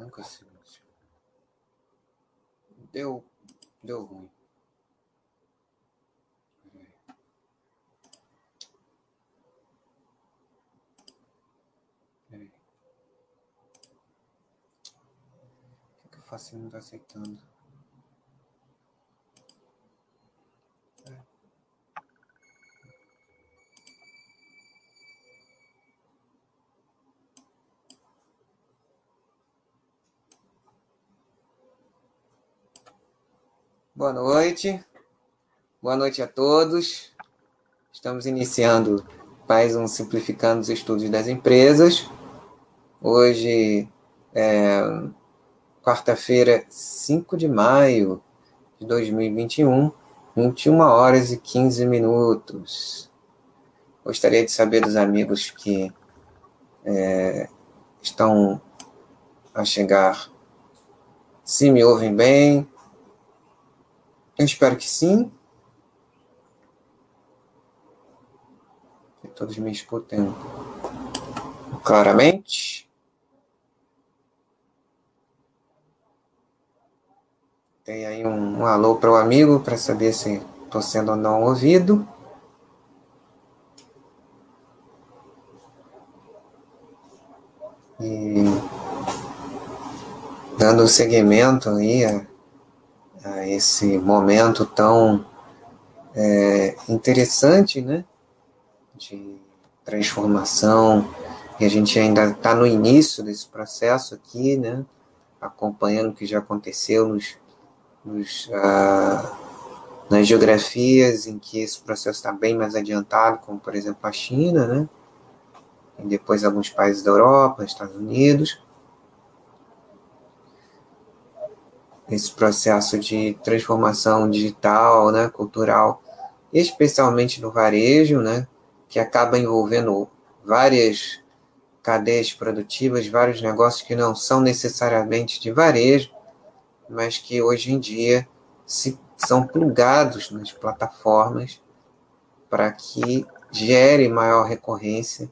Nunca silenciou. Deu, deu ruim. Peraí. Por que eu faço e não tá aceitando? Boa noite. Boa noite a todos. Estamos iniciando mais um Simplificando os Estudos das Empresas. Hoje é quarta-feira, 5 de maio de 2021, 21 horas e 15 minutos. Gostaria de saber dos amigos que é, estão a chegar se me ouvem bem, eu espero que sim. Que todos me escutem claramente. Tem aí um, um alô para o amigo para saber se estou sendo ou não ouvido. E dando seguimento aí a a esse momento tão é, interessante, né, de transformação, e a gente ainda está no início desse processo aqui, né, acompanhando o que já aconteceu nos, nos ah, nas geografias em que esse processo está bem mais adiantado, como por exemplo a China, né, e depois alguns países da Europa, Estados Unidos. Esse processo de transformação digital, né, cultural, especialmente no varejo, né, que acaba envolvendo várias cadeias produtivas, vários negócios que não são necessariamente de varejo, mas que hoje em dia se, são plugados nas plataformas para que gere maior recorrência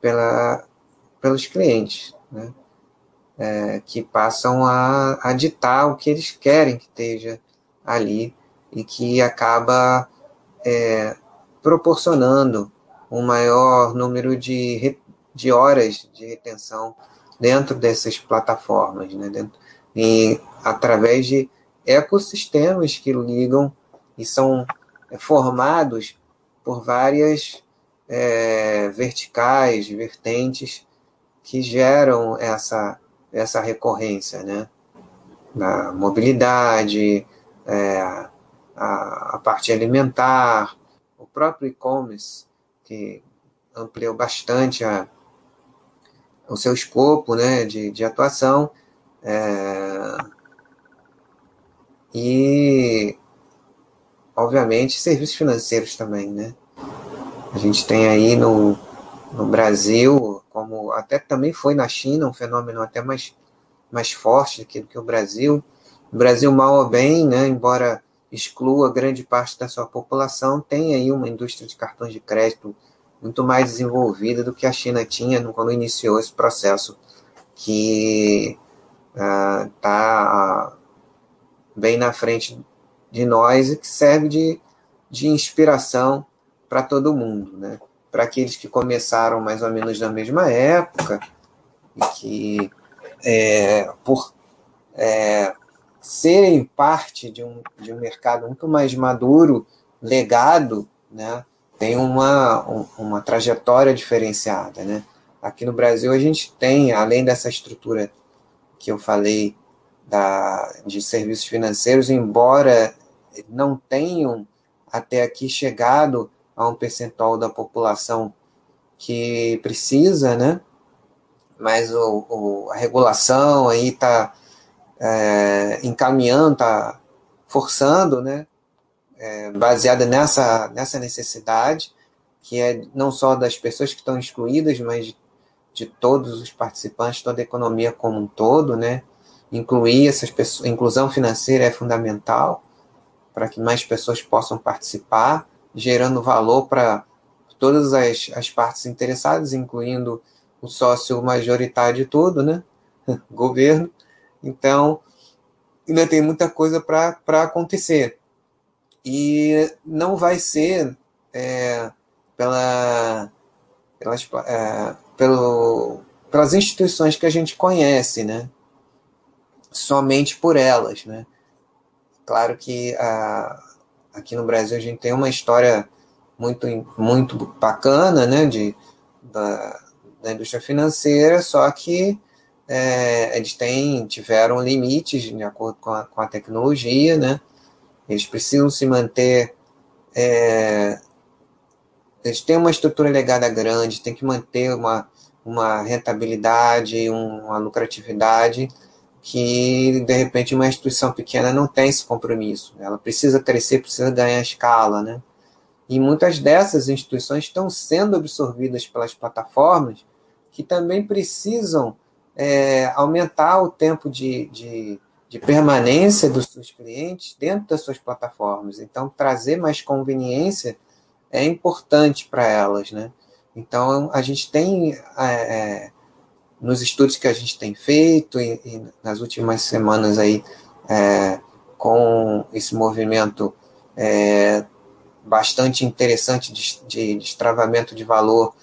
pela, pelos clientes. Né? É, que passam a, a ditar o que eles querem que esteja ali e que acaba é, proporcionando um maior número de, de horas de retenção dentro dessas plataformas, né? Dentro, e através de ecossistemas que ligam e são é, formados por várias é, verticais, vertentes que geram essa essa recorrência, né? Na mobilidade, é, a, a parte alimentar, o próprio e-commerce, que ampliou bastante a, o seu escopo né, de, de atuação. É, e, obviamente, serviços financeiros também, né? A gente tem aí no, no Brasil, como até também foi na China, um fenômeno até mais, mais forte do que o Brasil. O Brasil, mal ou bem, né, embora exclua grande parte da sua população, tem aí uma indústria de cartões de crédito muito mais desenvolvida do que a China tinha quando iniciou esse processo, que está uh, bem na frente de nós e que serve de, de inspiração para todo mundo, né? Para aqueles que começaram mais ou menos na mesma época e que, é, por é, serem parte de um, de um mercado muito mais maduro, legado, né, tem uma, uma trajetória diferenciada. Né? Aqui no Brasil, a gente tem, além dessa estrutura que eu falei da, de serviços financeiros, embora não tenham até aqui chegado a um percentual da população que precisa, né? Mas o, o a regulação aí está é, encaminhando, está forçando, né? É, baseada nessa, nessa necessidade, que é não só das pessoas que estão excluídas, mas de, de todos os participantes, toda a economia como um todo, né? Incluir essas pessoas, inclusão financeira é fundamental para que mais pessoas possam participar gerando valor para todas as, as partes interessadas, incluindo o sócio majoritário de tudo, né? governo, Então, ainda tem muita coisa para acontecer. E não vai ser é, pela, pelas, é, pelo, pelas instituições que a gente conhece, né? Somente por elas, né? Claro que a, aqui no Brasil a gente tem uma história muito, muito bacana, né? De, da, da indústria financeira, só que é, eles têm, tiveram limites de acordo com a, com a tecnologia, né? Eles precisam se manter. É, eles têm uma estrutura legada grande, tem que manter uma, uma rentabilidade, uma lucratividade que, de repente, uma instituição pequena não tem esse compromisso. Ela precisa crescer, precisa ganhar escala, né? E muitas dessas instituições estão sendo absorvidas pelas plataformas que também precisam é, aumentar o tempo de, de, de, permanência dos seus clientes dentro das suas plataformas. Então, trazer mais conveniência é importante para elas, né? Então, a gente tem, é, é, nos estudos que a gente tem feito e, e nas últimas semanas aí, é, com esse movimento é, bastante interessante de, de destravamento de valor,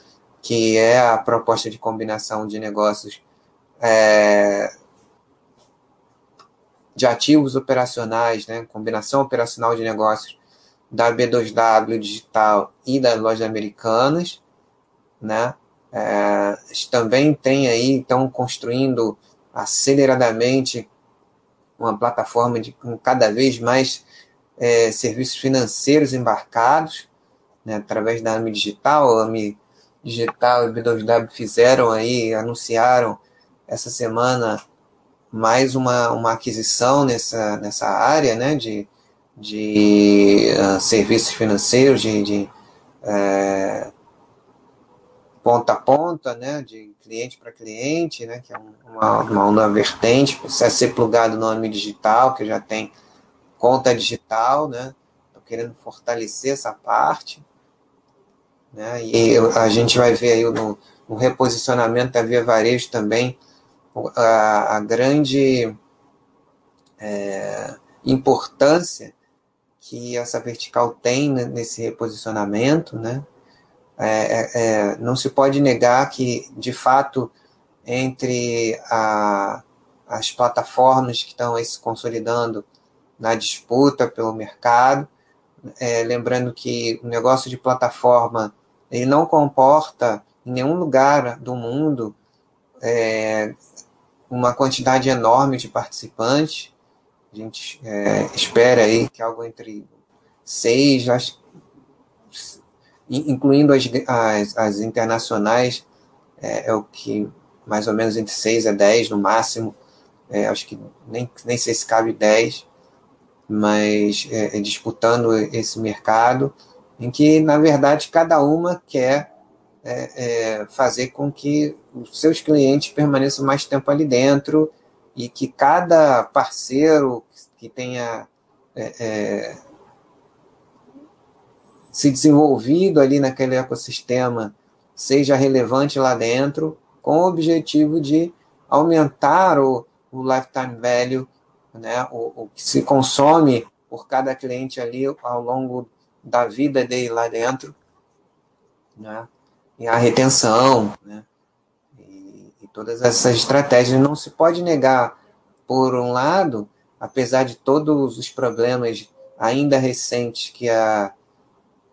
que é a proposta de combinação de negócios é, de ativos operacionais, né, combinação operacional de negócios da B2W Digital e das lojas americanas, né, é, também tem aí, estão construindo aceleradamente uma plataforma de com cada vez mais é, serviços financeiros embarcados, né, através da AMI Digital, a AMI Digital e B2W fizeram aí, anunciaram essa semana mais uma, uma aquisição nessa, nessa área né, de, de uh, serviços financeiros, de, de é, ponta a ponta, né, de cliente para cliente, né, que é uma, uma, uma vertente, precisa ser plugado no nome digital, que já tem conta digital, né, estou querendo fortalecer essa parte, né, e a gente vai ver aí no, no reposicionamento da Via Varejo também a, a grande é, importância que essa vertical tem nesse reposicionamento, né, é, é, é, não se pode negar que, de fato, entre a, as plataformas que estão se consolidando na disputa pelo mercado, é, lembrando que o negócio de plataforma ele não comporta em nenhum lugar do mundo é, uma quantidade enorme de participantes. A gente é, espera aí que algo entre seis, acho, incluindo as, as, as internacionais, é, é, o que mais ou menos entre 6 a 10 no máximo. É, acho que nem, nem sei se cabe 10, mas é, é, disputando esse mercado, em que, na verdade, cada uma quer é, fazer com que os seus clientes permaneçam mais tempo ali dentro e que cada parceiro que tenha se desenvolvido ali naquele ecossistema seja relevante lá dentro, com o objetivo de aumentar o, o lifetime value, né, o, o que se consome por cada cliente ali ao longo da vida dele lá dentro, né, e a retenção, né, e, e todas essas estratégias. Não se pode negar, por um lado, apesar de todos os problemas ainda recentes que a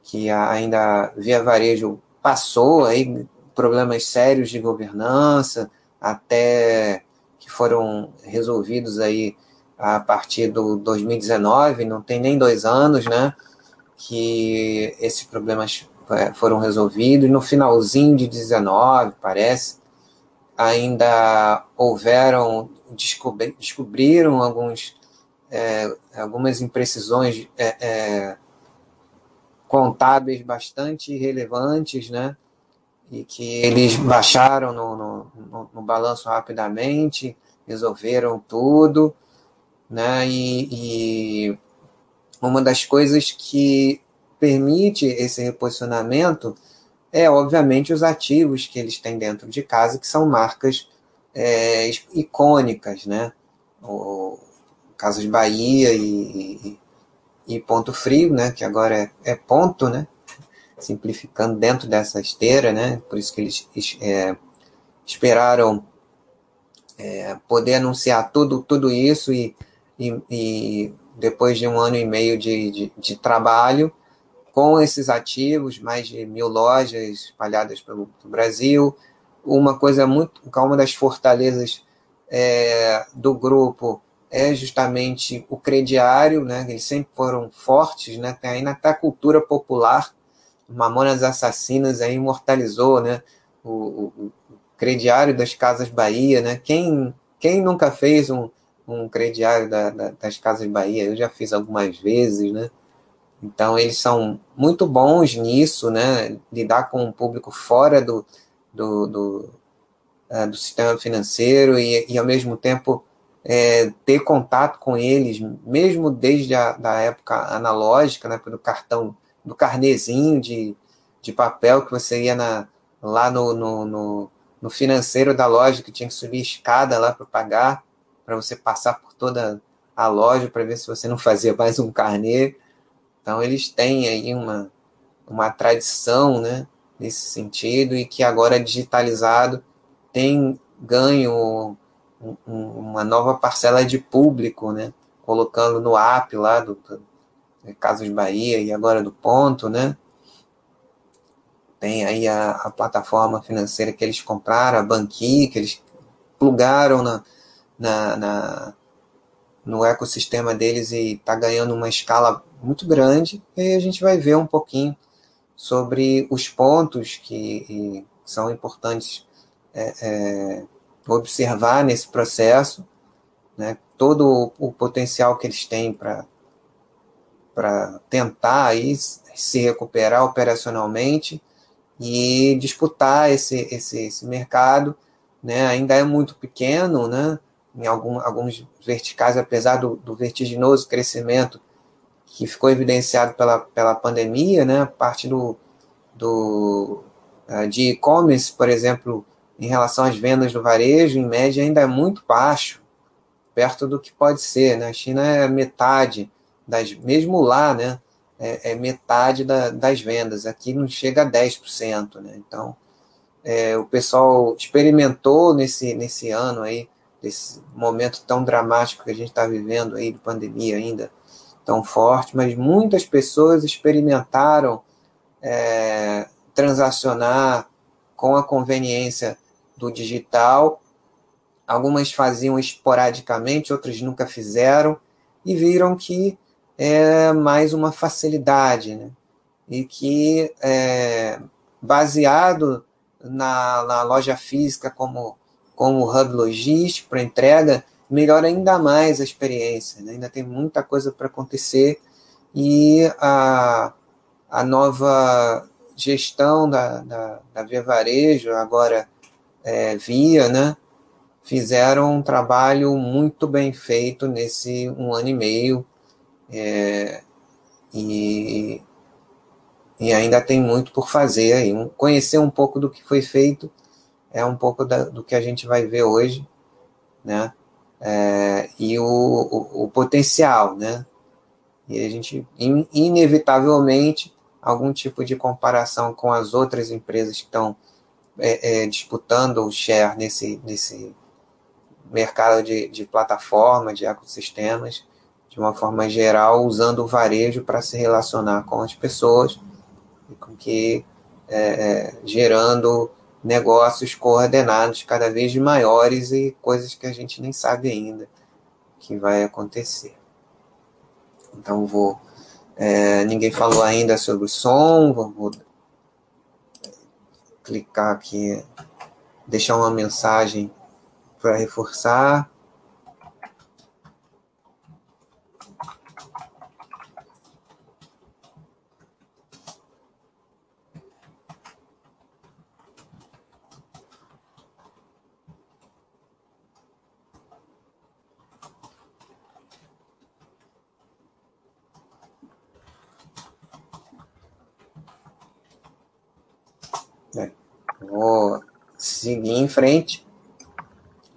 que ainda via varejo passou aí problemas sérios de governança, até que foram resolvidos aí a partir do 2019, não tem nem dois anos, né, que esses problemas é, foram resolvidos. No finalzinho de 19, parece, ainda houveram, descobri, descobriram alguns, é, algumas imprecisões é, é contábeis bastante relevantes, né? E que eles baixaram no, no, no, no balanço rapidamente, resolveram tudo, né? E, e uma das coisas que permite esse reposicionamento é, obviamente, os ativos que eles têm dentro de casa, que são marcas é, icônicas, né? o Casas Bahia e, e, Ponto Frio, né, que agora é, é, ponto, né, simplificando dentro dessa esteira, né, por isso que eles é, esperaram é, poder anunciar tudo, tudo isso e, e, e, depois de um ano e meio de, de, de, trabalho com esses ativos, mais de mil lojas espalhadas pelo, pelo Brasil, uma coisa muito, uma das fortalezas é, do grupo é justamente o crediário, né? Eles sempre foram fortes, né? Tem ainda até a cultura popular, Mamonas Assassinas aí imortalizou, né? O, o, o, crediário das Casas Bahia, né? Quem, quem nunca fez um, um crediário da, da, das Casas Bahia? Eu já fiz algumas vezes, né? Então eles são muito bons nisso, né? Lidar com o público fora do, do, do, uh, do sistema financeiro e, e, ao mesmo tempo, é, ter contato com eles, mesmo desde a da época analógica, né, do cartão, do carnezinho de, de papel que você ia na, lá no, no, no, no financeiro da loja, que tinha que subir escada lá para pagar, para você passar por toda a loja para ver se você não fazia mais um carnê. Então, eles têm aí uma, uma tradição, né, nesse sentido, e que agora digitalizado tem ganho uma nova parcela de público, né? colocando no app lá do, do Casas Bahia e agora do Ponto, né? Tem aí a, a, plataforma financeira que eles compraram, a Banqui, que eles plugaram na, na, na no ecossistema deles e está ganhando uma escala muito grande. E a gente vai ver um pouquinho sobre os pontos que são importantes é, é, observar nesse processo, né, todo o, o potencial que eles têm para tentar aí se recuperar operacionalmente e disputar esse, esse, esse mercado. Né, ainda é muito pequeno, né, em algum, alguns verticais, apesar do, do vertiginoso crescimento que ficou evidenciado pela, pela pandemia, né, parte do, do, uh, de e-commerce, por exemplo, em relação às vendas do varejo, em média, ainda é muito baixo, perto do que pode ser. Né? A China é metade, das, mesmo lá, né? é, é metade da, das vendas. Aqui não chega a 10%. Né? Então, é, o pessoal experimentou nesse, nesse ano aí, desse momento tão dramático que a gente está vivendo aí, de pandemia ainda tão forte, mas muitas pessoas experimentaram é, transacionar com a conveniência do digital. Algumas faziam esporadicamente, outras nunca fizeram, e viram que é mais uma facilidade, né? e que, é, baseado na, na loja física como, como hub logístico para entrega, melhora ainda mais a experiência. Né? Ainda tem muita coisa para acontecer e a, a nova gestão da, da, da Via Varejo, agora é, Via, né, fizeram um trabalho muito bem feito nesse um ano e meio é, e, e ainda tem muito por fazer aí. Um, conhecer um pouco do que foi feito é um pouco da, do que a gente vai ver hoje, né? É, e o, o, o, potencial, né? E a gente, in, inevitavelmente, algum tipo de comparação com as outras empresas que estão é, é, disputando o share nesse, nesse mercado de, de plataforma, de ecossistemas, de uma forma geral, usando o varejo para se relacionar com as pessoas e com que é, é, gerando negócios coordenados cada vez maiores e coisas que a gente nem sabe ainda que vai acontecer. Então vou. É, ninguém falou ainda sobre o som, vou, vou clicar aqui, deixar uma mensagem para reforçar. Vou seguir em frente.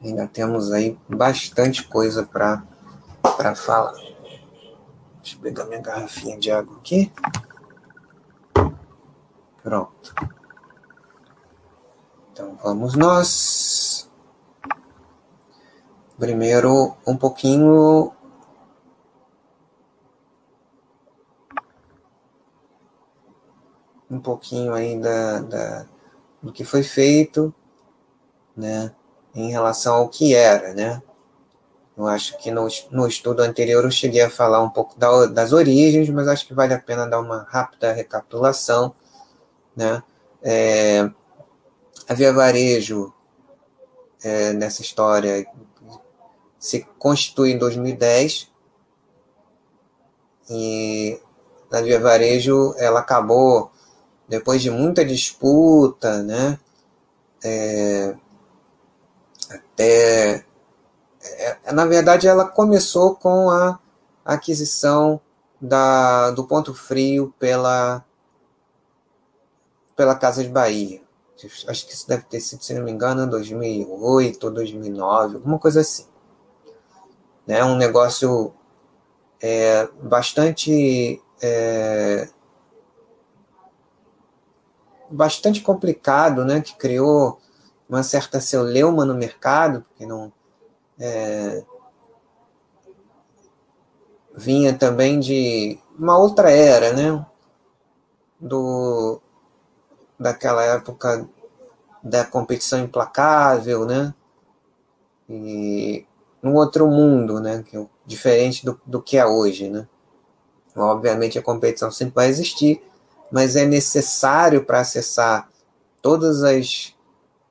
Ainda temos aí bastante coisa para falar. Deixa eu pegar minha garrafinha de água aqui. Pronto. Então vamos nós. Primeiro, um pouquinho. Um pouquinho aí da, do que foi feito, né? Em relação ao que era, né? Eu acho que no, no estudo anterior eu cheguei a falar um pouco da, das origens, mas acho que vale a pena dar uma rápida recapitulação né? É, a Via Varejo, é, nessa história, se constitui em 2010 e na Via Varejo ela acabou depois de muita disputa, né? É, até é, na verdade ela começou com a aquisição da, do ponto frio pela pela Casa de Bahia. Acho que isso deve ter sido, se não me engano, em 2008 ou 2009, alguma coisa assim. Né? Um negócio é, bastante é, bastante complicado, né? Que criou uma certa celeuma no mercado, porque não é, vinha também de uma outra era, né? Do daquela época da competição implacável, né? E num outro mundo, né? Que é diferente do, do que é hoje, né? Obviamente a competição sempre vai existir, mas é necessário para acessar todas as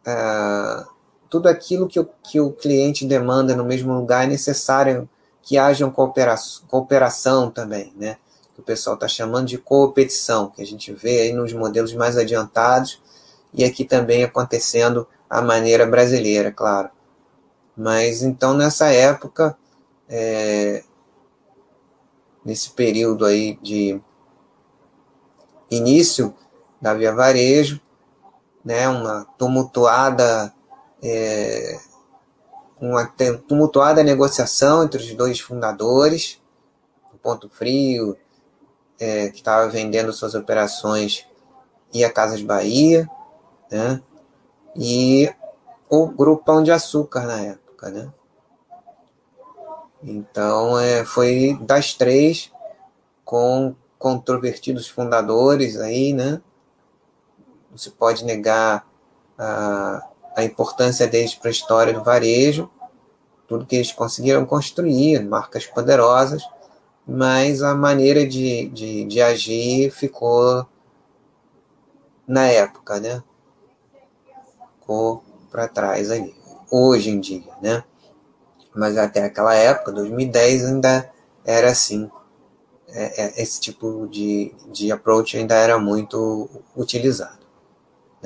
uh, tudo aquilo que o, que o cliente demanda no mesmo lugar é necessário que haja cooperação, cooperação também, né? que o pessoal está chamando de competição, que a gente vê aí nos modelos mais adiantados e aqui também acontecendo a maneira brasileira, claro. Mas então nessa época, é, nesse período aí de início da Via Varejo, né, uma tumultuada é, uma tumultuada negociação entre os dois fundadores, o Ponto Frio é, que estava vendendo suas operações e a Casa de Bahia, né? E o Grupo Pão de Açúcar na época, né? Então, é, foi das três com controvertidos fundadores aí, né? Não se pode negar a, a importância deles para a história do varejo, tudo que eles conseguiram construir, marcas poderosas, mas a maneira de, de, de agir ficou na época, né? Ficou para trás ali. Hoje em dia, né? Mas até aquela época, 2010, ainda era assim. É, é, esse tipo de, de approach ainda era muito utilizado,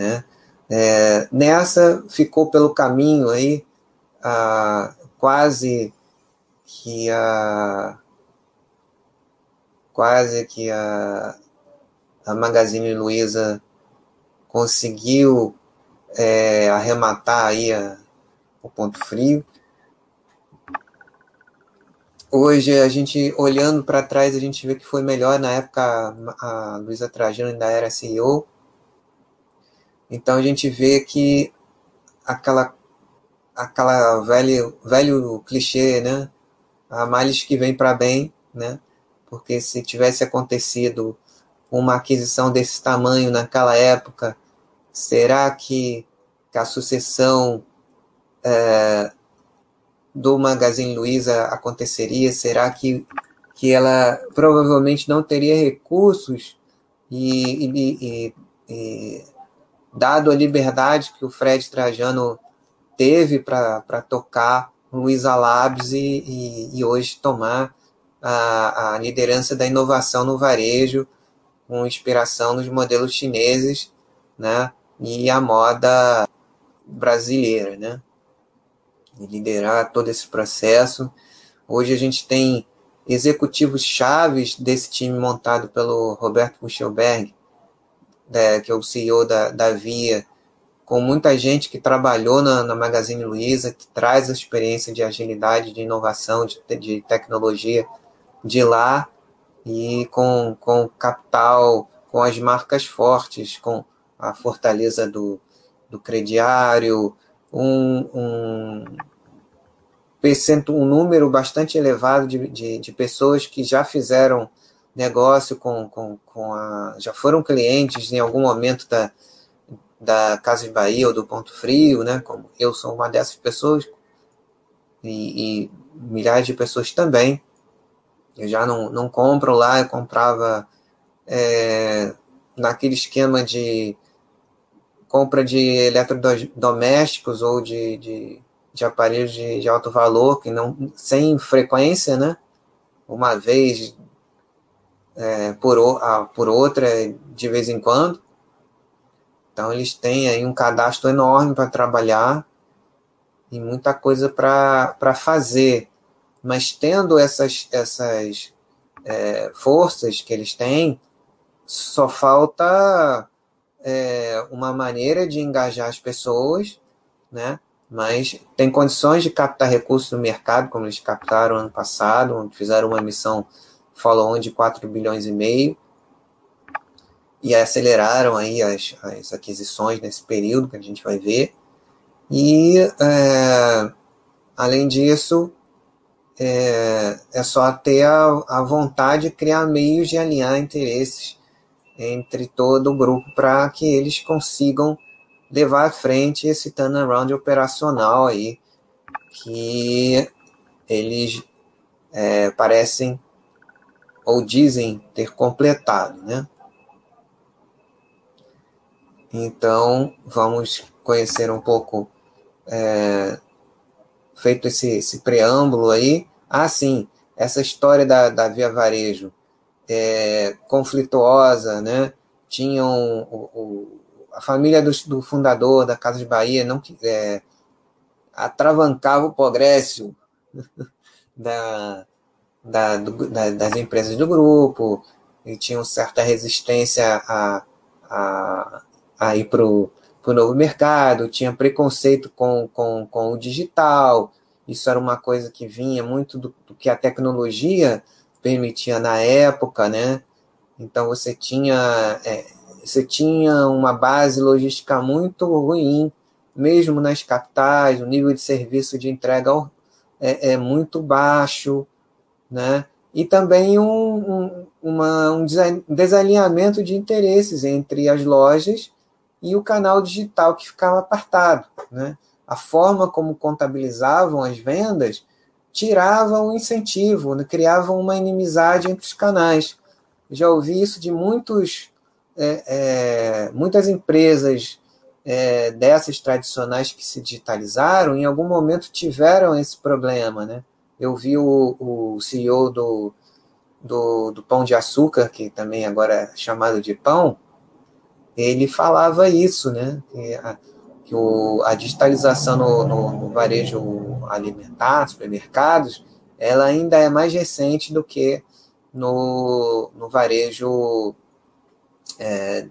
né? É, nessa ficou pelo caminho aí a, quase que a quase que a, a Magazine Luiza conseguiu é, arrematar aí a, o ponto frio. Hoje, a gente, olhando para trás, a gente vê que foi melhor. Na época, a Luiza Trajano ainda era CEO. Então, a gente vê que aquela, aquela velho, velho clichê, né? A males que vem para bem, né? porque se tivesse acontecido uma aquisição desse tamanho naquela época, será que, que a sucessão é, do Magazine Luiza aconteceria? Será que, que ela provavelmente não teria recursos e, e, e, e dado a liberdade que o Fred Trajano teve para tocar Luiza Labs e, e, hoje tomar a, a liderança da inovação no varejo, com inspiração nos modelos chineses, né? E a moda brasileira, né? E liderar todo esse processo. Hoje a gente tem executivos chaves desse time montado pelo Roberto Kuchelberg, né, que é o CEO da, da Via, com muita gente que trabalhou na, na Magazine Luiza, que traz a experiência de agilidade, de inovação, de, de tecnologia de lá, e com, com capital, com as marcas fortes, com a fortaleza do, do crediário, um, um, um número bastante elevado de, de, de pessoas que já fizeram negócio com, com, com a. já foram clientes em algum momento da, da Casa de Bahia ou do Ponto Frio, né? Como eu sou uma dessas pessoas, e, e milhares de pessoas também. Eu já não, não compro lá, eu comprava é, naquele esquema de compra de eletrodomésticos ou de, de, de aparelhos de, de, alto valor, que não sem frequência, né? Uma vez é, por, por outra, de vez em quando. Então, eles têm aí um cadastro enorme para trabalhar e muita coisa para fazer. Mas tendo essas, essas é, forças que eles têm, só falta é, uma maneira de engajar as pessoas, né? mas tem condições de captar recursos no mercado, como eles captaram ano passado, fizeram uma emissão follow-on de 4 bilhões e meio, e aceleraram aí as, as aquisições nesse período que a gente vai ver. E, é, além disso, é, é só ter a, a vontade de criar meios de alinhar interesses entre todo o grupo para que eles consigam levar à frente esse turnaround operacional aí que eles é, parecem ou dizem ter completado, né? Então, vamos conhecer um pouco, é, feito esse, esse preâmbulo aí. Ah, sim, essa história da, da Via Varejo é, conflituosa, né? Tinham o, o, a família do, do, fundador da Casa de Bahia não é, atravancava o progresso da, da, do, da, das empresas do grupo e tinham certa resistência a, a, a ir para o novo mercado, tinha preconceito com, com, com o digital, isso era uma coisa que vinha muito do, do que a tecnologia permitia na época, né? Então você tinha, é, você tinha uma base logística muito ruim, mesmo nas capitais, o nível de serviço de entrega é, é muito baixo, né? E também um, um, uma, um desalinhamento de interesses entre as lojas e o canal digital que ficava apartado. Né? A forma como contabilizavam as vendas tirava o incentivo, né? criava uma inimizade entre os canais. Já ouvi isso de muitos, é, é, muitas empresas é, dessas tradicionais que se digitalizaram, em algum momento tiveram esse problema. Né? Eu vi o, o CEO do, do, do Pão de Açúcar, que também agora é chamado de Pão, ele falava isso, né? Que a, que o, a digitalização no, no, no varejo alimentar, supermercados, ela ainda é mais recente do que no, no varejo é,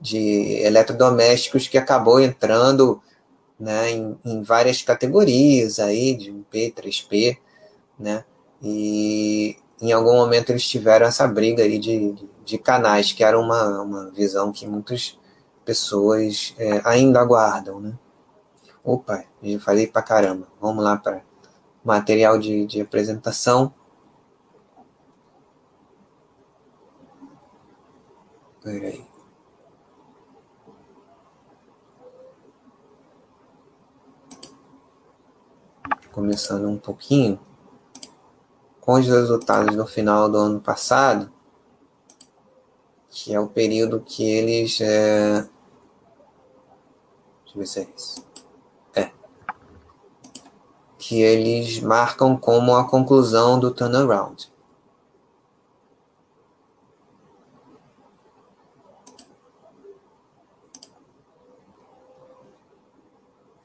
de eletrodomésticos que acabou entrando né, em, em, várias categorias aí, de 1P, 3P, né, e em algum momento eles tiveram essa briga aí de, de, canais, que era uma, uma visão que muitas pessoas é, ainda aguardam, né. Opa, já falei pra caramba. Vamos lá para material de, de apresentação. Peraí. Começando um pouquinho com os resultados no final do ano passado, que é o período que eles. É... Deixa eu ver se é isso que eles marcam como a conclusão do turnaround.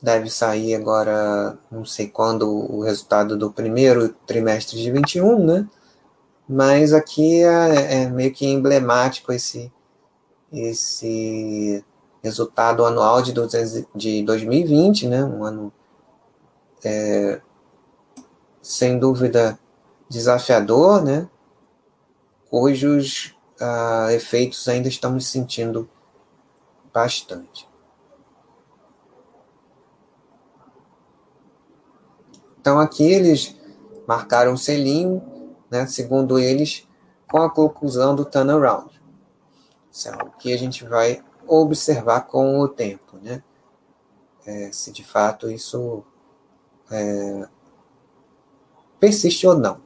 Deve sair agora, não sei quando, o resultado do primeiro trimestre de 21, né? Mas aqui é, é meio que emblemático esse, esse resultado anual de, de 2020, né? Um ano é, sem dúvida desafiador, né? Cujos ah, efeitos ainda estamos sentindo bastante. Então aqui eles marcaram um selinho, né, segundo eles, com a conclusão do turnaround. Isso é algo que a gente vai observar com o tempo, né? É, se de fato isso é, persiste ou não.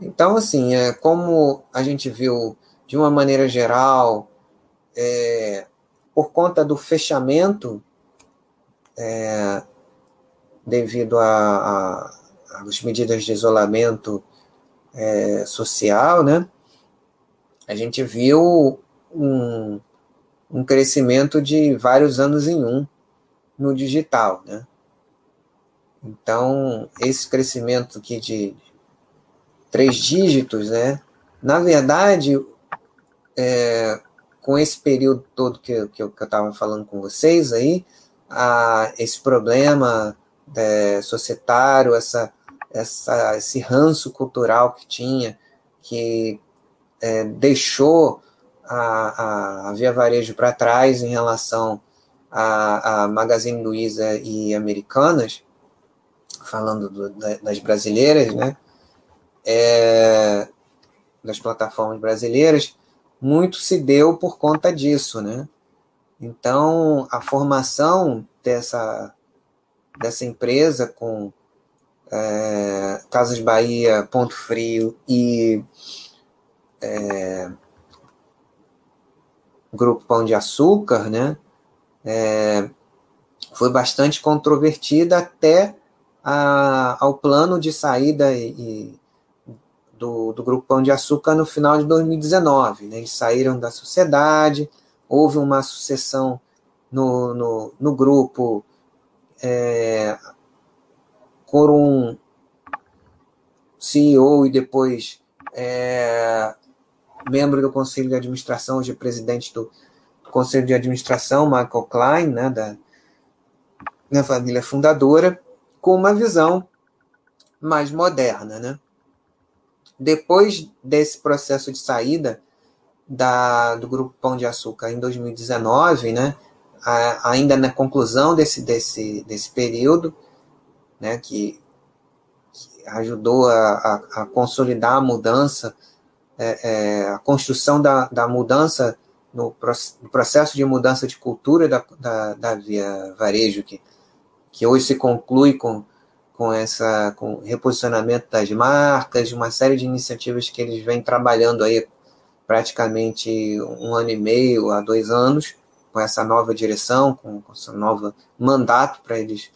Então, assim, é, como a gente viu de uma maneira geral, é, por conta do fechamento é, devido às medidas de isolamento é, social, né? A gente viu um, um crescimento de vários anos em um no digital, né? Então, esse crescimento aqui de três dígitos, né? Na verdade, é, com esse período todo que, que eu estava falando com vocês aí, a, esse problema é, societário, essa, essa, esse ranço cultural que tinha, que é, deixou a, a Via Varejo para trás em relação a, a Magazine Luiza e Americanas, falando do, das brasileiras, né? É, das plataformas brasileiras, muito se deu por conta disso, né? Então, a formação dessa dessa empresa com é, Casas Bahia, Ponto Frio e é, Grupo Pão de Açúcar, né? É, foi bastante controvertida até a, ao plano de saída e, e do, do Grupo Pão de Açúcar no final de 2019. Né? Eles saíram da sociedade, houve uma sucessão no, no, no grupo é, por um CEO e depois é, membro do conselho de administração, hoje presidente do conselho de administração, Michael Klein, né, da, da família fundadora, com uma visão mais moderna. Né? Depois desse processo de saída da, do Grupo Pão de Açúcar em 2019, né, ainda na conclusão desse, desse, desse período, né, que, que ajudou a, a, a, consolidar a mudança, é, é, a construção da, da mudança no, processo de mudança de cultura da, da, da Via Varejo, que, que hoje se conclui com, com essa com reposicionamento das marcas, uma série de iniciativas que eles vêm trabalhando aí praticamente um ano e meio a dois anos, com essa nova direção, com, com esse novo mandato para eles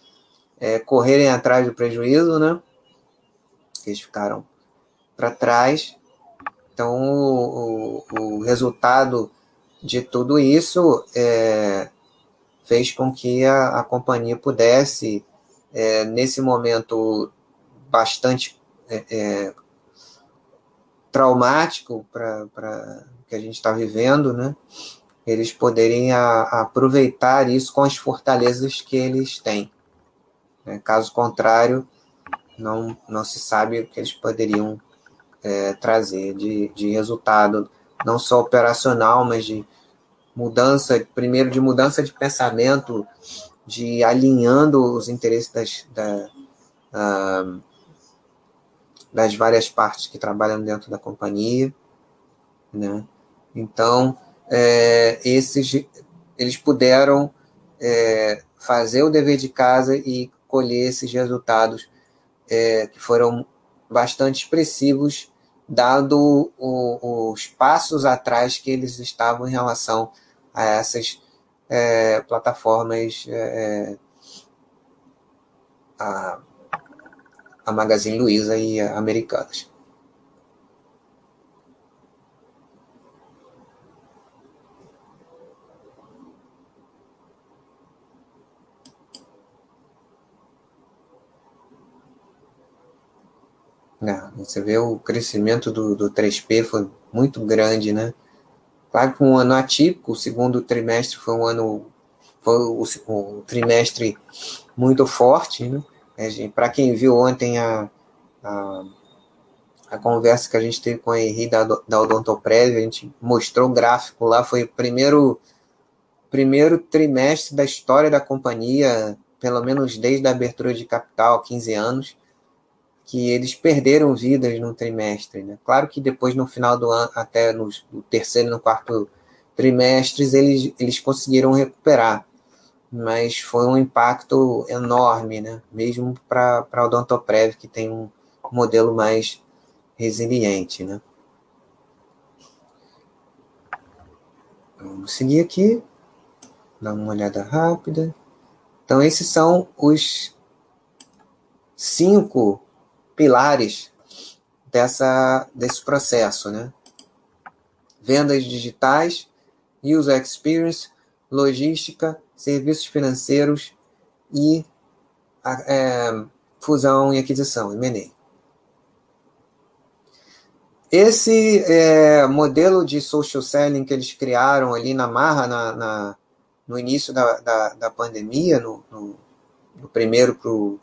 é, correrem atrás do prejuízo, né? Eles ficaram para trás. Então, o, o, o, resultado de tudo isso é, fez com que a, a companhia pudesse, é, nesse momento bastante é, é traumático para que a gente está vivendo, né? Eles poderem a, aproveitar isso com as fortalezas que eles têm. Né? Caso contrário, não, não se sabe o que eles poderiam é, trazer de, de resultado, não só operacional, mas de mudança, primeiro de mudança de pensamento, de alinhando os interesses das, da, das várias partes que trabalham dentro da companhia, né? Então, é, esses eles puderam é, fazer o dever de casa e colher esses resultados é, que foram bastante expressivos, dado o, os passos atrás que eles estavam em relação a essas é, plataformas, é, é, a, a Magazine Luiza e a Americanas. É, você vê o crescimento do, do 3P foi muito grande, né? Claro que um ano atípico, o segundo trimestre foi um ano, foi o, o trimestre muito forte, né? Para quem viu ontem a, a, a, conversa que a gente teve com a Henri da, da Odontoprev, a gente mostrou o gráfico lá, foi o primeiro, primeiro trimestre da história da companhia, pelo menos desde a abertura de capital, há 15 anos, que eles perderam vidas no trimestre. Né? Claro que depois, no final do ano, até no, terceiro e no quarto trimestres, eles, eles conseguiram recuperar. Mas foi um impacto enorme, né? mesmo para a Odontoprev, que tem um modelo mais resiliente. Né? Vamos seguir aqui, dar uma olhada rápida. Então, esses são os cinco pilares dessa, desse processo, né? Vendas digitais, user experience, logística, serviços financeiros e é, fusão e aquisição, M&A. Esse é, modelo de social selling que eles criaram ali na marra, na, na no início da, da, da pandemia, no, no, primeiro para o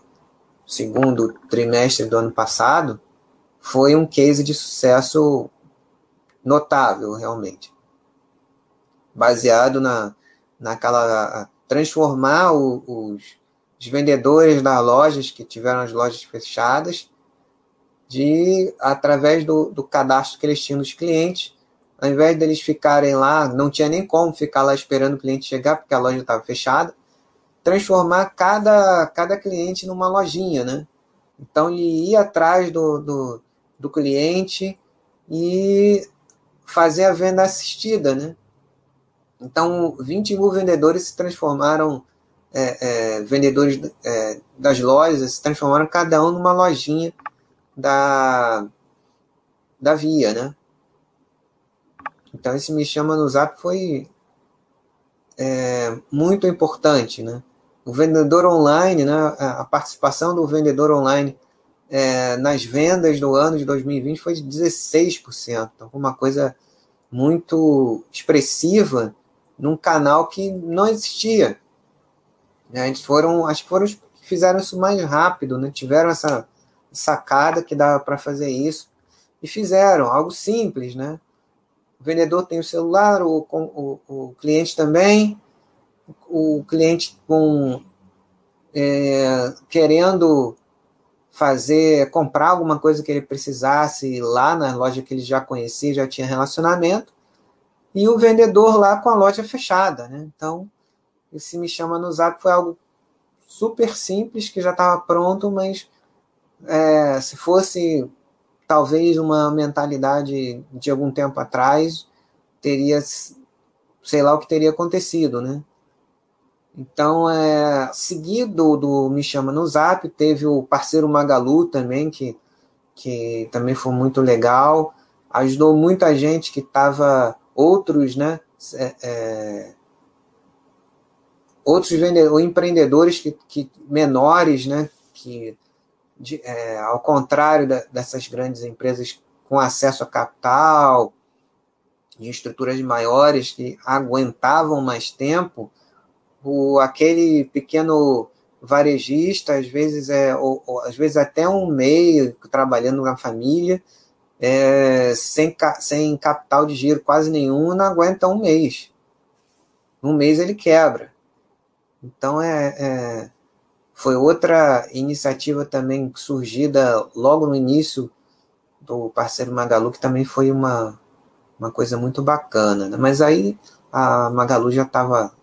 segundo trimestre do ano passado, foi um case de sucesso notável, realmente. Baseado na, naquela. transformar o, os, os vendedores das lojas que tiveram as lojas fechadas, de através do, do cadastro que eles tinham dos clientes, ao invés deles ficarem lá, não tinha nem como ficar lá esperando o cliente chegar, porque a loja estava fechada, transformar cada, cada cliente numa lojinha, né? Então ele ia atrás do, do, do cliente e fazer a venda assistida, né? Então 20 mil vendedores se transformaram é, é, vendedores é, das lojas se transformaram cada um numa lojinha da da Via, né? Então esse me chama no Zap foi é, muito importante, né? O vendedor online, né, a participação do vendedor online é, nas vendas do ano de 2020 foi de 16%. Então, uma coisa muito expressiva num canal que não existia. Né, eles foram, acho que foram os que fizeram isso mais rápido, né, tiveram essa sacada que dava para fazer isso e fizeram algo simples, né? O vendedor tem o celular, o, o, o cliente também, o cliente com é, querendo fazer, comprar alguma coisa que ele precisasse lá na loja que ele já conhecia, já tinha relacionamento, e o vendedor lá com a loja fechada, né? Então, esse me chama no Zap foi algo super simples que já estava pronto, mas é, se fosse talvez uma mentalidade de algum tempo atrás, teria sei lá o que teria acontecido, né? Então, é, seguido do Me Chama no Zap, teve o parceiro Magalu também, que, que também foi muito legal. Ajudou muita gente que estava, outros, né? É, é, outros vendedores, empreendedores que, que, menores, né? Que, de, é, ao contrário da, dessas grandes empresas com acesso a capital, de estruturas maiores que aguentavam mais tempo, o, aquele pequeno varejista, às vezes é, ou, ou, às vezes até um meio trabalhando na família, é, sem, sem capital de giro quase nenhum, não aguenta um mês. Um mês ele quebra. Então é, é foi outra iniciativa também surgida logo no início do parceiro Magalu, que também foi uma, uma coisa muito bacana. Né? Mas aí a Magalu já estava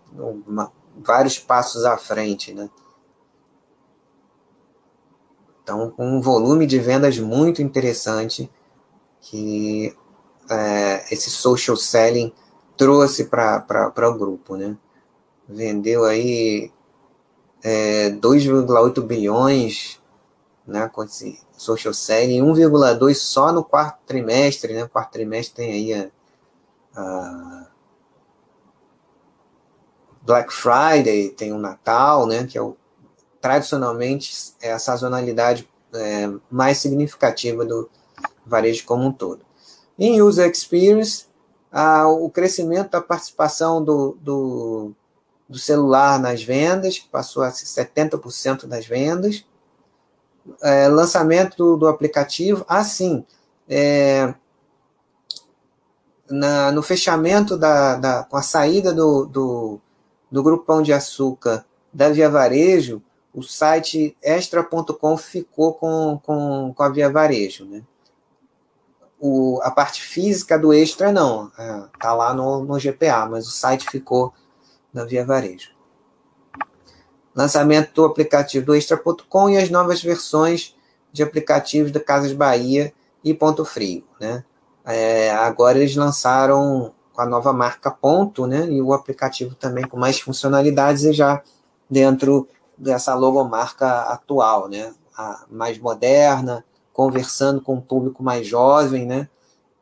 vários passos à frente, né? Então, um volume de vendas muito interessante que é, esse social selling trouxe para o grupo, né? Vendeu aí é, 2,8 bilhões né, com esse social selling, 1,2 só no quarto trimestre, né? Quarto trimestre tem aí a, a Black Friday, tem o Natal, né, que é o, tradicionalmente é a sazonalidade é, mais significativa do varejo como um todo. Em User Experience, Ah, o crescimento da participação do, do, do celular nas vendas, que passou a ser 70% das vendas. É, lançamento do, do, aplicativo. Ah, sim. É, no fechamento da, da, com a saída do, do, do Grupo Pão de Açúcar da Via Varejo, o site extra.com ficou com, com, com a Via Varejo. Né? O, a parte física do Extra não, é, lá no, no GPA, mas o site ficou na Via Varejo. Lançamento do aplicativo do Extra.com e as novas versões de aplicativos da Casas Bahia e Ponto Frio. Né? É, agora eles lançaram com a nova marca Ponto, né? E o aplicativo também com mais funcionalidades e já dentro dessa logomarca atual, né? A mais moderna, conversando com um público mais jovem, né?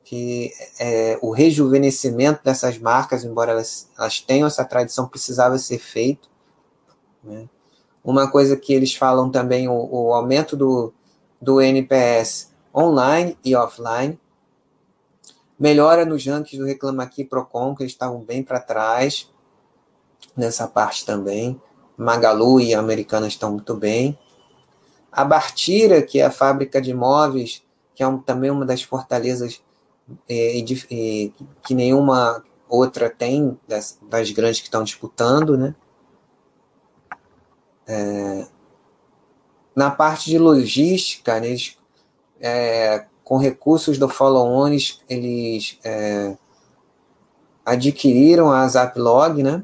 Que é, o rejuvenescimento dessas marcas, embora elas, elas tenham essa tradição, precisava ser feito. Né? Uma coisa que eles falam também, o, o aumento do, do NPS online e offline, melhora nos rankings do Reclama Aqui Procon, que eles estavam bem para trás nessa parte também. Magalu e a Americana estão muito bem. A Bartira, que é a fábrica de móveis, que é um, também uma das fortalezas é, é, que nenhuma outra tem, das, das, grandes que estão disputando, né? É, na parte de logística, né, eles é, com recursos do follow-on, eles é, adquiriram a Zaplog, né?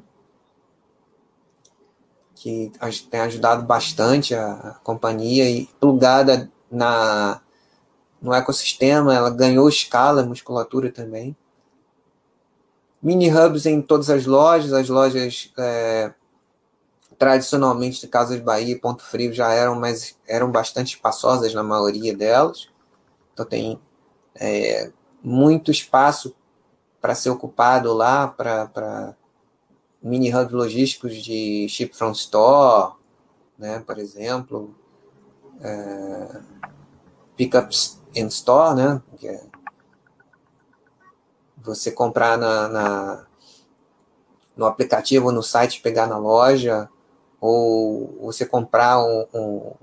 que tem ajudado bastante a, a companhia e plugada na, no ecossistema, ela ganhou escala, musculatura também. Mini hubs em todas as lojas, as lojas é, tradicionalmente de Casas Bahia e Ponto Frio já eram, mas eram bastante espaçosas na maioria delas. Então tem é, muito espaço para ser ocupado lá, para mini hubs logísticos de Ship from Store, né, por exemplo, é, Pickups in Store, né, que é você comprar na, na, no aplicativo, no site, pegar na loja, ou você comprar um, um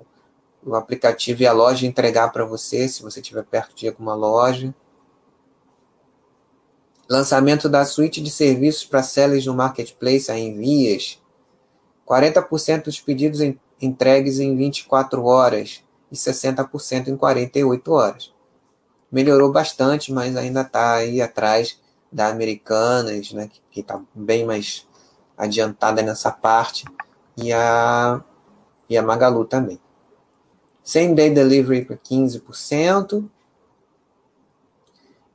o aplicativo e a loja entregar para você, se você estiver perto de alguma loja. Lançamento da suíte de serviços para sellers no Marketplace, a Envias. 40% dos pedidos entregues em 24 horas e 60% em 48 horas. Melhorou bastante, mas ainda está aí atrás da Americanas, né, que está bem mais adiantada nessa parte, e a, e a Magalu também. Same Day Delivery para 15%.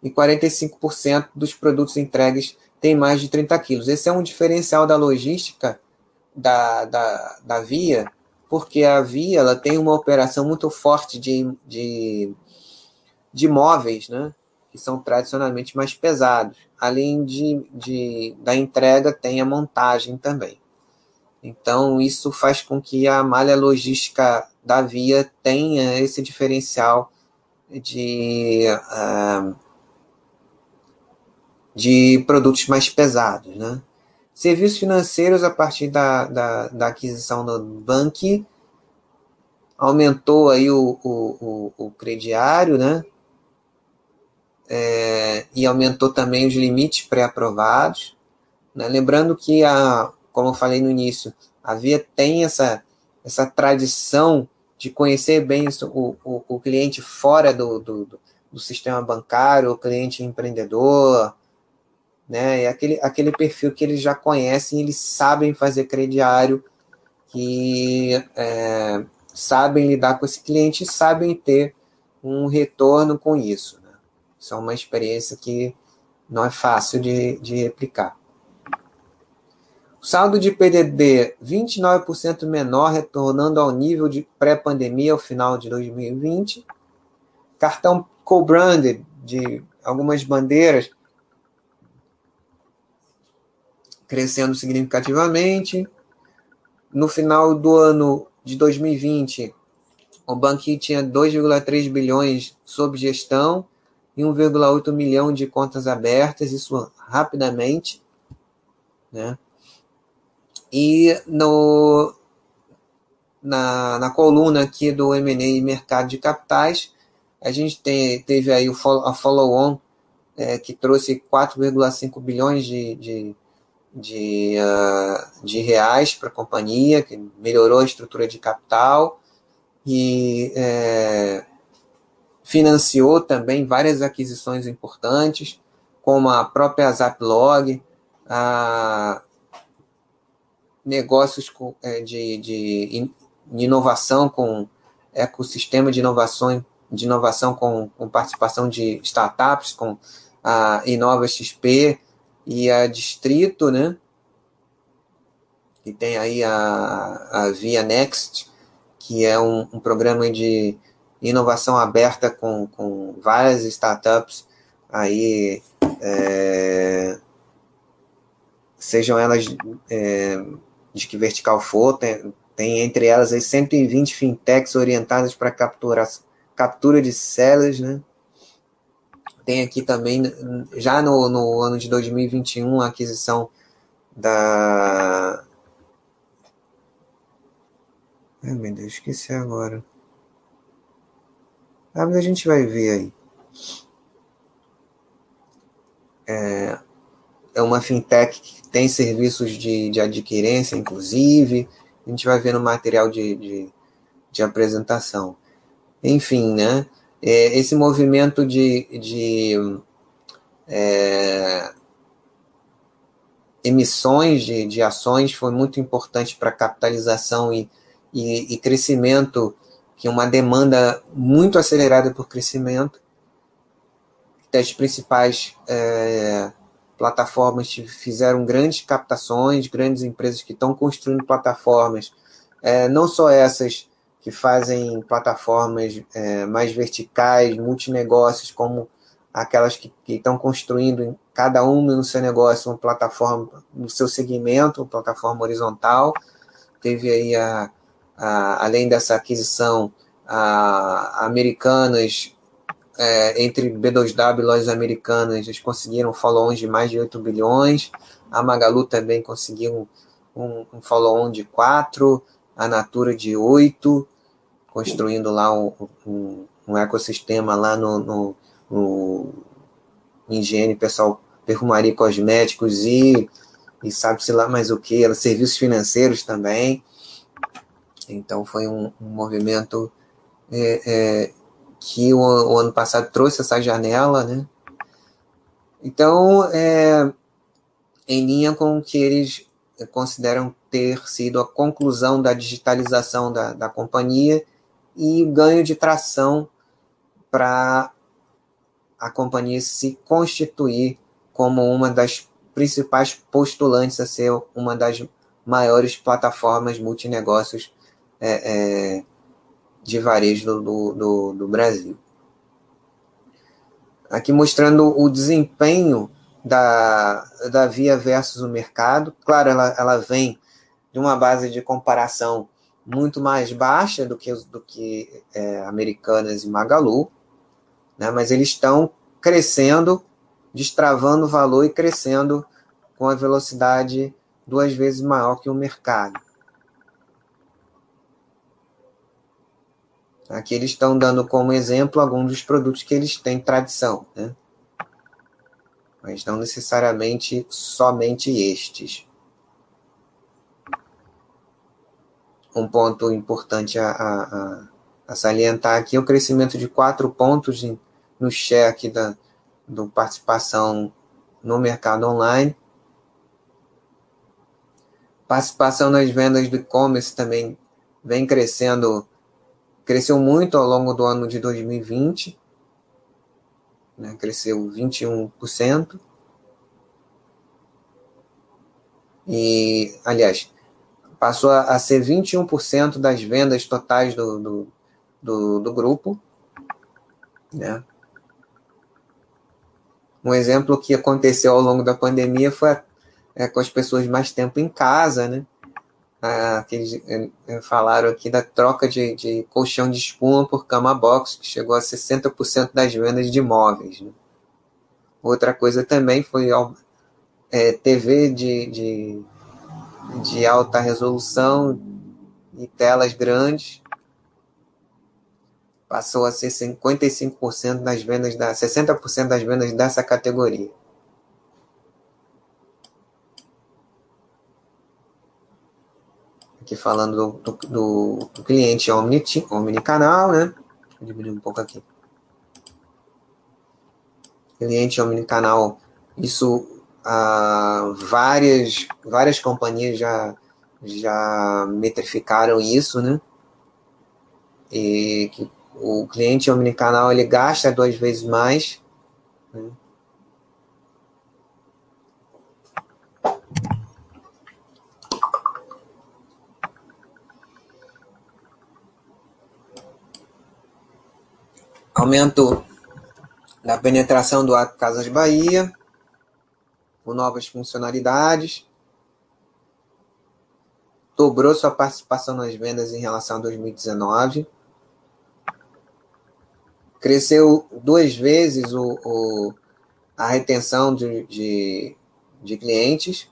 E 45% dos produtos entregues têm mais de 30 quilos. Esse é um diferencial da logística da, da, da Via, porque a Via ela tem uma operação muito forte de, de, de móveis, né? que são tradicionalmente mais pesados. Além de, de, da entrega, tem a montagem também. Então, isso faz com que a malha logística da Via tenha esse diferencial de, uh, de produtos mais pesados. Né? Serviços financeiros, a partir da, da, da aquisição do Bank, aumentou aí o, o, o, o crediário, né? É, e aumentou também os limites pré-aprovados. Né? Lembrando que, a, como eu falei no início, a Via tem essa, essa tradição de conhecer bem o, o, o cliente fora do, do, do, sistema bancário, o cliente empreendedor, né? É aquele, aquele perfil que eles já conhecem, eles sabem fazer crediário, que é, sabem lidar com esse cliente sabem ter um retorno com isso. Né? Isso é uma experiência que não é fácil de, de replicar. Saldo de PDD 29% menor, retornando ao nível de pré-pandemia ao final de 2020. Cartão co-branded de algumas bandeiras crescendo significativamente. No final do ano de 2020, o Banqui tinha 2,3 bilhões sob gestão e 1,8 milhão de contas abertas, isso rapidamente, né? E no, na, na coluna aqui do M&A Mercado de Capitais, a gente tem, teve aí o follow, a follow-on, é, que trouxe 4,5 bilhões de, de, de, uh, de reais para a companhia, que melhorou a estrutura de capital e é, financiou também várias aquisições importantes, como a própria Zaplog, a negócios é, de, de inovação com ecossistema de inovação, de inovação com, com participação de startups, com a Inova XP e a Distrito, né? E tem aí a, a Via Next, que é um, um programa de inovação aberta com, com várias startups aí, é, sejam elas é, de que vertical for, tem, tem entre elas aí 120 fintechs orientadas para captura, captura de sellers, né? Tem aqui também, já no, no ano de 2021, a aquisição da. Ai, meu Deus, esqueci agora. Ah, mas a gente vai ver aí. É, é uma fintech que tem serviços de, de adquirência, inclusive. A gente vai ver no material de, de, de apresentação. Enfim, né? É, esse movimento de, de é, emissões de, de ações foi muito importante para a capitalização e, e, e, crescimento, que é uma demanda muito acelerada por crescimento. As principais é, plataformas fizeram grandes captações, grandes empresas que estão construindo plataformas, é, não só essas que fazem plataformas é, mais verticais, multinegócios, como aquelas que, que estão construindo cada uma no seu negócio uma plataforma no seu segmento, uma plataforma horizontal. Teve aí, a, a além dessa aquisição, a, a Americanas, é, entre B2W e lojas americanas, eles conseguiram follow-on de mais de 8 bilhões. A Magalu também conseguiu um, um follow-on de 4, a Natura de 8 construindo lá um, um, um ecossistema lá no, no, no higiene, pessoal, perfumaria, cosméticos e, e sabe-se lá mais o que, serviços financeiros também. Então foi um, um movimento é, é, que o, o, ano passado trouxe essa janela, né? Então, é, em linha com o que eles consideram ter sido a conclusão da digitalização da, da companhia e ganho de tração para a companhia se constituir como uma das principais postulantes a ser uma das maiores plataformas multinegócios é, é, de varejo do, do, do, Brasil. Aqui mostrando o desempenho da, da Via versus o mercado. Claro, ela, ela vem de uma base de comparação muito mais baixa do que, do que é, Americanas e Magalu, né? mas eles estão crescendo, destravando o valor e crescendo com a velocidade duas vezes maior que o mercado. Aqui eles estão dando como exemplo alguns dos produtos que eles têm tradição, né? mas não necessariamente somente estes. um ponto importante a, a, a, salientar aqui é o crescimento de quatro pontos no share da do participação no mercado online. Participação nas vendas do e-commerce também vem crescendo, cresceu muito ao longo do ano de 2020, né, cresceu 21%. E, aliás, passou a, ser 21% das vendas totais do, do, do, do grupo. Né? Um exemplo que aconteceu ao longo da pandemia foi é, com as pessoas mais tempo em casa, né? Ah, que eles eh, falaram aqui da troca de, de, colchão de espuma por cama box, que chegou a 60% das vendas de imóveis. Né? Outra coisa também foi é, TV de, de, de alta resolução e telas grandes, passou a ser 55% das vendas da 60% das vendas dessa categoria. Aqui falando do, do, do cliente omni, omnicanal, né? Vou diminuir um pouco aqui. Cliente omnicanal, isso ah, várias, várias companhias já, já metrificaram isso, né? E que o cliente omnicanal ele gasta duas vezes mais. Né? Aumento da penetração do app Casas Bahia, com novas funcionalidades, dobrou sua participação nas vendas em relação a 2019, cresceu duas vezes o, o a retenção de, de, de, clientes,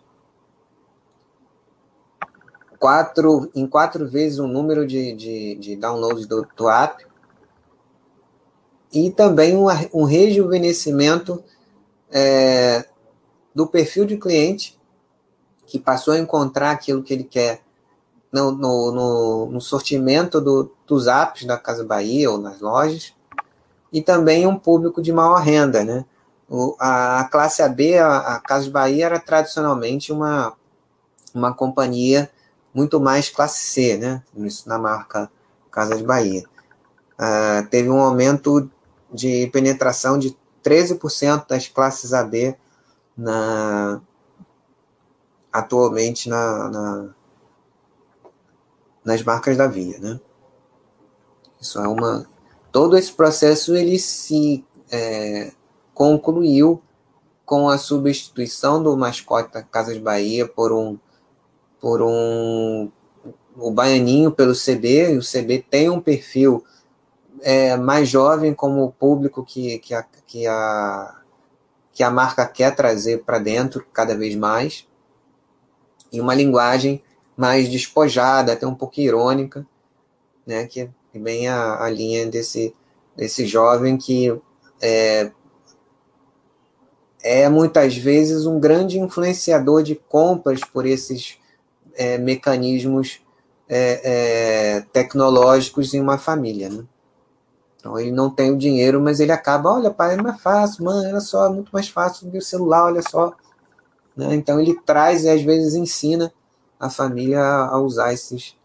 quatro, em quatro vezes o número de, de, de downloads do, do app, e também um, um rejuvenescimento é, do perfil de cliente que passou a encontrar aquilo que ele quer no, no, no, no sortimento do, dos apps da Casa Bahia ou nas lojas, e também um público de maior renda. Né? O, a, a, classe AB, a, a Casa Bahia, era tradicionalmente uma, uma companhia muito mais classe C, né? Isso na marca Casas Bahia. Uh, teve um aumento de penetração de 13% das classes AB na, atualmente na, na, nas marcas da Via, né? Isso é uma todo esse processo ele se é, concluiu com a substituição do mascote da Casas Bahia por um por um o baianinho pelo CB e o CB tem um perfil é, mais jovem como o público que, que, a, que, a, que a marca quer trazer para dentro cada vez mais, e uma linguagem mais despojada, até um pouco irônica, né, que é bem a, a linha desse, desse jovem que é, é muitas vezes um grande influenciador de compras por esses é, mecanismos é, é, tecnológicos em uma família. Né? Então ele não tem o dinheiro, mas ele acaba, olha, pai, é mais fácil, mãe, olha só, é muito mais fácil do que o celular, olha só. Né? Então ele traz e às vezes ensina a família a usar esses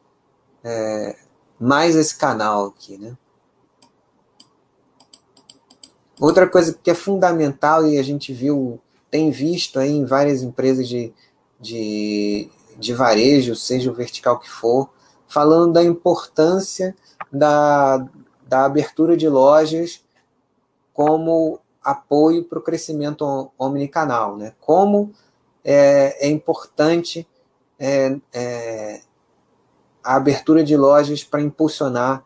é, mais esse canal aqui, né? Outra coisa que é fundamental e a gente viu, tem visto aí em várias empresas de, de, de varejo, seja o vertical que for, falando da importância da, da abertura de lojas como apoio para o crescimento omnicanal, né? Como é, é importante é, é, a abertura de lojas para impulsionar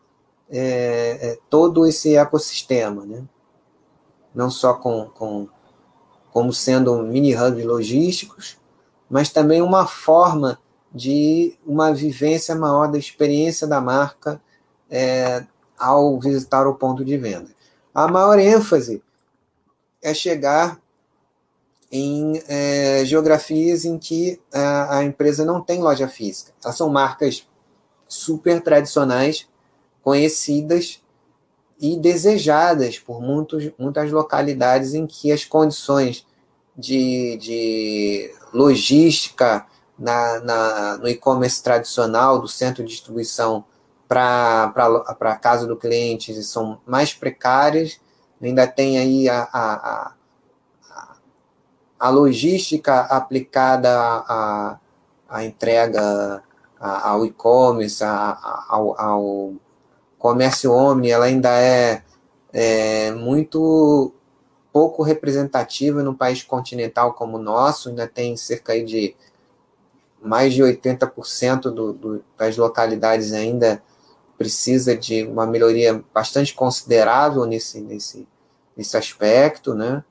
é, é, todo esse ecossistema, né? Não só com, com como sendo mini hubs logísticos, mas também uma forma de uma vivência maior da experiência da marca é, ao visitar o ponto de venda. A maior ênfase é chegar em é, geografias em que a, a, empresa não tem loja física. Elas são marcas super tradicionais, conhecidas e desejadas por muitos, muitas localidades em que as condições de, de logística na, na no e-commerce tradicional do centro de distribuição para a casa do cliente são mais precárias, ainda tem aí a, a, a, a logística aplicada à, à entrega ao e-commerce, ao, ao, comércio omni, ela ainda é, é muito pouco representativa num país continental como o nosso, ainda tem cerca de mais de 80% do, do, das localidades ainda precisa de uma melhoria bastante considerável nesse, nesse, nesse aspecto, né?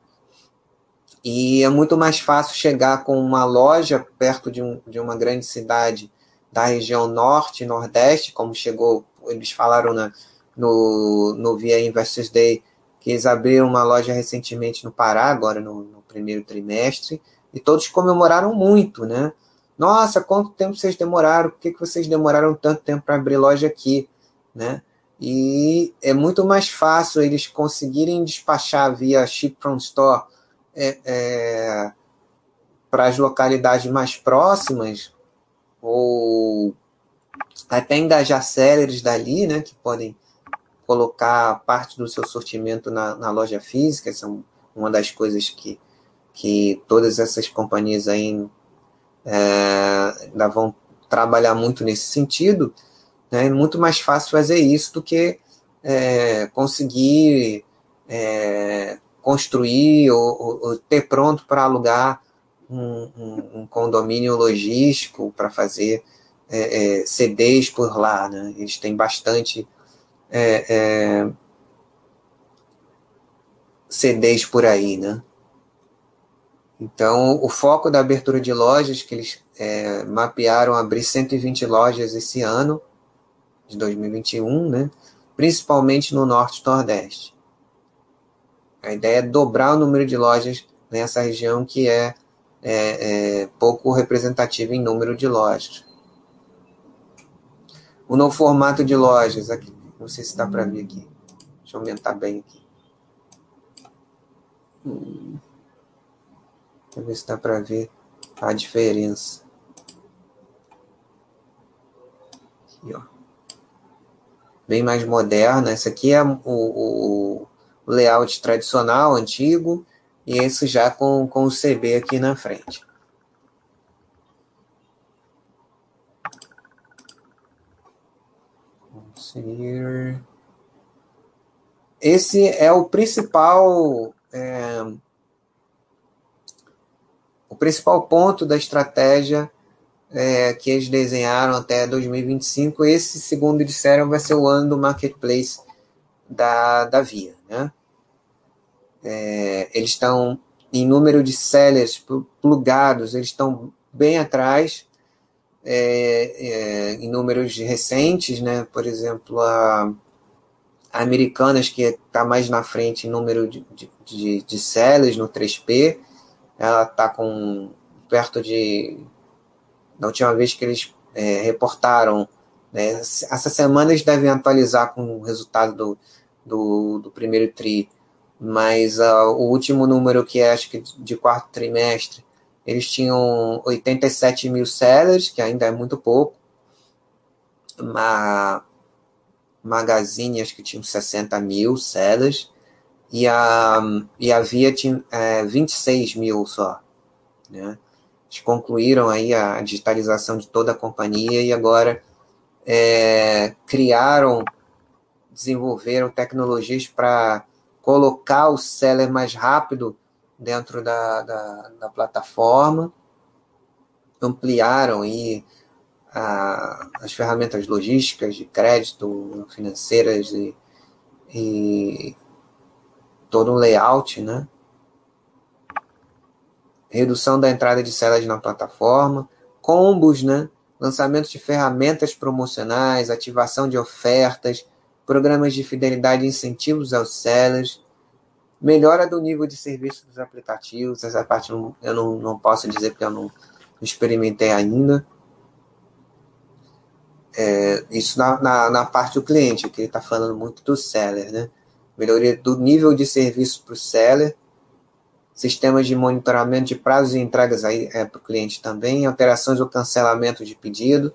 E é muito mais fácil chegar com uma loja perto de, um, de uma grande cidade da região norte e nordeste, como chegou, eles falaram na, no, no Via Investors Day, que eles abriram uma loja recentemente no Pará, agora no, no primeiro trimestre, e todos comemoraram muito, né? Nossa, quanto tempo vocês demoraram? Por que, que vocês demoraram tanto tempo para abrir loja aqui? Né? E é muito mais fácil eles conseguirem despachar via Ship from Store é, é, para as localidades mais próximas, ou até engajar sellers dali, né, que podem colocar parte do seu sortimento na, na loja física, são uma das coisas que, que todas essas companhias aí é, ainda vão trabalhar muito nesse sentido, né, é muito mais fácil fazer isso do que é, conseguir é, construir ou, ou, ter pronto para alugar um, um, um, condomínio logístico para fazer é, é, CDs por lá. Né? Eles têm bastante é, é CDs por aí. Né? Então, o foco da abertura de lojas, que eles é, mapearam abrir 120 lojas esse ano, de 2021, né? principalmente no Norte e Nordeste. A ideia é dobrar o número de lojas nessa região que é, é, é pouco representativa em número de lojas. O novo formato de lojas, aqui, não sei se dá para ver aqui. Deixa eu aumentar bem aqui. Hum. Deixa eu ver se dá para ver a diferença. Aqui, ó. Bem mais moderna. Esse aqui é o, o, o layout tradicional, antigo, e esse já com, com o CB aqui na frente. Esse é o principal é, o principal ponto da estratégia é, que eles desenharam até 2025, esse, segundo disseram, vai ser o ano do marketplace da, da Via. Né? É, eles estão, em número de sellers plugados, eles estão bem atrás, é, é, em números recentes, né? por exemplo, a, a Americanas, que está mais na frente em número de, de, de sellers no 3P, ela está com perto de. Da última vez que eles é, reportaram, né, essa semana eles devem atualizar com o resultado do, do, do primeiro TRI, mas uh, o último número, que é acho que de quarto trimestre, eles tinham 87 mil sellers, que ainda é muito pouco. Uma Magazine, acho que tinha 60 mil sellers e a, e a Via tinha é, 26 mil só. Né? Eles concluíram aí a digitalização de toda a companhia e agora é, criaram, desenvolveram tecnologias para colocar o seller mais rápido dentro da, da, da plataforma, ampliaram aí a, as ferramentas logísticas de crédito, financeiras e, e todo um layout, né? Redução da entrada de celas na plataforma, combos, né? Lançamento de ferramentas promocionais, ativação de ofertas, programas de fidelidade e incentivos aos sellers, melhora do nível de serviço dos aplicativos. Essa parte eu não, não posso dizer porque eu não, não experimentei ainda. É, isso na, na, na, parte do cliente, que ele está falando muito do seller, né? melhoria do nível de serviço para o seller, sistemas de monitoramento de prazos e entregas é, para o cliente também, alterações ou cancelamento de pedido.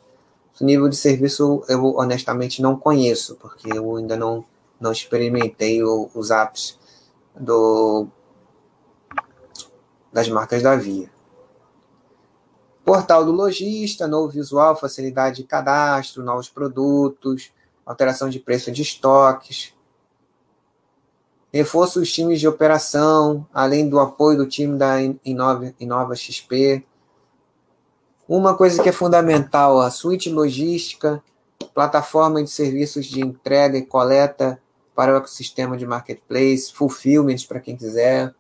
O nível de serviço eu honestamente não conheço, porque eu ainda não, não experimentei o, os apps do, das marcas da Via. Portal do lojista, novo visual, facilidade de cadastro, novos produtos, alteração de preço de estoques, reforço os times de operação, além do apoio do time da Inova, Inova XP, Uma coisa que é fundamental, a suíte logística, plataforma de serviços de entrega e coleta para o ecossistema de marketplace, fulfillment para quem quiser,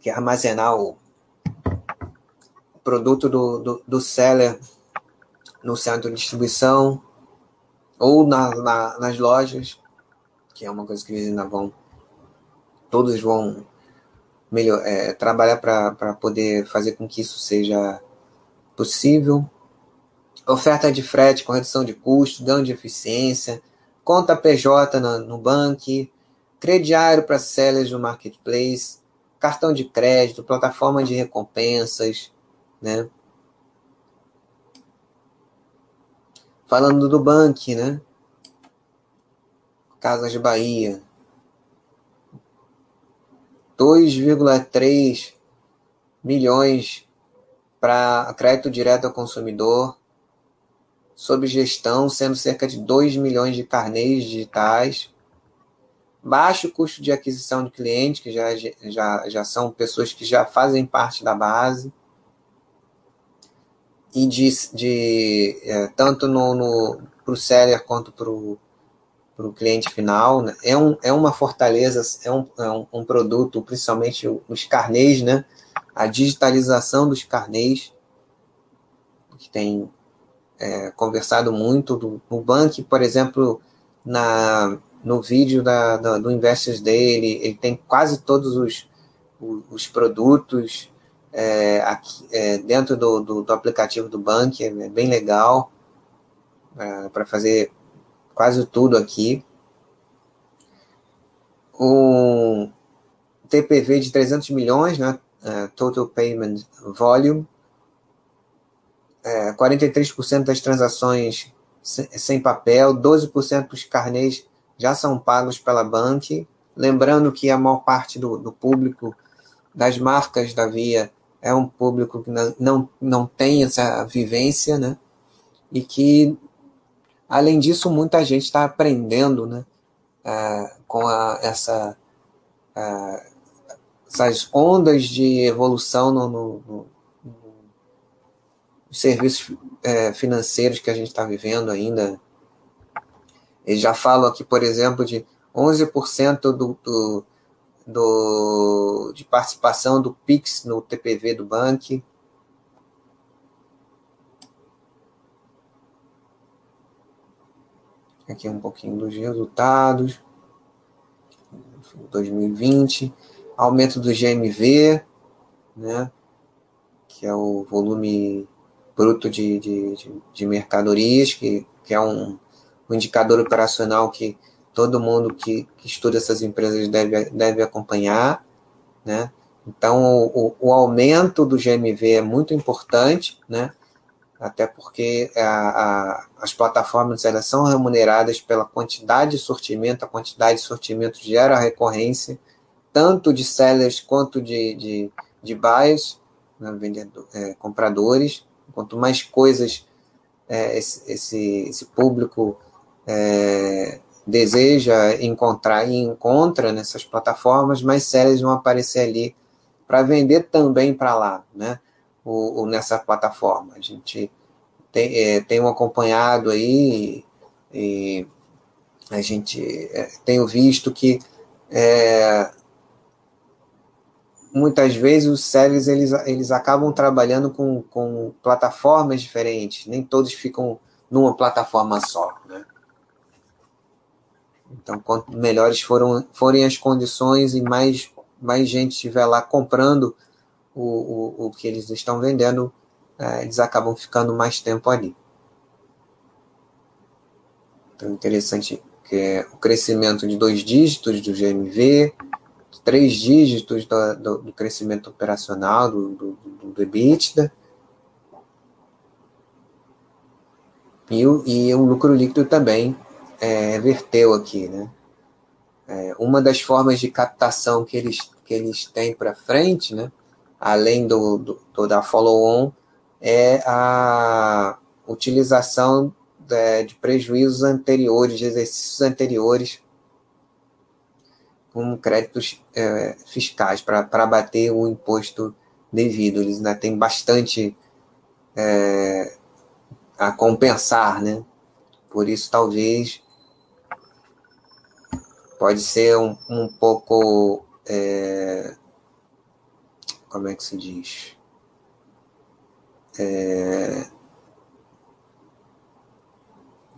que é armazenar o produto do, do, do seller no centro de distribuição ou na, na, nas lojas, que é uma coisa que eles ainda vão, todos vão melhor, é, trabalhar para poder fazer com que isso seja possível. Oferta de frete com redução de custo, ganho de eficiência, conta PJ no, no banco, crediário para sellers no marketplace, cartão de crédito, plataforma de recompensas, né? Falando do Bank, né? Casas de Bahia. 2,3 milhões para crédito direto ao consumidor, sob gestão, sendo cerca de 2 milhões de carnês digitais baixo custo de aquisição de clientes, que já, já, já são pessoas que já fazem parte da base, e de, de é, tanto no, no, para o seller quanto para o cliente final. Né? É, um, é uma fortaleza, é um, é um, um produto, principalmente os carnês, né? a digitalização dos carnês, que tem é, conversado muito do, no banco, por exemplo, na no vídeo da, da, do Investors dele, ele tem quase todos os, os, os produtos é, aqui, é, dentro do, do, do, aplicativo do banco, é, é bem legal é, para fazer quase tudo aqui. Um TPV de 300 milhões, né? Uh, Total Payment Volume. 43% é, das transações sem papel, 12% dos carnês já são pagos pela Bank. Lembrando que a maior parte do, do público das marcas da Via é um público que não, não, não tem essa vivência, né? E que, além disso, muita gente está aprendendo, né? Ah, com a, essa, ah, essas ondas de evolução no, no, no, nos serviços é, financeiros que a gente está vivendo ainda eles já falam aqui, por exemplo, de 11% do, do, do, de participação do PIX no TPV do banco. Aqui um pouquinho dos resultados. 2020. Aumento do GMV, né? que é o volume bruto de, de, de, de mercadorias, que, que é um, um indicador operacional que todo mundo que, que estuda essas empresas deve, deve acompanhar, né? Então, o, o aumento do GMV é muito importante, né? Até porque a, a, as plataformas elas são remuneradas pela quantidade de sortimento, a quantidade de sortimento gera recorrência, tanto de sellers quanto de, de, de buyers, né? Vendedor, é, compradores. Quanto mais coisas é, esse, esse, esse público é, deseja encontrar e encontra nessas plataformas, mais séries vão aparecer ali para vender também para lá, né? O, o, nessa plataforma. A gente tem, é, tem um acompanhado aí e, a gente é, tem visto que é, muitas vezes os sellers eles, eles acabam trabalhando com, com plataformas diferentes, nem todos ficam numa plataforma só, né? Então, quanto melhores foram, forem as condições e mais, mais gente estiver lá comprando o, o, o que eles estão vendendo, é, eles acabam ficando mais tempo ali. Então, interessante que é o crescimento de dois dígitos do GMV, três dígitos do, do, do crescimento operacional do, do, do EBITDA, e e o lucro líquido também é, verteu aqui, né? É, uma das formas de captação que eles, que eles têm para frente, né? Além do, do, da follow-on, é a utilização de, de prejuízos anteriores, de exercícios anteriores, como créditos é, fiscais, para bater o imposto devido. Eles ainda têm bastante é, a compensar, né? Por isso, talvez pode ser um, um pouco é, como é que se diz? É,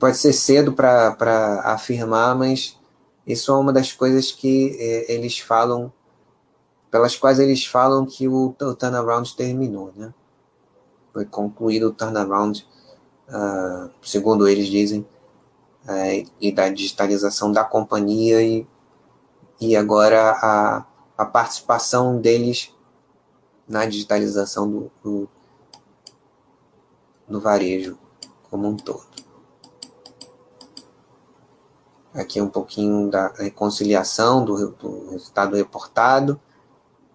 pode ser cedo para afirmar, mas isso é uma das coisas que é, eles falam, pelas quais eles falam que o, o turnaround terminou, né? Foi concluído o turnaround, uh, segundo eles dizem, uh, e da digitalização da companhia e, e agora a, a participação deles na digitalização do, do, do varejo como um todo. Aqui um pouquinho da reconciliação do, do resultado reportado.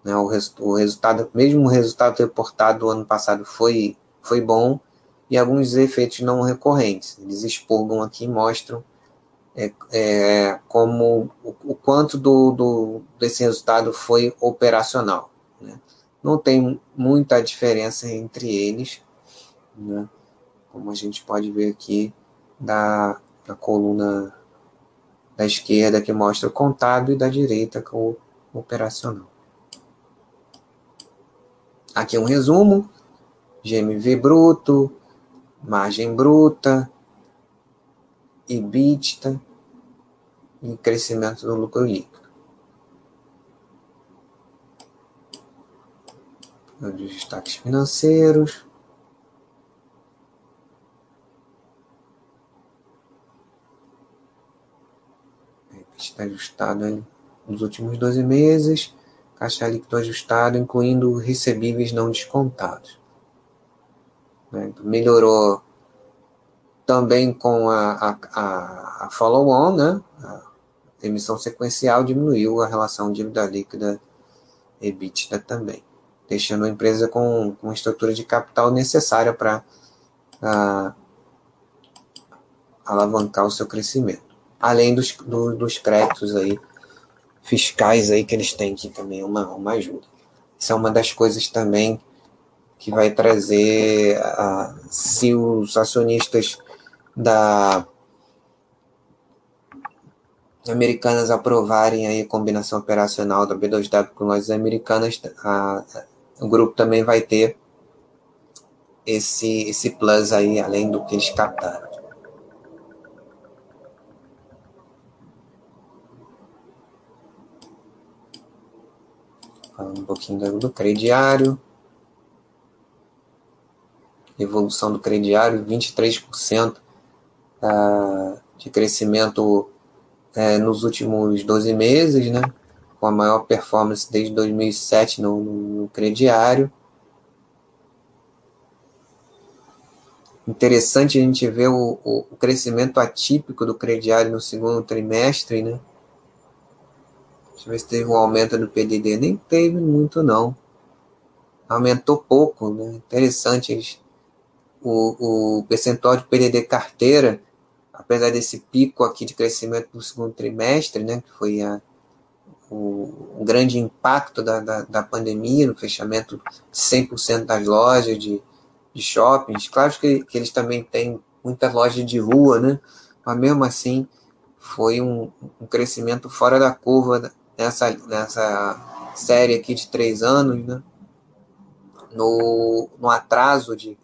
Né, o, res, o resultado, mesmo o resultado reportado do ano passado foi, foi bom, e alguns efeitos não recorrentes. Eles expurgam aqui e mostram é, é, como o, o quanto do, do, desse resultado foi operacional. Né? Não tem muita diferença entre eles, né? como a gente pode ver aqui da, da coluna da esquerda que mostra o contábil e da direita com o operacional. Aqui é um resumo: GMV bruto, margem bruta, EBITDA e crescimento do lucro líquido. os destaques financeiros. Está ajustado nos últimos 12 meses. Caixa líquido ajustado, incluindo recebíveis não descontados. Né? Melhorou também com a, a, a, a follow-on, né? a emissão sequencial diminuiu a relação dívida líquida EBITDA também deixando a empresa com, com a estrutura de capital necessária para alavancar o seu crescimento. Além dos, do, dos créditos aí, fiscais aí que eles têm, que também é uma, uma ajuda. Isso é uma das coisas também que vai trazer, se os acionistas da americanas aprovarem aí a combinação operacional da B2W com lojas americanas, a, o grupo também vai ter esse, esse plus aí, além do que eles captaram. Um pouquinho do crediário. Evolução do crediário, 23% ah, de crescimento eh, nos últimos 12 meses, né? com a maior performance desde 2007 no, crediário. Interessante a gente ver o, o, o, crescimento atípico do crediário no segundo trimestre, né? Deixa eu ver se teve um aumento do PDD. Nem teve muito, não. Aumentou pouco, né? Interessante. O, o percentual de PDD carteira, apesar desse pico aqui de crescimento do segundo trimestre, né? Que foi a o, o grande impacto da, da, da, pandemia no fechamento de 100% das lojas de, de shoppings. Claro que, que eles também têm muita loja de rua, né? mas mesmo assim foi um, um crescimento fora da curva nessa, nessa série aqui de três anos, né? no, no atraso de,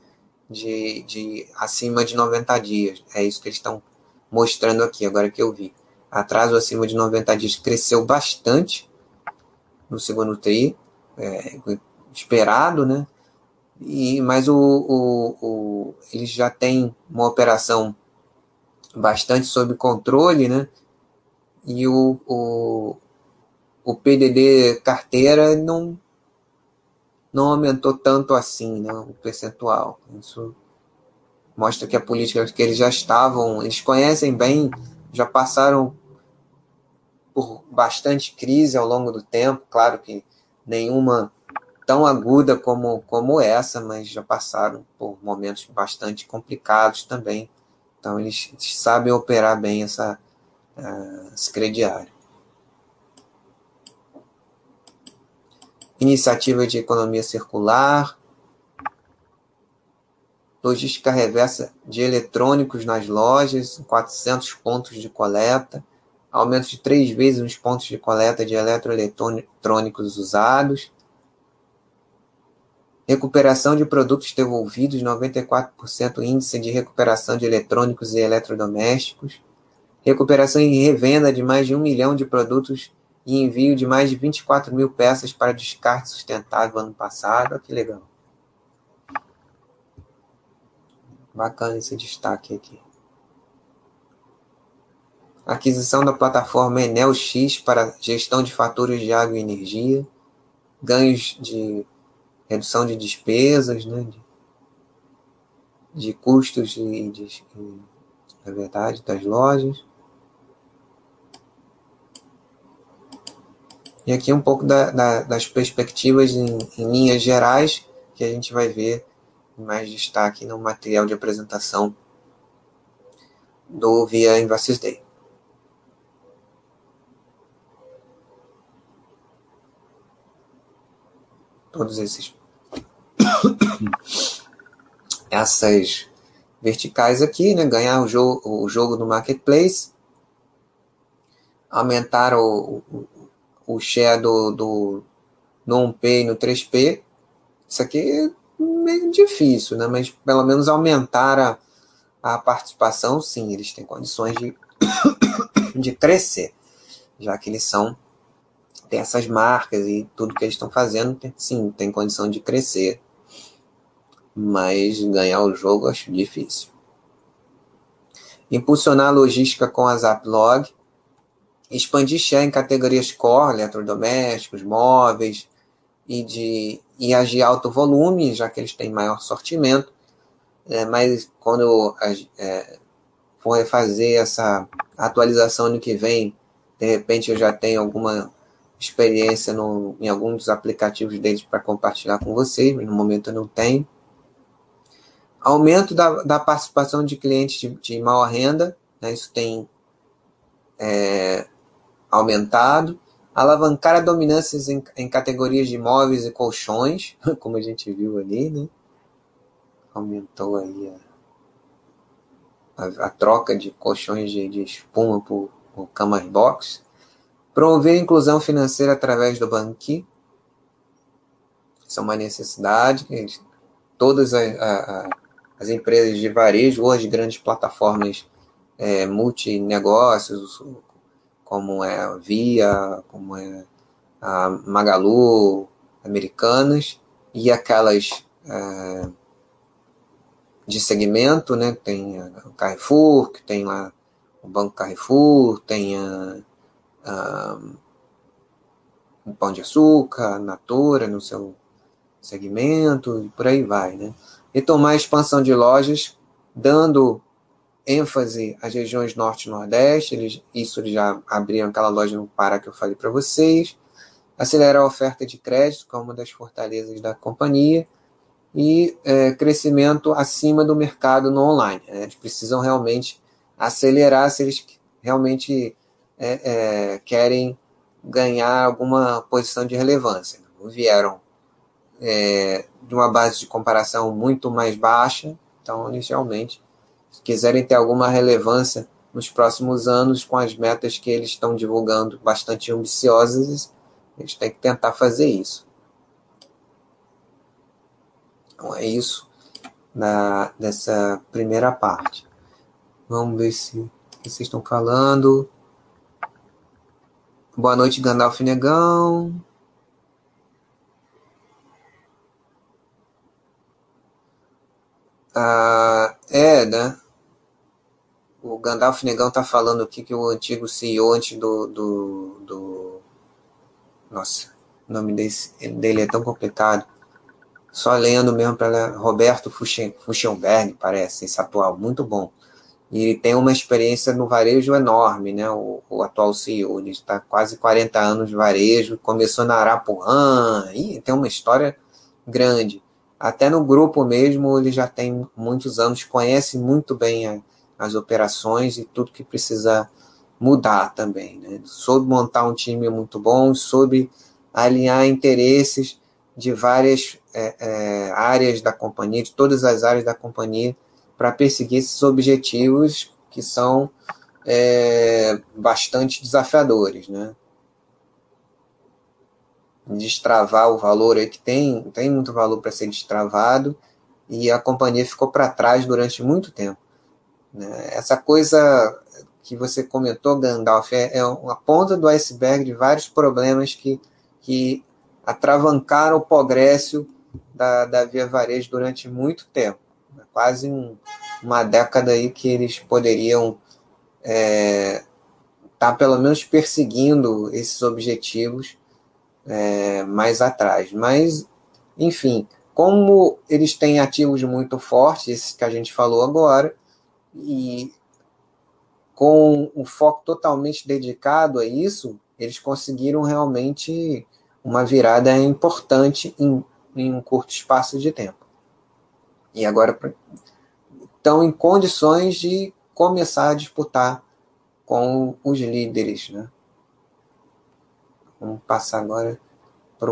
de, de acima de 90 dias. É isso que eles estão mostrando aqui, agora que eu vi atraso acima de 90 dias cresceu bastante no segundo TRI, é, esperado, né? E, mas o, o, o, eles já têm uma operação bastante sob controle, né? E o, o, o PDD carteira não, não aumentou tanto assim, né? O percentual. Isso mostra que a política que eles já estavam, eles conhecem bem, já passaram por bastante crise ao longo do tempo, claro que nenhuma tão aguda como, como essa, mas já passaram por momentos bastante complicados também. Então eles, sabem operar bem essa, uh, esse crediário. Iniciativa de economia circular, logística reversa de eletrônicos nas lojas, 400 pontos de coleta, aumento de três vezes nos pontos de coleta de eletroeletrônicos usados, recuperação de produtos devolvidos, 94% índice de recuperação de eletrônicos e eletrodomésticos, recuperação e revenda de mais de um milhão de produtos e envio de mais de 24 mil peças para descarte sustentável ano passado. Olha que legal. Bacana esse destaque aqui. Aquisição da plataforma Enel X para gestão de faturas de água e energia. Ganhos de redução de despesas, né? de, de custos de, de, na verdade, das lojas. E aqui um pouco da, da, das perspectivas em, em, linhas gerais que a gente vai ver mais destaque no material de apresentação do Via Invassis Day. Todos esses essas verticais aqui, né? Ganhar o jogo, o jogo no marketplace, aumentar o o share do, do no 1P e no 3P. Isso aqui é meio difícil, né? mas pelo menos aumentar a, a participação, sim, eles têm condições de, de crescer, já que eles são tem essas marcas e tudo que eles estão fazendo, sim, tem condição de crescer. Mas ganhar o jogo acho difícil. Impulsionar a logística com a Zaplog expandir share em categorias core, eletrodomésticos, móveis e de e de alto volume, já que eles têm maior sortimento. É, mas quando é, for fazer essa atualização no que vem, de repente eu já tenho alguma experiência no, em alguns dos aplicativos deles para compartilhar com vocês, mas no momento eu não tenho. Aumento da, da participação de clientes de, de maior renda, né, isso tem é, aumentado, alavancar a dominância em, em, categorias de móveis e colchões, como a gente viu ali, né? Aumentou aí a, a, a troca de colchões de, de espuma por, por camas box. Promover a inclusão financeira através do Banqui. Isso é uma necessidade. Todas as, as empresas de varejo, hoje grandes plataformas é, multinegócios, como é a Via, como é a Magalu, Americanas, e aquelas é, de segmento, né? Tem o Carrefour, que tem lá o Banco Carrefour, tem a, a, o Pão de Açúcar, a Natura no seu segmento, e por aí vai, né? Retomar a expansão de lojas, dando ênfase às regiões norte e nordeste, eles, isso eles já abriram aquela loja no Pará que eu falei para vocês, acelerar a oferta de crédito, que é uma das fortalezas da companhia, e é, crescimento acima do mercado no online. Né? Eles precisam realmente acelerar se eles realmente é, é, querem ganhar alguma posição de relevância. Vieram é, de uma base de comparação muito mais baixa, então se quiserem ter alguma relevância nos próximos anos com as metas que eles estão divulgando bastante ambiciosas, eles têm que tentar fazer isso. Então é isso na, dessa primeira parte. Vamos ver se vocês estão falando. Boa noite, Gandalf Negão. Ah, é, né? O Gandalf Negão tá falando aqui que o antigo CEO antes do. do, do nossa, o nome desse, dele é tão complicado. Só lendo mesmo para Roberto Fuchenberg, parece, esse atual, muito bom. E ele tem uma experiência no varejo enorme, né? O, o atual CEO, ele está quase 40 anos de varejo, começou na Arapuã, e tem uma história grande. Até no grupo mesmo, ele já tem muitos anos, conhece muito bem a, as operações e tudo que precisa mudar também. Né? Soube montar um time muito bom, soube alinhar interesses de várias é, é, áreas da companhia, de todas as áreas da companhia, para perseguir esses objetivos que são é, bastante desafiadores, né? Destravar o valor aí que tem, tem muito valor para ser destravado e a companhia ficou para trás durante muito tempo. Né? Essa coisa que você comentou, Gandalf, é, é uma ponta do iceberg de vários problemas que, que atravancaram o progresso da, da Via Varejo durante muito tempo. Quase um, uma década aí que eles poderiam estar é, tá pelo menos perseguindo esses objetivos é, mais atrás. Mas, enfim, como eles têm ativos muito fortes, esses que a gente falou agora, e com o foco totalmente dedicado a isso, eles conseguiram realmente uma virada importante em, em um curto espaço de tempo. E agora estão em condições de começar a disputar com os líderes. Né? Vamos passar agora para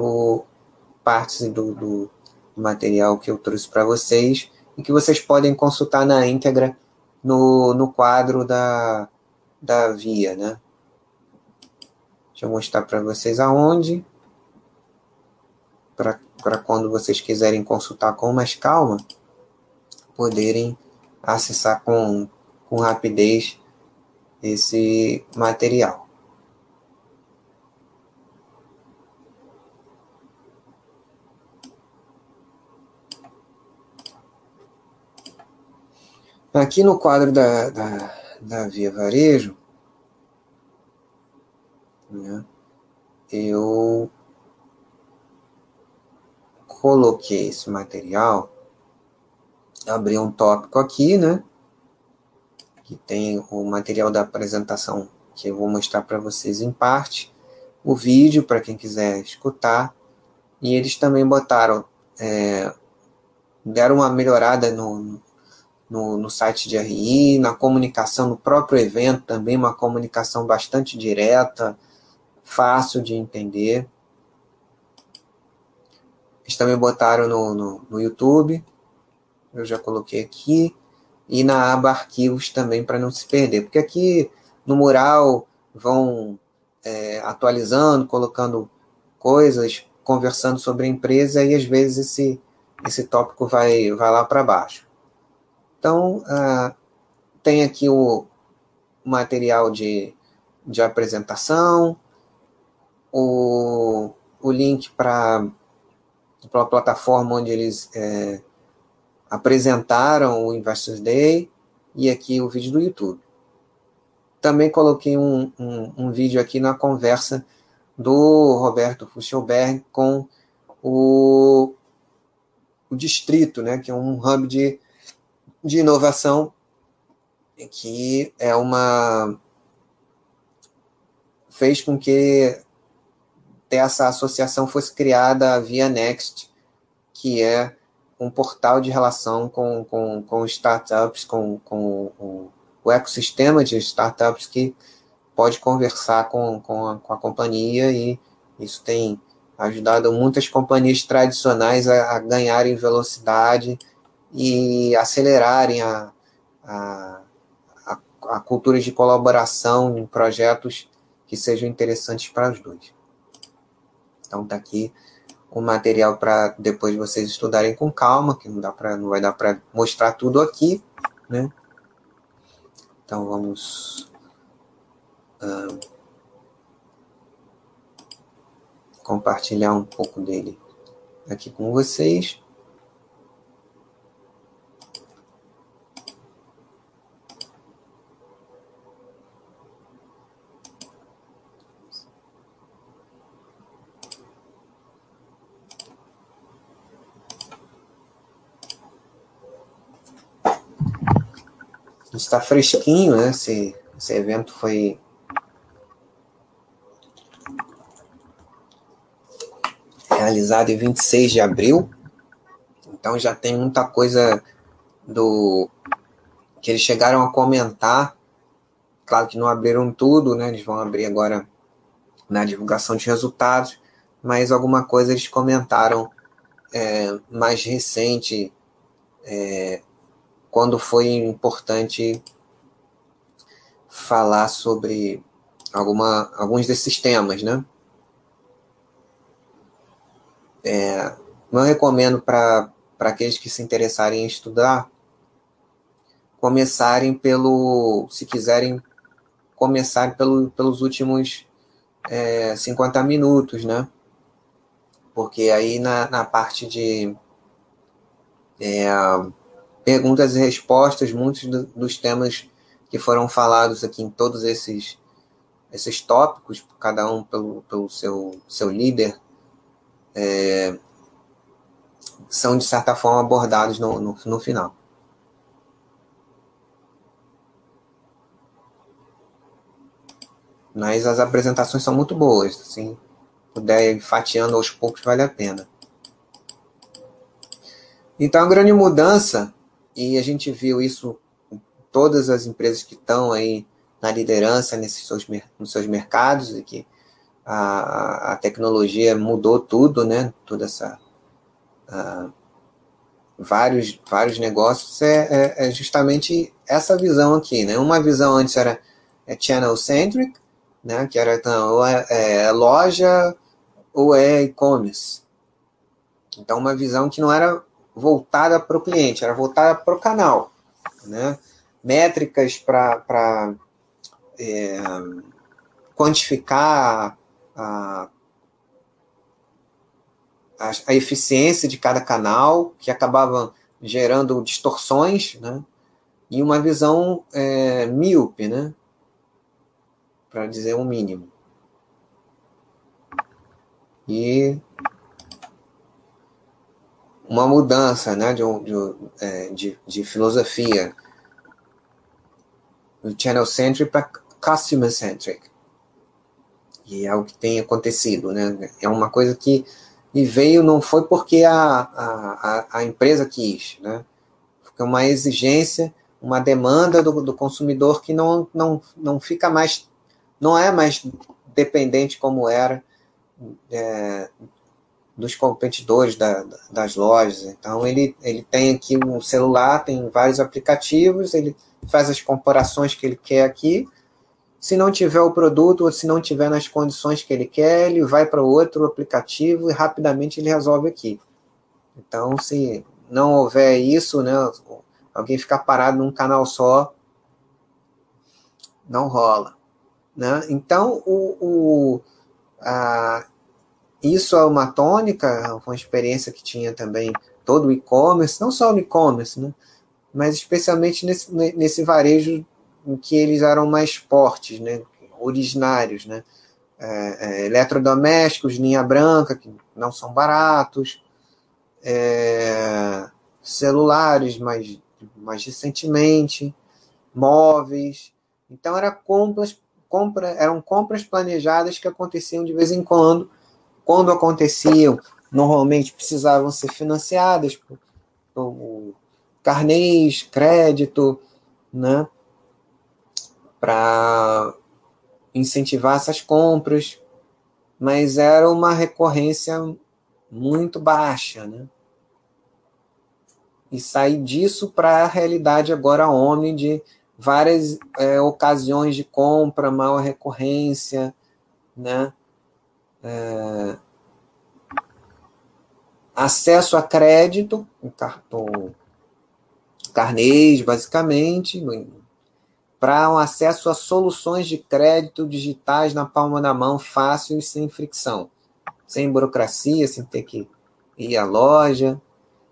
partes do, do material que eu trouxe para vocês e que vocês podem consultar na íntegra no, no quadro da, da via, né? Deixa eu mostrar para vocês aonde, para quando vocês quiserem consultar com mais calma, poderem acessar com, com rapidez esse material. Aqui no quadro da, da, da Via Varejo, né, eu coloquei esse material, abri um tópico aqui, né? Que tem o material da apresentação que eu vou mostrar para vocês em parte, o vídeo para quem quiser escutar, e eles também botaram, é, deram uma melhorada no, no, no site de RI, na comunicação no próprio evento também, uma comunicação bastante direta, fácil de entender. Eles também botaram no, no, no YouTube, eu já coloquei aqui, e na aba arquivos também para não se perder, porque aqui no mural vão é, atualizando, colocando coisas, conversando sobre a empresa e às vezes esse, esse tópico vai, vai lá para baixo. Então, ah, tem aqui o material de, de apresentação, o, o link para a plataforma onde eles é, apresentaram o Investors Day e aqui o vídeo do YouTube. Também coloquei um, um, um vídeo aqui na conversa do Roberto Fuchelberg com o, o Distrito, né, que é um hub de de inovação que é uma fez com que essa associação fosse criada via Next, que é um portal de relação com, com, com startups, com, com o, ecossistema de startups que pode conversar com, com, a, com a companhia e isso tem ajudado muitas companhias tradicionais a, a ganharem velocidade e acelerarem a, a, a, cultura de colaboração em projetos que sejam interessantes para os dois. Então tá aqui o material para depois vocês estudarem com calma, que não dá para não vai dar para mostrar tudo aqui, né? Então vamos uh, compartilhar um pouco dele aqui com vocês. Está fresquinho, né? Esse, esse evento foi realizado em 26 de abril, então já tem muita coisa do que eles chegaram a comentar. Claro que não abriram tudo, né? Eles vão abrir agora na divulgação de resultados, mas alguma coisa eles comentaram é, mais recente, é, quando foi importante falar sobre alguma, alguns desses temas, né? É, eu recomendo para aqueles que se interessarem em estudar, começarem pelo, se quiserem, começar pelo, pelos últimos é, 50 minutos, né? Porque aí na, na parte de é, perguntas e respostas, muitos do, dos temas que foram falados aqui em todos esses, esses tópicos, cada um pelo, pelo seu, seu líder, é, são, de certa forma, abordados no, no, no final. Mas as apresentações são muito boas, assim, puder ir fatiando aos poucos vale a pena. Então, a grande mudança, e a gente viu isso em todas as empresas que estão aí na liderança nesses seus, nos seus mercados, e que a, a tecnologia mudou tudo, né? Toda essa. Vários, vários negócios é, é, é, justamente essa visão aqui, né? Uma visão antes era é channel-centric, né? Que era, então, ou é, é loja ou é e-commerce. Então, uma visão que não era voltada para o cliente, era voltada para o canal, né? Métricas para é, quantificar a, a, a, eficiência de cada canal, que acabava gerando distorções, né? e uma visão é, míope, né? para dizer o um mínimo. E uma mudança né, de, de, é, de, de filosofia do channel-centric para customer-centric. E é o que tem acontecido, né? É uma coisa que e veio não foi porque a, a, a empresa quis, né? Foi uma exigência, uma demanda do, do consumidor que não, não, não fica mais, não é mais dependente como era é, dos competidores da, das lojas. Então ele, ele tem aqui um celular, tem vários aplicativos, ele faz as comparações que ele quer aqui se não tiver o produto ou se não tiver nas condições que ele quer, ele vai para outro aplicativo e rapidamente ele resolve aqui. Então, se não houver isso, né, alguém ficar parado num canal só, não rola. Né? Então, o, o, a, isso é uma tônica, uma experiência que tinha também todo o e-commerce, não só o e-commerce, né? mas especialmente nesse, nesse varejo em que eles eram mais fortes, né, originários, né, é, é, eletrodomésticos, linha branca, que não são baratos, é, celulares mais, mais recentemente, móveis. Então era compras, compra, eram compras planejadas que aconteciam de vez em quando. Quando aconteciam, normalmente precisavam ser financiadas por, por carnês, crédito, né? para incentivar essas compras, mas era uma recorrência muito baixa, né? E sair disso para a realidade agora homem de várias é, ocasiões de compra, maior recorrência, né? É, acesso a crédito, cartão, carnês, basicamente, para um acesso a soluções de crédito digitais na palma da mão, fácil e sem fricção, sem burocracia, sem ter que ir à loja.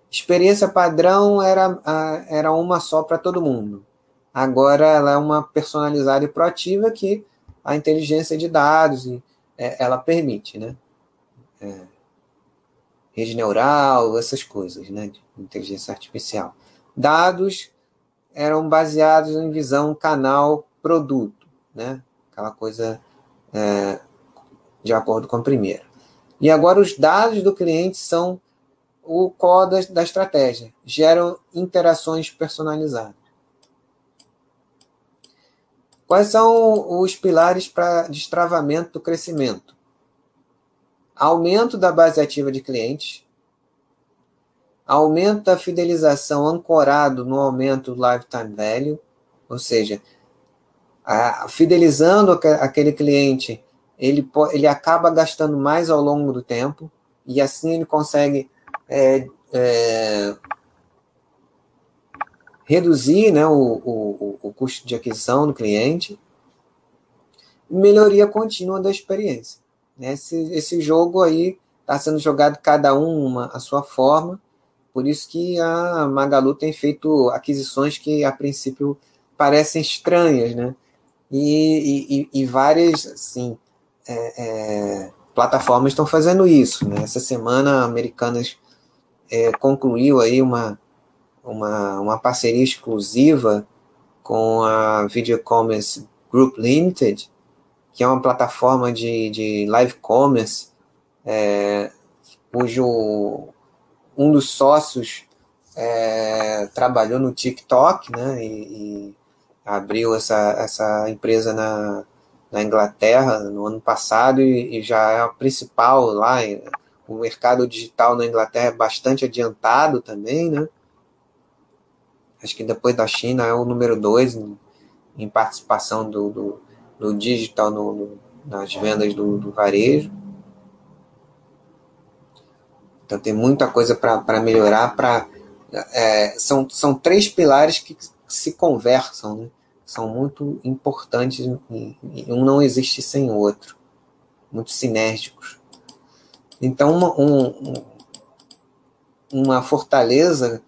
Experiência padrão era, era uma só para todo mundo. Agora ela é uma personalizada e proativa que a inteligência de dados é, ela permite, né? É, rede neural, essas coisas, né? De inteligência artificial. Dados eram baseados em visão canal produto, né? Aquela coisa é, de acordo com a primeira. E agora os dados do cliente são o código da estratégia, geram interações personalizadas. Quais são os pilares para destravamento do crescimento? aumento da base ativa de clientes, aumento da fidelização ancorado no aumento do lifetime value, ou seja, a, fidelizando aquele cliente, ele, ele acaba gastando mais ao longo do tempo, e assim ele consegue é, é, reduzir né, o, o, o custo de aquisição do cliente, melhoria contínua da experiência. Esse, esse jogo aí está sendo jogado cada um uma, a sua forma, por isso que a Magalu tem feito aquisições que a princípio parecem estranhas, né? E, e, e várias, assim, é, é, plataformas estão fazendo isso, né? Essa semana, Americanas é, concluiu aí uma, uma, uma parceria exclusiva com a Video Commerce Group Limited, que é uma plataforma de, de live commerce, é, cujo um dos sócios é, trabalhou no TikTok, né, e, e, abriu essa, essa empresa na, na Inglaterra no ano passado e, e já é a principal lá. O mercado digital na Inglaterra é bastante adiantado também, né? Acho que depois da China é o número dois em, em participação do, do, do digital no, no, nas vendas do, do varejo. Então tem muita coisa para melhorar. Pra, é, são, são três pilares que se conversam, né? são muito importantes e, um não existe sem o outro, muito sinérgicos. Então, uma, um, uma fortaleza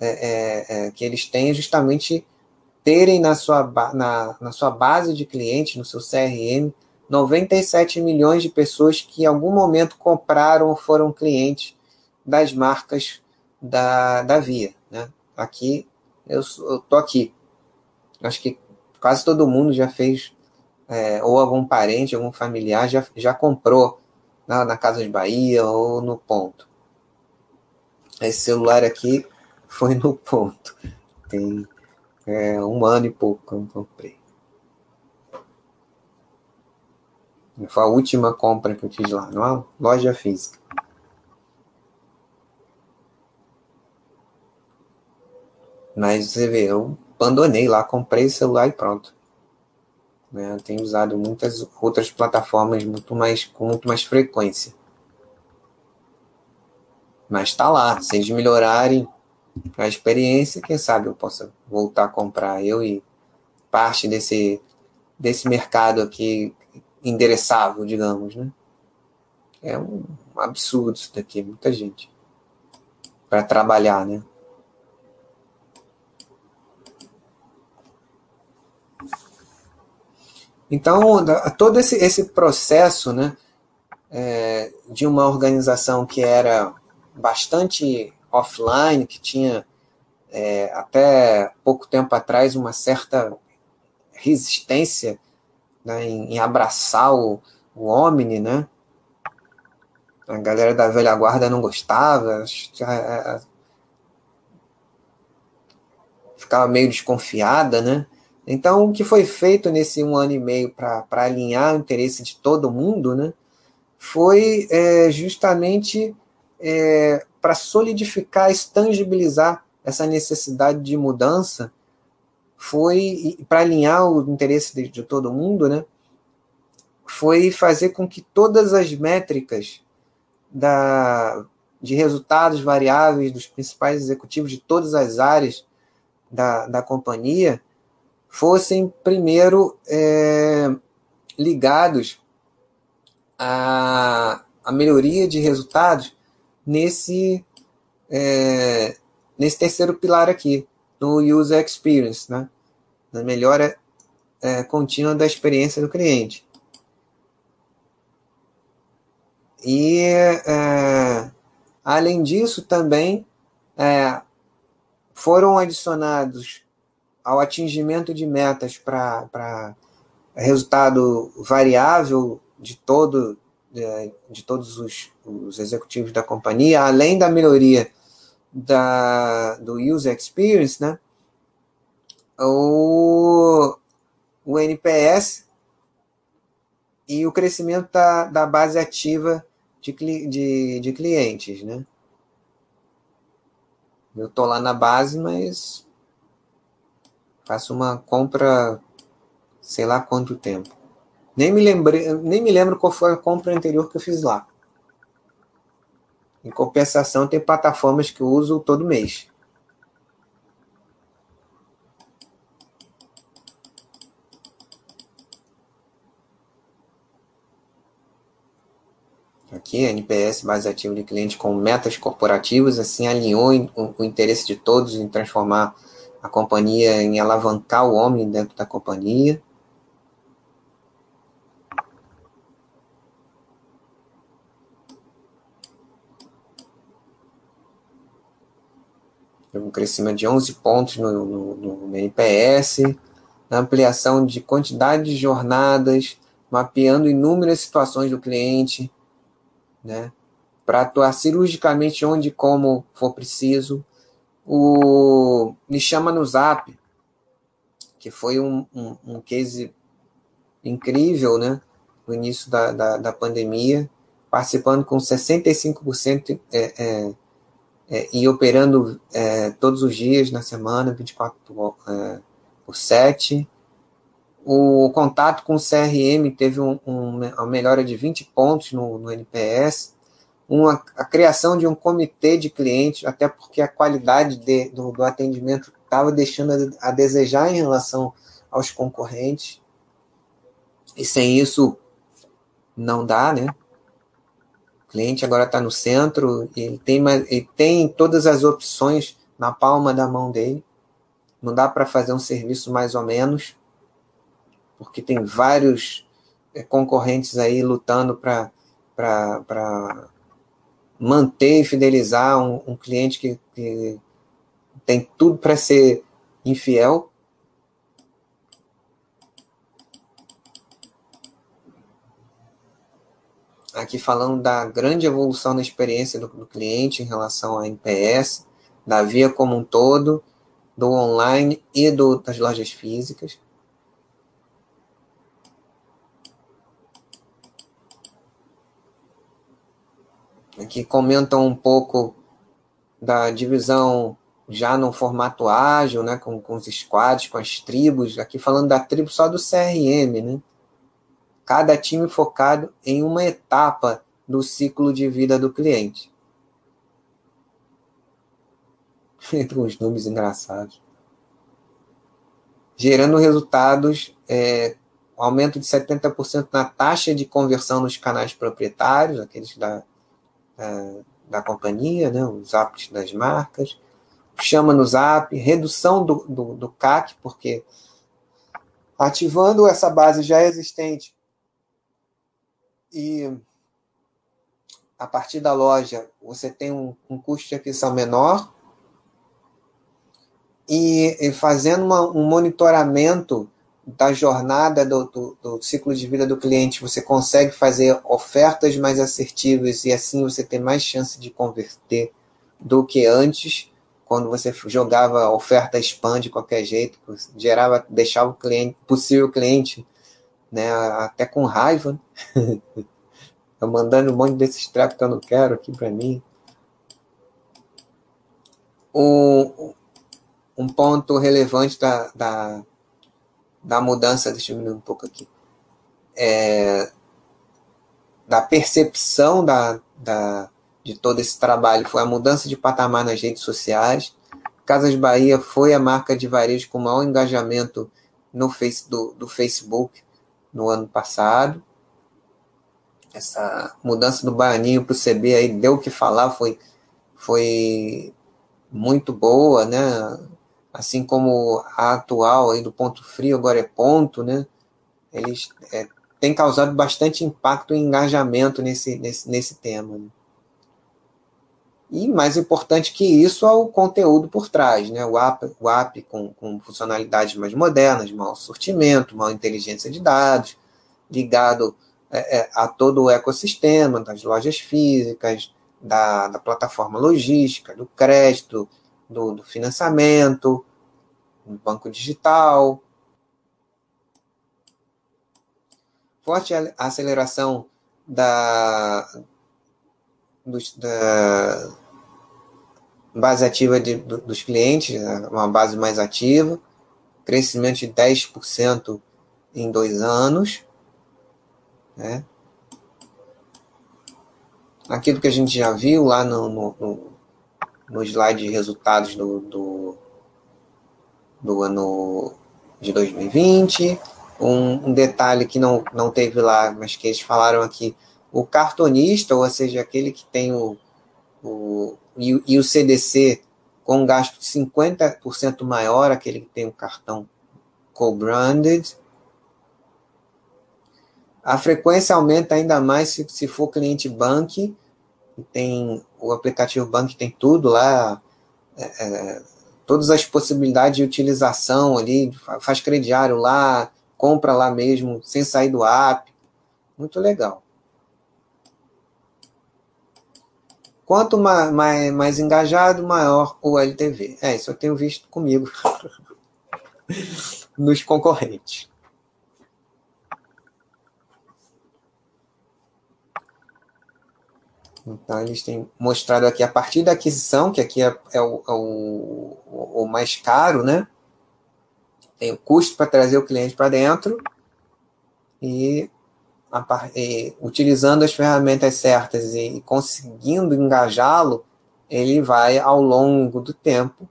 é, é, é, que eles têm é justamente terem na sua, na, na sua base de clientes, no seu CRM, 97 milhões de pessoas que em algum momento compraram ou foram clientes das marcas da, da Via. Né? Aqui, eu estou aqui. Acho que quase todo mundo já fez, é, ou algum parente, algum familiar já, já comprou na, na Casa de Bahia ou no ponto. Esse celular aqui foi no ponto. Tem é, um ano e pouco que eu comprei. Foi a última compra que eu fiz lá, numa loja física. Mas você vê, eu abandonei lá, comprei celular e pronto. Né? Tenho usado muitas outras plataformas muito mais, com muito mais frequência. Mas está lá. Se eles melhorarem a experiência, quem sabe eu possa voltar a comprar. Eu e parte desse, desse mercado aqui endereçável, digamos, né? É um absurdo isso daqui, muita gente. Para trabalhar, né? Então, todo esse, esse processo né, é, de uma organização que era bastante offline, que tinha é, até pouco tempo atrás uma certa resistência né, em, em, abraçar o, o Omni, né? A galera da velha guarda não gostava, é, ficava meio desconfiada, né? Então, o que foi feito nesse um ano e meio para alinhar o interesse de todo mundo, né, foi é, justamente é, para solidificar, estangibilizar essa necessidade de mudança, foi para alinhar o interesse de, de todo mundo, né, foi fazer com que todas as métricas da, de resultados variáveis dos principais executivos de todas as áreas da, da companhia fossem primeiro é, ligados à, à melhoria de resultados nesse, é, nesse terceiro pilar aqui, no User Experience, né? na melhora é, contínua da experiência do cliente. E, é, além disso, também é, foram adicionados ao atingimento de metas para resultado variável de todo de, de todos os, os, executivos da companhia, além da melhoria da, do user experience, né? O, o NPS e o crescimento da, da base ativa de, de, de clientes, né? Eu tô lá na base, mas faço uma compra, sei lá quanto tempo. Nem me lembrei, nem me lembro qual foi a compra anterior que eu fiz lá. Em compensação, tem plataformas que eu uso todo mês. Aqui, NPS, base ativa de cliente com metas corporativas, assim alinhou o, interesse de todos em transformar a companhia, em alavancar o homem dentro da companhia. Um crescimento de 11 pontos no, no, no NPS, ampliação de quantidade de jornadas, mapeando inúmeras situações do cliente, né, para atuar cirurgicamente onde e como for preciso. O Me Chama no Zap, que foi um, um, um case incrível né, no início da, da, da pandemia, participando com 65% é, é, é, e operando é, todos os dias na semana, 24 é, por 7. O contato com o CRM teve um, um, uma melhora de 20 pontos no, no NPS. Uma, a criação de um comitê de clientes, até porque a qualidade de, do, do atendimento estava deixando a, a desejar em relação aos concorrentes. E sem isso não dá, né? Cliente agora está no centro, ele tem, ele tem todas as opções na palma da mão dele. Não dá para fazer um serviço mais ou menos, porque tem vários é, concorrentes aí lutando para manter e fidelizar um, um cliente que, que tem tudo para ser infiel. Aqui falando da grande evolução na experiência do, do cliente em relação à NPS, da via como um todo, do online e do, das lojas físicas. Aqui comentam um pouco da divisão já no formato ágil, né, com, com os squads, com as tribos, aqui falando da tribo só do CRM, né? Cada time focado em uma etapa do ciclo de vida do cliente. Entre uns números engraçados. Gerando resultados é, aumento de 70% na taxa de conversão nos canais proprietários, aqueles da, da, da companhia, né, os apps das marcas, chama no Zap, redução do, do, do CAC, porque ativando essa base já existente e a partir da loja você tem um, um custo de aquisição menor. E, e fazendo uma, um monitoramento da jornada do, do, do, ciclo de vida do cliente, você consegue fazer ofertas mais assertivas e assim você tem mais chance de converter do que antes, quando você jogava oferta spam de qualquer jeito, gerava, deixava o cliente, possível cliente, né, até com raiva, eu mandando um monte desses trapos que eu não quero aqui para mim. Um, um ponto relevante da, da da mudança, deixa eu um pouco aqui, é, da percepção da, da, de todo esse trabalho foi a mudança de patamar nas redes sociais. Casas Bahia foi a marca de varejo com maior engajamento no face, do, do Facebook no ano passado. Essa mudança do Baianinho para o CB aí deu o que falar, foi, foi muito boa, né? assim como a atual aí do ponto frio agora é ponto, né? Eles é, têm causado bastante impacto e engajamento nesse, nesse, nesse tema. Né? E mais importante que isso é o conteúdo por trás, né? O app, o app com, com funcionalidades mais modernas, maior sortimento, maior inteligência de dados, ligado é, é, a todo o ecossistema das lojas físicas, da, da plataforma logística, do crédito, do, do financiamento, do banco digital. Forte aceleração da, dos, da base ativa de, dos clientes, né, uma base mais ativa, crescimento de 10% em dois anos. Né? Aquilo que a gente já viu lá no, no, no slide de resultados do, do, do ano de 2020. Um, um, detalhe que não, não teve lá, mas que eles falaram aqui, o cartonista, ou seja, aquele que tem o, o e, e o CDC com um gasto de 50% maior, aquele que tem um cartão co-branded. A frequência aumenta ainda mais se, se for cliente bank, tem o aplicativo bank tem tudo lá, é, é, todas as possibilidades de utilização ali, faz crediário lá, compra lá mesmo, sem sair do app. Muito legal. Quanto mais, mais, mais engajado, maior o LTV. É, isso eu tenho visto comigo nos concorrentes. Então, eles têm mostrado aqui a partir da aquisição, que aqui é, é, o, é o, o, mais caro, né? Tem o custo para trazer o cliente para dentro e, a, e, utilizando as ferramentas certas e, e conseguindo engajá-lo, ele vai, ao longo do tempo,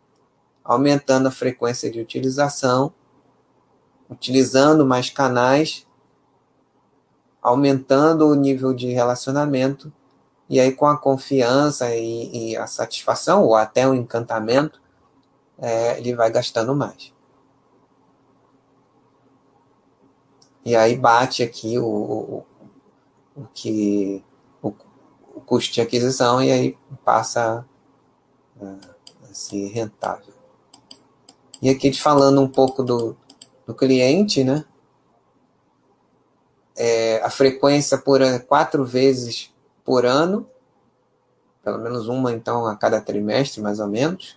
aumentando a frequência de utilização, utilizando mais canais, aumentando o nível de relacionamento e aí, com a confiança e, e a satisfação, ou até o encantamento, é, ele vai gastando mais. E aí bate aqui o, o, o que o, o, custo de aquisição e aí passa a, a ser rentável. E aqui falando um pouco do, do cliente, né? É, a frequência por quatro vezes por ano, pelo menos uma então a cada trimestre, mais ou menos.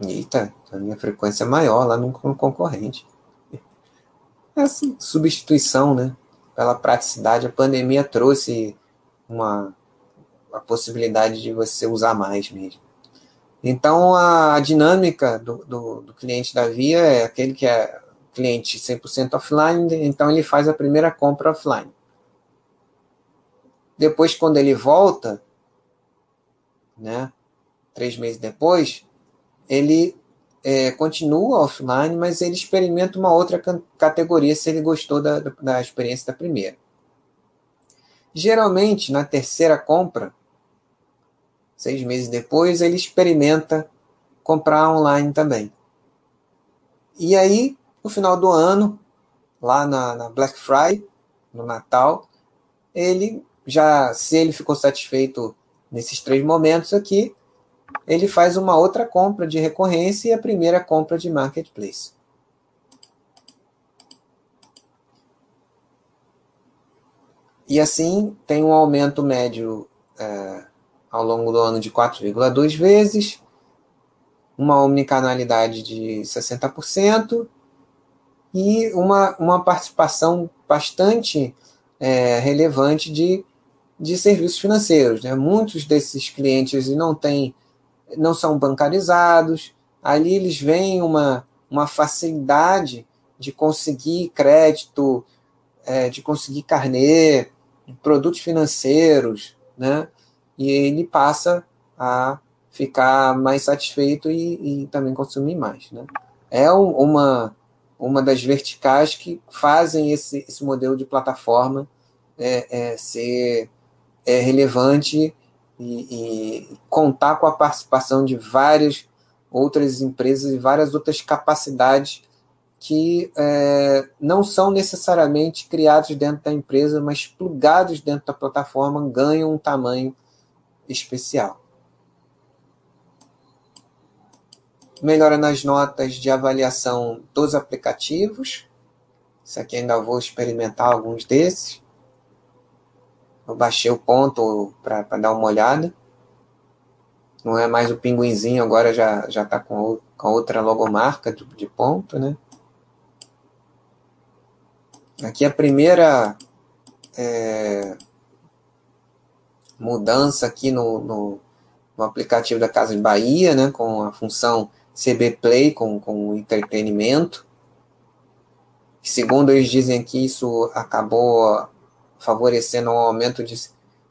Eita, a minha frequência é maior lá no, concorrente. É assim, substituição, né? Pela praticidade, a pandemia trouxe uma a possibilidade de você usar mais mesmo. Então, a dinâmica do, do, do cliente da Via é aquele que é cliente 100% offline, então ele faz a primeira compra offline. Depois, quando ele volta, né, três meses depois, ele é, continua offline, mas ele experimenta uma outra categoria se ele gostou da, da experiência da primeira. Geralmente, na terceira compra, seis meses depois, ele experimenta comprar online também. E aí, no final do ano, lá na, na Black Friday, no Natal, ele já, se ele ficou satisfeito nesses três momentos aqui, ele faz uma outra compra de recorrência e a primeira compra de marketplace. E assim tem um aumento médio é, ao longo do ano de 4,2 vezes, uma omnicanalidade de 60%, e uma, uma participação bastante é, relevante de, de serviços financeiros. Né? Muitos desses clientes não têm, não são bancarizados, ali eles veem uma, uma facilidade de conseguir crédito, é, de conseguir carnê, produtos financeiros, né? e ele passa a ficar mais satisfeito e, e também consumir mais. Né? É uma, uma das verticais que fazem esse, esse modelo de plataforma é, é, ser é, relevante e, e, contar com a participação de várias outras empresas e várias outras capacidades que é, não são necessariamente criados dentro da empresa, mas plugados dentro da plataforma ganham um tamanho especial. melhora nas notas de avaliação dos aplicativos. Isso aqui ainda vou experimentar alguns desses. Eu baixei o ponto para dar uma olhada. Não é mais o pinguinzinho, agora já já está com, com outra logomarca de, de ponto, né? Aqui a primeira é, mudança aqui no, no, no, aplicativo da Casa de Bahia, né, com a função CB Play, com, com entretenimento. Segundo eles dizem que isso acabou favorecendo um aumento de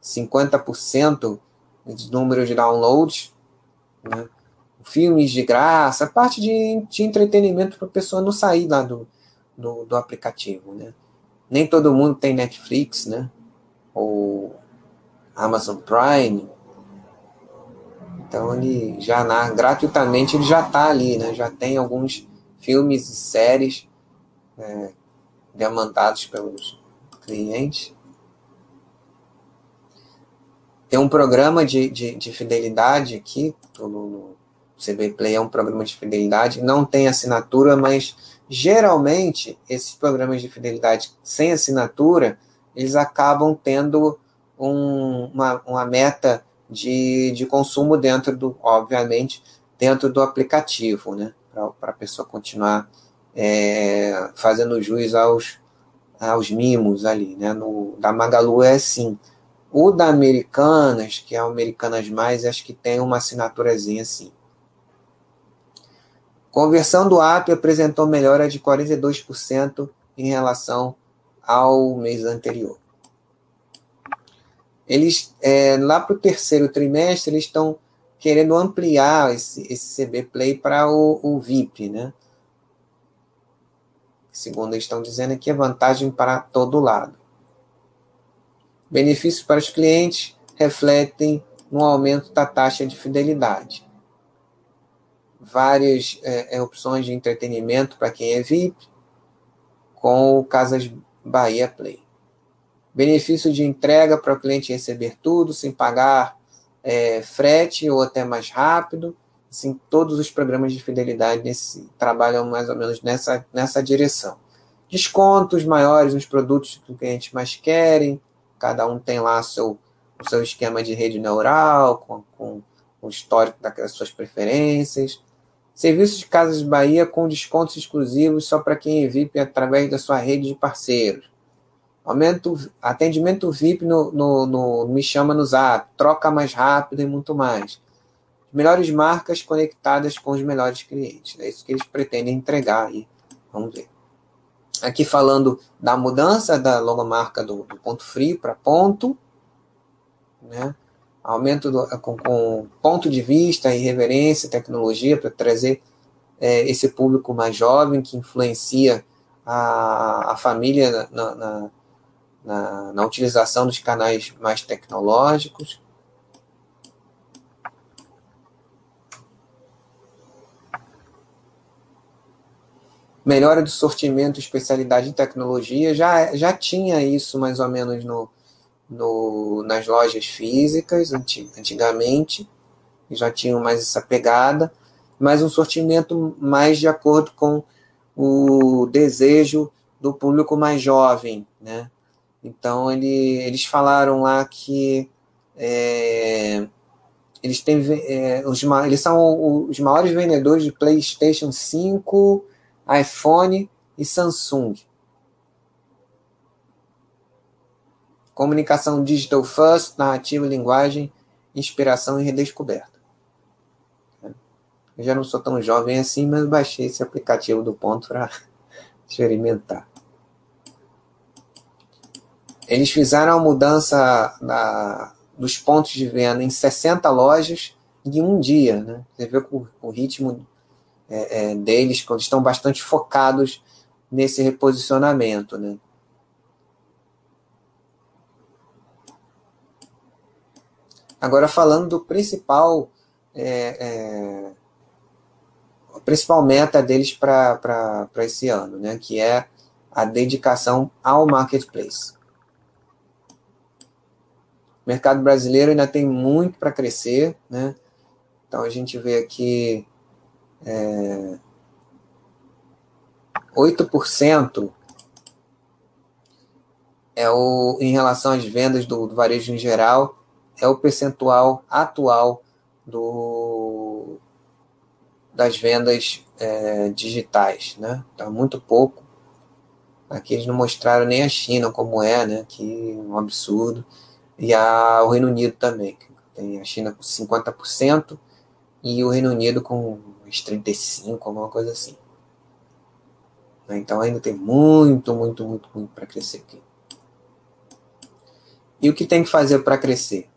50% de número de downloads, né? filmes de graça, parte de, de entretenimento para a pessoa não sair lá do, do, do, aplicativo. Né? Nem todo mundo tem Netflix, né? ou Amazon Prime. Então ele já na, gratuitamente ele já está ali, né? já tem alguns filmes e séries é, demandados pelos clientes. Tem um programa de, de, de fidelidade aqui, no, CB Play é um programa de fidelidade, não tem assinatura, mas geralmente esses programas de fidelidade sem assinatura, eles acabam tendo um, uma, uma meta de, de consumo dentro do, obviamente, dentro do aplicativo, né? Para a pessoa continuar é, fazendo jus aos, aos mimos ali, né? No, da Magalu é assim. O da Americanas, que é o Americanas Mais, acho que tem uma assinaturazinha assim. Conversão do app apresentou melhora de 42% em relação ao mês anterior. Eles, é, lá para o terceiro trimestre, eles estão querendo ampliar esse, esse CB Play para o, o VIP, né? Segundo eles estão dizendo aqui, é vantagem para todo lado. Benefícios para os clientes refletem no aumento da taxa de fidelidade. Várias é, é, opções de entretenimento para quem é VIP, com o Casas Bahia Play. Benefício de entrega para o cliente receber tudo sem pagar é, frete ou até mais rápido. Assim, todos os programas de fidelidade nesse, trabalham mais ou menos nessa, nessa direção. Descontos maiores nos produtos que os clientes mais querem, cada um tem lá seu, o seu esquema de rede neural, com, com o histórico das suas preferências. Serviços de Casas de Bahia com descontos exclusivos só para quem é VIP através da sua rede de parceiros. Aumento, atendimento VIP no, no, no Me Chama no Zap, troca mais rápido e muito mais. Melhores marcas conectadas com os melhores clientes. É isso que eles pretendem entregar aí. Vamos ver aqui falando da mudança da logomarca do, do ponto frio para ponto, né? aumento do, com, com, ponto de vista, irreverência, tecnologia para trazer é, esse público mais jovem que influencia a, a família na, na, na, na utilização dos canais mais tecnológicos. Melhora do sortimento, especialidade em tecnologia, já, já tinha isso mais ou menos no, no, nas lojas físicas antigamente, já tinham mais essa pegada, mas um sortimento mais de acordo com o desejo do público mais jovem, né? Então ele, eles falaram lá que é, eles têm é, os, eles são os maiores vendedores de PlayStation 5 iPhone e Samsung. Comunicação digital first, narrativa, linguagem, inspiração e redescoberta. Eu já não sou tão jovem assim, mas baixei esse aplicativo do ponto para experimentar. Eles fizeram a mudança da, dos pontos de venda em 60 lojas em um dia. Né? Você vê o, o ritmo é, é, deles, quando estão bastante focados nesse reposicionamento. Né? Agora, falando do principal, é, é, principal meta deles para esse ano, né? que é a dedicação ao marketplace. O mercado brasileiro ainda tem muito para crescer, né? Então a gente vê aqui é, 8% é o, em relação às vendas do, do, varejo em geral, é o percentual atual do, das vendas é, digitais. Né? Então, muito pouco. Aqui eles não mostraram nem a China como é, né? Que é um absurdo. E a, o Reino Unido também. Tem a China com 50% e o Reino Unido com uns 35%, alguma coisa assim. Então ainda tem muito, muito, muito, muito para crescer aqui. E o que tem que fazer para crescer?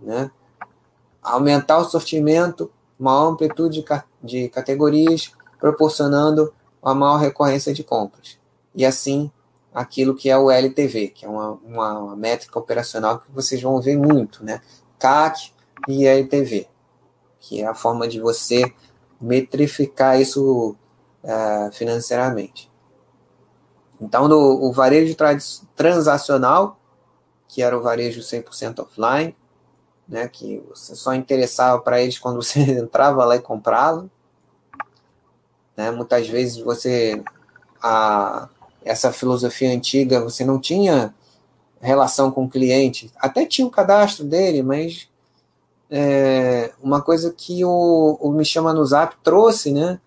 Né? Aumentar o sortimento, maior amplitude de categorias, proporcionando uma maior recorrência de compras. E assim, aquilo que é o LTV, que é uma, uma, uma métrica operacional que vocês vão ver muito, né? CAC e LTV, que é a forma de você metrificar isso uh, financeiramente. Então, no, o varejo transacional, que era o varejo 100% offline, né, que você só interessava para eles quando você entrava lá e comprava. Né, muitas vezes você a, essa filosofia antiga você não tinha relação com o cliente, até tinha o cadastro dele, mas é, uma coisa que o, o Me Chama no Zap trouxe, né?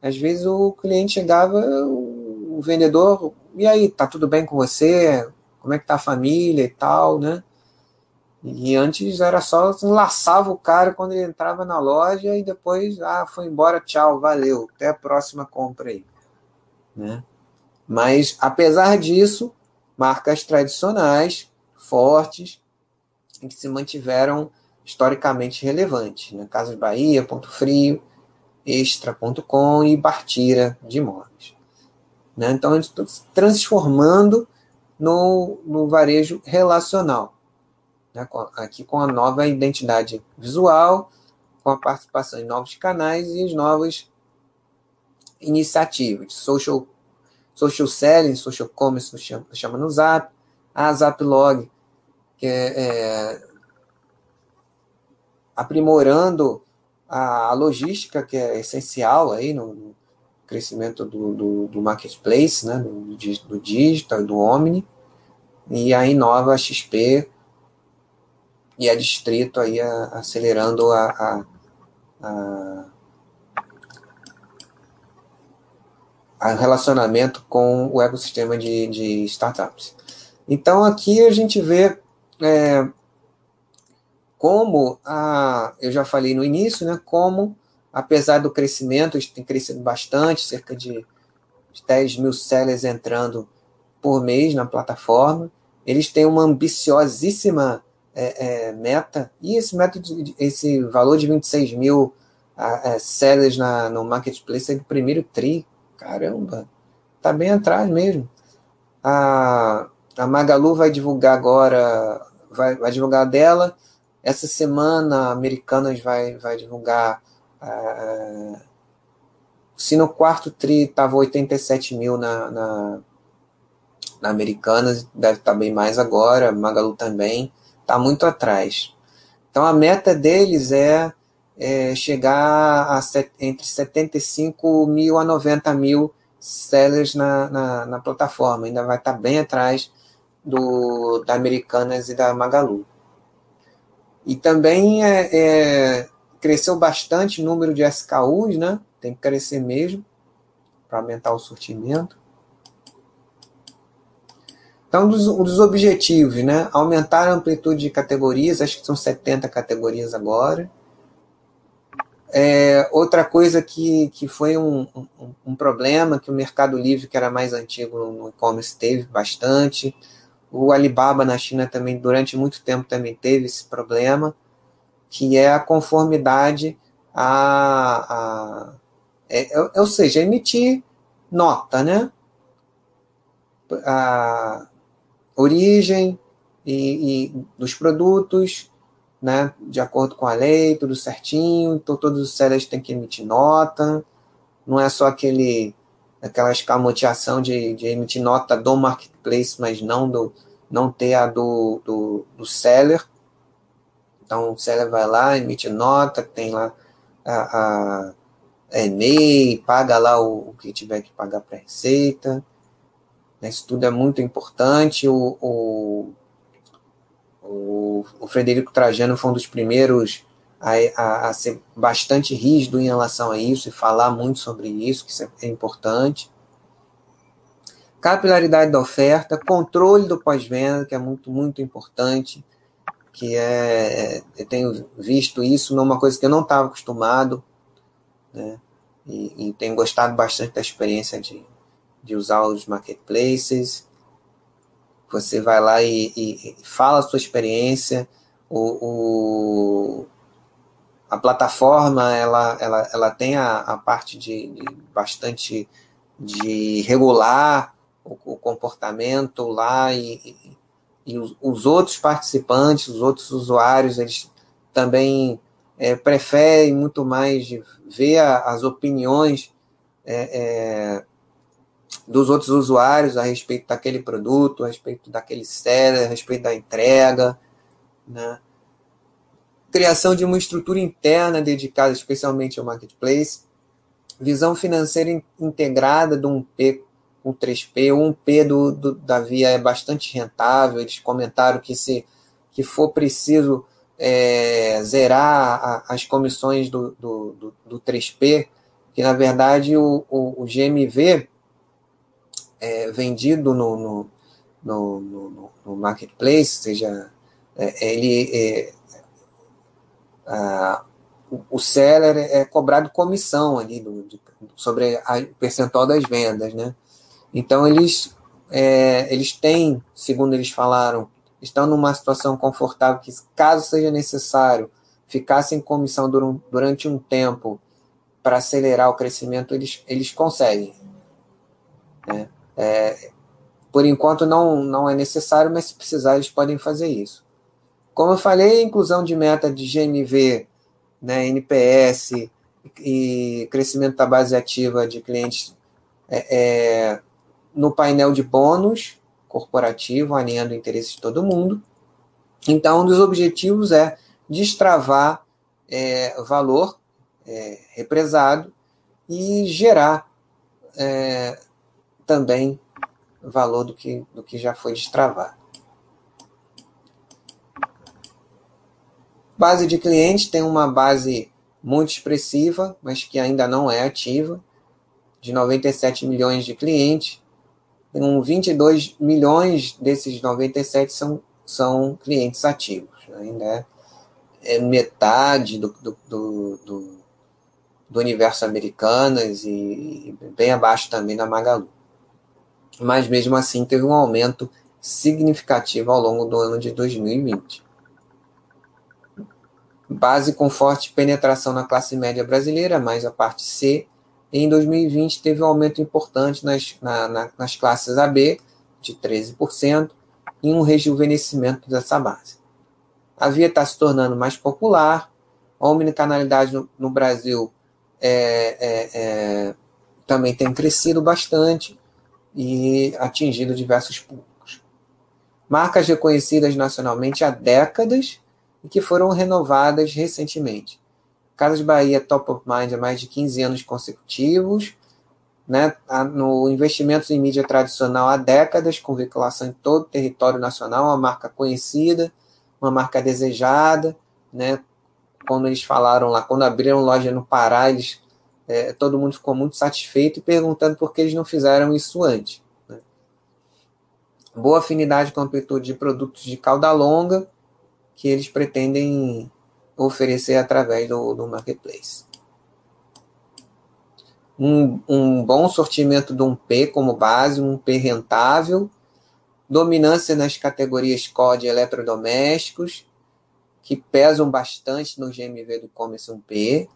Às vezes o cliente chegava, o vendedor, e aí, tá tudo bem com você? Como é que tá a família e tal, né? E antes era só laçava o cara quando ele entrava na loja e depois, ah, foi embora, tchau, valeu, até a próxima compra aí, né? Mas apesar disso, marcas tradicionais, fortes, que se mantiveram historicamente relevantes, né? Casas Bahia, Ponto Frio, Extra.com e Bartira de Imóveis. Né? Então, eles estão se transformando no, no varejo relacional, né? aqui com a nova identidade visual, com a participação em novos canais e as novas iniciativas, social, social selling, social commerce, chama, chama no Zap, a Zaplog, que é, é aprimorando a, logística que é essencial aí no, crescimento do, do, do marketplace, né, do, do digital, do Omni, e a Inova XP e a Distrito aí a, acelerando a, a, a, a, relacionamento com o ecossistema de, de startups. Então aqui a gente vê é, como a, eu já falei no início, né, como apesar do crescimento, tem crescido bastante, cerca de 10 mil sellers entrando por mês na plataforma. Eles têm uma ambiciosíssima é, é, meta, e esse, meta esse valor de 26 mil é, sellers na, no marketplace é do primeiro TRI. Caramba, tá bem atrás mesmo. A, a Magalu vai divulgar agora, vai, vai divulgar dela. Essa semana, Americanas vai, vai divulgar é, se no quarto tri estava 87 mil na, na, na Americanas, deve estar tá bem mais agora, Magalu também, está muito atrás. Então a meta deles é, é chegar a set, entre 75 mil a 90 mil sellers na, na, na plataforma, ainda vai estar tá bem atrás do, da Americanas e da Magalu. E também é, é cresceu bastante o número de SKUs, né? Tem que crescer mesmo para aumentar o sortimento. Então, dos, dos, objetivos, né? Aumentar a amplitude de categorias, acho que são 70 categorias agora. É, outra coisa que, que foi um, um, um, problema que o Mercado Livre, que era mais antigo no e-commerce, teve bastante. O Alibaba na China também, durante muito tempo, também teve esse problema que é a conformidade a, a é, é, ou seja, emitir nota, né? A origem e, e, dos produtos, né? De acordo com a lei, tudo certinho. Então, todos os sellers têm que emitir nota. Não é só aquele aquela escamoteação de, de emitir nota do marketplace, mas não do não ter a do, do, do seller. Então, o seller vai lá, emite nota, tem lá a, a, EMEI, paga lá o, o, que tiver que pagar para a Receita. Isso tudo é muito importante. O, o, o, o Frederico Trajano foi um dos primeiros a, a, a, ser bastante rígido em relação a isso e falar muito sobre isso, que isso é importante. capilaridade da oferta, controle do pós-venda, que é muito, muito importante, que é, eu tenho visto isso numa coisa que eu não estava acostumado, né? E, e, tenho gostado bastante da experiência de, de usar os marketplaces. Você vai lá e, e, fala a sua experiência, o, o, a plataforma ela, ela, ela tem a, a parte de, de bastante de regular o, o comportamento lá e, e, e os, os, outros participantes, os outros usuários, eles também é, preferem muito mais ver a, as opiniões é, é, dos outros usuários a respeito daquele produto, a respeito daquele seller, a respeito da entrega, né? Criação de uma estrutura interna dedicada especialmente ao marketplace, visão financeira integrada de um P com 3P, o 1P do, do, da Via é bastante rentável, eles comentaram que se que for preciso é, zerar a, as comissões do, do, do, do 3P, que na verdade o, o, o GMV é, vendido no, no, no, no, no marketplace, seja, é, ele é, a, o seller é cobrado comissão ali do, de, sobre o percentual das vendas, né? Então eles é, eles têm, segundo eles falaram, estão numa situação confortável que, caso seja necessário, ficar sem comissão durante um tempo para acelerar o crescimento, eles, eles conseguem. Né? É, por enquanto não, não é necessário, mas se precisar, eles podem fazer isso. Como eu falei, inclusão de meta de GMV, né, NPS e crescimento da base ativa de clientes é, é, no painel de bônus corporativo, alinhando o interesse de todo mundo. Então, um dos objetivos é destravar é, valor é, represado e gerar é, também valor do que, do que já foi destravado. Base de clientes tem uma base muito expressiva, mas que ainda não é ativa, de 97 milhões de clientes. Um 22 milhões desses 97 são, são clientes ativos. Ainda é, é metade do, do, do, do, universo Americanas e bem abaixo também da Magalu mas mesmo assim teve um aumento significativo ao longo do ano de 2020. Base com forte penetração na classe média brasileira, mais a parte C, em 2020 teve um aumento importante nas, na, na, nas classes AB, de 13%, e um rejuvenescimento dessa base. A Via está se tornando mais popular, a omnicanalidade no, no Brasil é, é, é, também tem crescido bastante, e atingido diversos públicos. Marcas reconhecidas nacionalmente há décadas e que foram renovadas recentemente. Casas Bahia Top of Mind há mais de 15 anos consecutivos, né, no investimentos em mídia tradicional há décadas, com veiculação em todo o território nacional, uma marca conhecida, uma marca desejada, né, quando eles falaram lá, quando abriram loja no Pará, eles é, todo mundo ficou muito satisfeito e perguntando por que eles não fizeram isso antes. Né? Boa afinidade com amplitude de produtos de cauda longa que eles pretendem oferecer através do, do marketplace. Um, um bom sortimento de um P como base, um P rentável, dominância nas categorias core de eletrodomésticos, que pesam bastante no GMV do e-commerce 1P,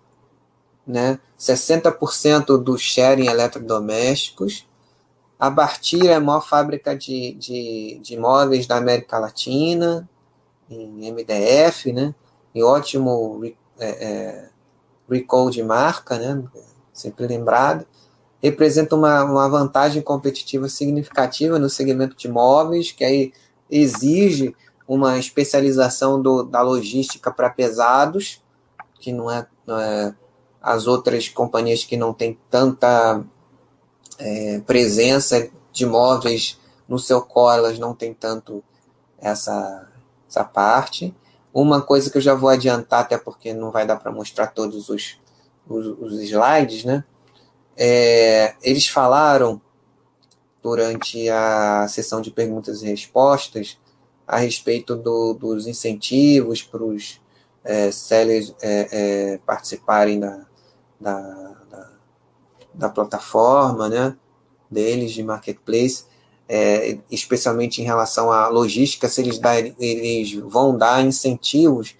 né? 60% do share em eletrodomésticos. A Bartira é a maior fábrica de, de, de móveis da América Latina, em MDF, né? E ótimo é, é, recall de marca, né? Sempre lembrado. Representa uma, uma vantagem competitiva significativa no segmento de móveis, que aí exige uma especialização do, da logística para pesados, que não é, não é as outras companhias que não têm tanta é, presença de móveis no seu core, elas não têm tanto essa, essa parte. Uma coisa que eu já vou adiantar, até porque não vai dar para mostrar todos os, os, os, slides, né? É, eles falaram durante a sessão de perguntas e respostas a respeito do, dos incentivos para os é, sellers é, é, participarem da, da, da, da, plataforma né, deles de marketplace, é, especialmente em relação à logística, se eles, dar, eles vão dar incentivos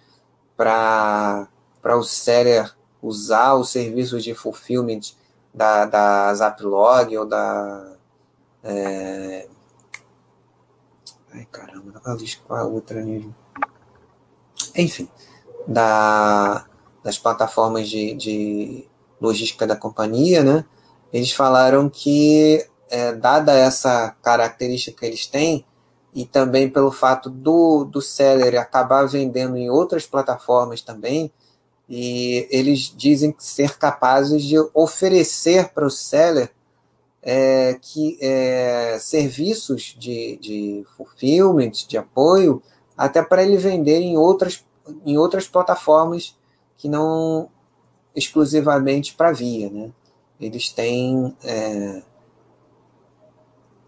para o seller usar os serviços de fulfillment da, da Zaplog ou da. É... Ai, caramba, qual a outra mesmo? Enfim, da, das plataformas de, de logística da companhia, né? Eles falaram que, é, dada essa característica que eles têm, e também pelo fato do, do seller acabar vendendo em outras plataformas também, e eles dizem ser capazes de oferecer para o seller é, que, é, serviços de, de fulfillment, de apoio, até para ele vender em outras, em outras plataformas que não exclusivamente para via. Né? Eles têm é,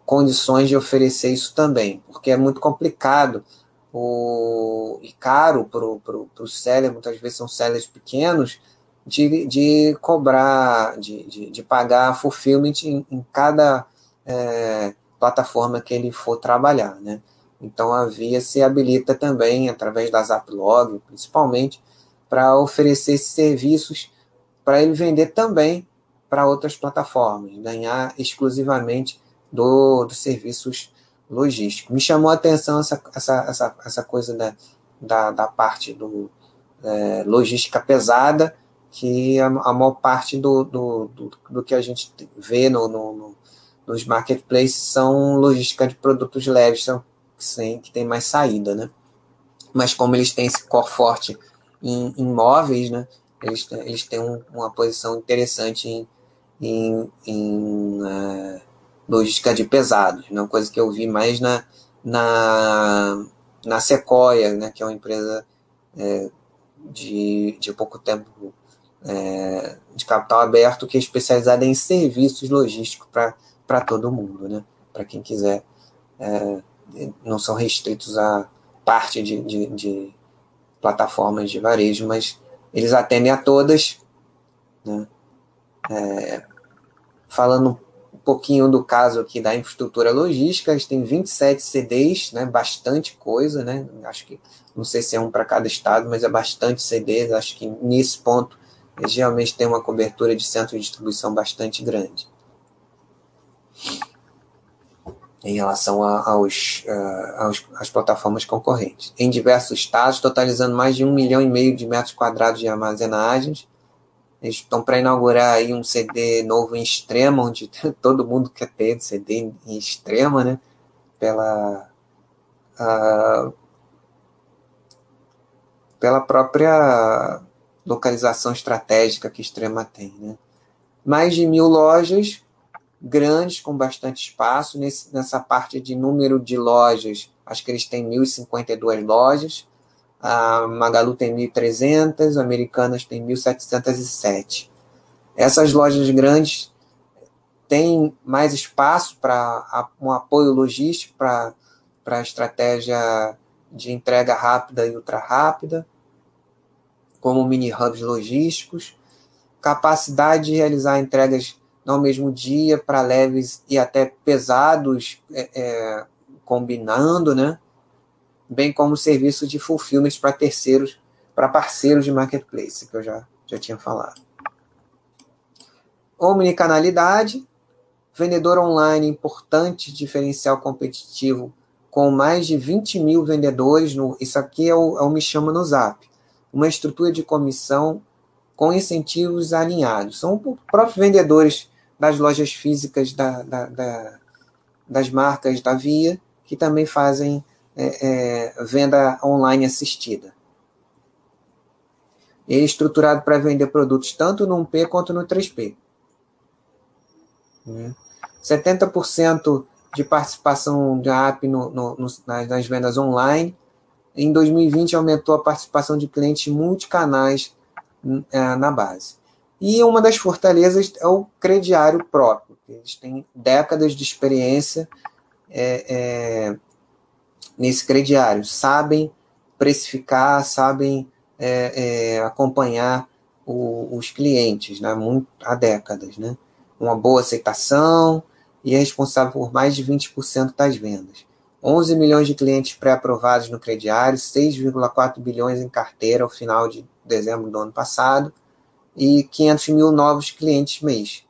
condições de oferecer isso também, porque é muito complicado o, e caro para o seller, muitas vezes são sellers pequenos, de, de cobrar, de, de, de pagar fulfillment em, em cada é, plataforma que ele for trabalhar. Né? Então a Via se habilita também, através da Zaplog, principalmente, para oferecer serviços para ele vender também para outras plataformas, ganhar exclusivamente do, dos serviços logísticos. Me chamou a atenção essa, essa, essa, essa coisa da, da, da parte do é, logística pesada, que a, a maior parte do, do, do, do, que a gente vê no, no, no, nos marketplaces são logística de produtos leves, são, sim, que tem mais saída, né? Mas como eles têm esse core forte em, em móveis, né? Eles, eles têm um, uma posição interessante em, em, em uh, logística de pesados, uma coisa que eu vi mais na, na, na Sequoia, né, que é uma empresa é, de, de pouco tempo é, de capital aberto que é especializada em serviços logísticos para todo mundo, né, para quem quiser, é, não são restritos a parte de, de, de, plataformas de varejo, mas eles atendem a todas, né, é, falando pouquinho do caso aqui da infraestrutura logística, eles têm 27 CDs, né, bastante coisa, né, acho que, não sei se é um para cada estado, mas é bastante CDs, acho que nesse ponto eles realmente têm uma cobertura de centro de distribuição bastante grande. Em relação a, aos, aos, às plataformas concorrentes. Em diversos estados, totalizando mais de um milhão e meio de metros quadrados de armazenagens, eles estão para inaugurar aí um CD novo em extrema, onde todo mundo quer ter CD em extrema, né? Pela, pela própria localização estratégica que Extrema tem, né? Mais de mil lojas grandes, com bastante espaço. Nesse, nessa parte de número de lojas, acho que eles têm 1.052 lojas a Magalu tem 1.300, Americanas tem 1.707. Essas lojas grandes têm mais espaço para um apoio logístico para a estratégia de entrega rápida e ultra rápida, como mini hubs logísticos, capacidade de realizar entregas no mesmo dia para leves e até pesados, é, é, combinando, né? Bem como serviço de fulfillment para terceiros, para parceiros de marketplace, que eu já, já tinha falado. Omnicanalidade, vendedor online importante diferencial competitivo com mais de 20 mil vendedores. No, isso aqui é o, é o Me Chama no Zap. Uma estrutura de comissão com incentivos alinhados. São os próprios vendedores das lojas físicas da, da, da, das marcas da Via que também fazem é, é, venda online assistida. Ele é estruturado para vender produtos tanto no 1P quanto no 3P. Né? 70% de participação da app no, no, no, nas, nas vendas online. Em 2020, aumentou a participação de clientes multicanais é, na base. E uma das fortalezas é o crediário próprio. Eles têm décadas de experiência é, é, nesse crediário, sabem precificar, sabem é, é acompanhar o, os clientes né, muito, há décadas. Né? Uma boa aceitação e é responsável por mais de 20% das vendas. 11 milhões de clientes pré-aprovados no crediário, 6,4 bilhões em carteira ao final de dezembro do ano passado e 500 mil novos clientes mês.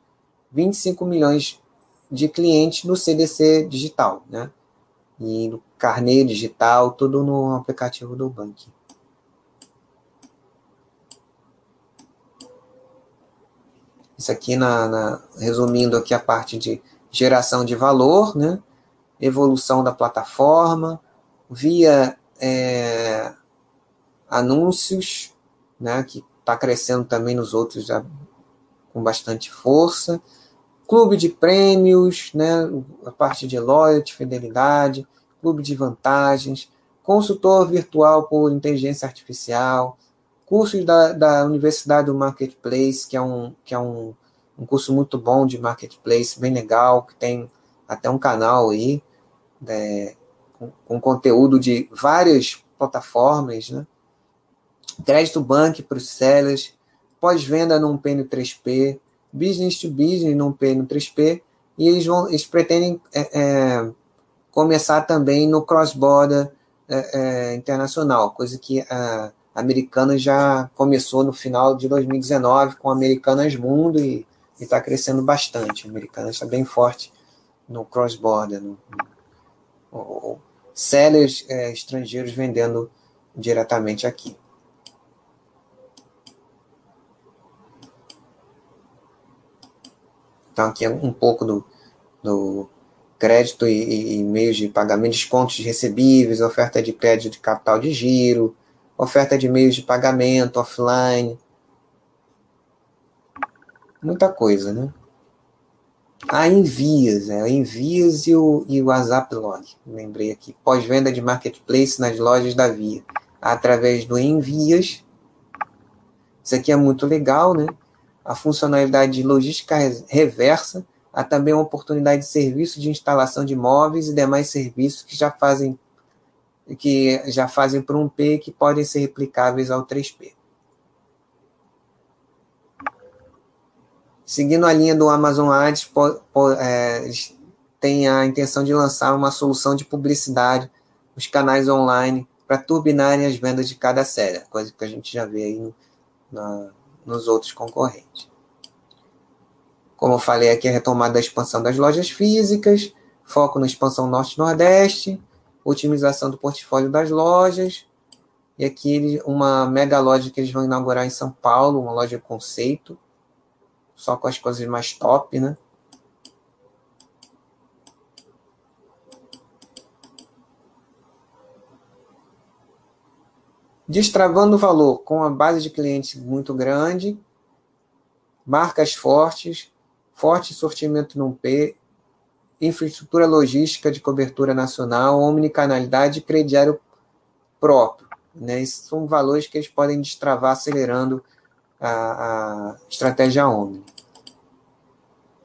25 milhões de clientes no CDC digital, né? E no carnê digital, tudo no aplicativo do banco. Isso aqui, na, na, resumindo aqui a parte de geração de valor, né? evolução da plataforma, via é, anúncios, né? que está crescendo também nos outros já com bastante força, clube de prêmios, né? a parte de loyalty, fidelidade, clube de vantagens, consultor virtual por inteligência artificial, cursos da, da Universidade do Marketplace, que é um, que é um, um curso muito bom de Marketplace, bem legal, que tem até um canal aí, né, com, com, conteúdo de várias plataformas, né? Crédito Bank para os sellers, pós-venda num PN3P, business to business num PN3P, e eles, vão, eles pretendem é, é, começar também no cross-border é, é internacional, coisa que a Americanas já começou no final de 2019 com Americanas Mundo e está crescendo bastante. Americanas está bem forte no cross-border, no, no, sellers é, estrangeiros vendendo diretamente aqui. Então, aqui é um pouco do, do crédito e, e, meios de pagamento, descontos de recebíveis, oferta de crédito de capital de giro, oferta de meios de pagamento offline, muita coisa, né? A Envias, é, a Envias e o, e o WhatsApp Log, lembrei aqui. Pós-venda de marketplace nas lojas da Via, através do Envias. Isso aqui é muito legal, né? A funcionalidade de logística reversa, há também uma oportunidade de serviço de instalação de móveis e demais serviços que já fazem que já fazem por um P que podem ser replicáveis ao 3P. Seguindo a linha do Amazon Ads, é, eles têm a intenção de lançar uma solução de publicidade nos canais online para turbinarem as vendas de cada série, coisa que a gente já vê aí no, na, nos outros concorrentes. Como eu falei aqui, a retomada da expansão das lojas físicas, foco na expansão norte-nordeste, otimização do portfólio das lojas. E aqui uma mega loja que eles vão inaugurar em São Paulo, uma loja conceito, só com as coisas mais top, né? Destravando o valor com a base de clientes muito grande, marcas fortes, forte sortimento no P infraestrutura logística de cobertura nacional, omnicanalidade e crediário próprio. Né? Esses são valores que eles podem destravar acelerando a, a estratégia Omni.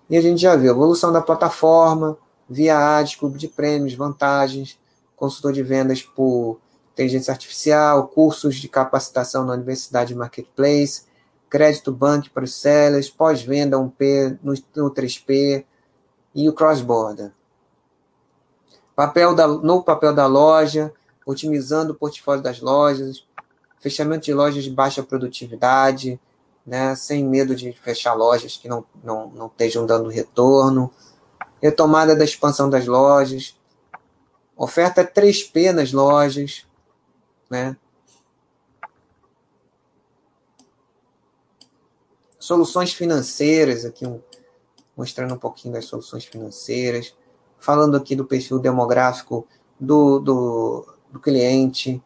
E a gente já viu evolução da plataforma, via ads, clube de prêmios, vantagens, consultor de vendas por inteligência artificial, cursos de capacitação na Universidade Marketplace, crédito bank para os sellers, pós-venda 1P no, no 3P, e o cross-border. Papel da, no papel da loja, otimizando o portfólio das lojas, fechamento de lojas de baixa produtividade, né, sem medo de fechar lojas que não, não, não estejam dando retorno, retomada da expansão das lojas, oferta 3P nas lojas, né, soluções financeiras, aqui mostrando um pouquinho das soluções financeiras, falando aqui do perfil demográfico do, do, do cliente,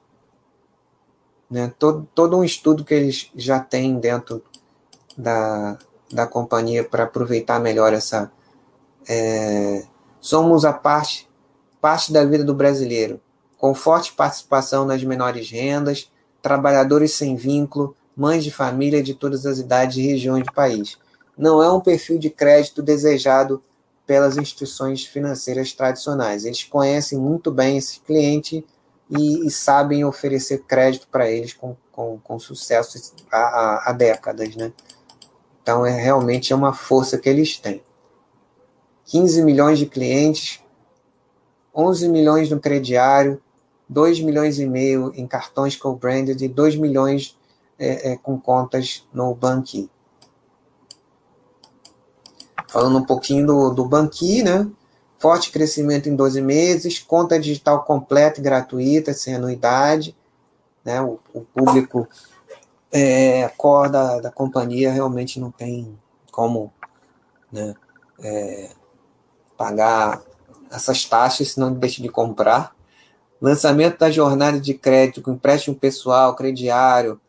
né? todo, todo um estudo que eles já têm dentro da, da companhia para aproveitar melhor essa. É, somos a parte, parte da vida do brasileiro, com forte participação nas menores rendas, trabalhadores sem vínculo, mães de família de todas as idades e regiões do país. Não é um perfil de crédito desejado pelas instituições financeiras tradicionais. Eles conhecem muito bem esse cliente e, e sabem oferecer crédito para eles com, com, com sucesso há, há, décadas. Né? Então, é realmente é uma força que eles têm. 15 milhões de clientes, 11 milhões no crediário, 2 milhões e meio em cartões co-branded e 2 milhões é, é, com contas no Banqui. Falando um pouquinho do, do Banqui, né? Forte crescimento em 12 meses, conta digital completa e gratuita, sem anuidade. Né? O, o público é, core da, da companhia realmente não tem como né, é, pagar essas taxas, senão deixa de comprar. Lançamento da jornada de crédito com empréstimo pessoal, crediário,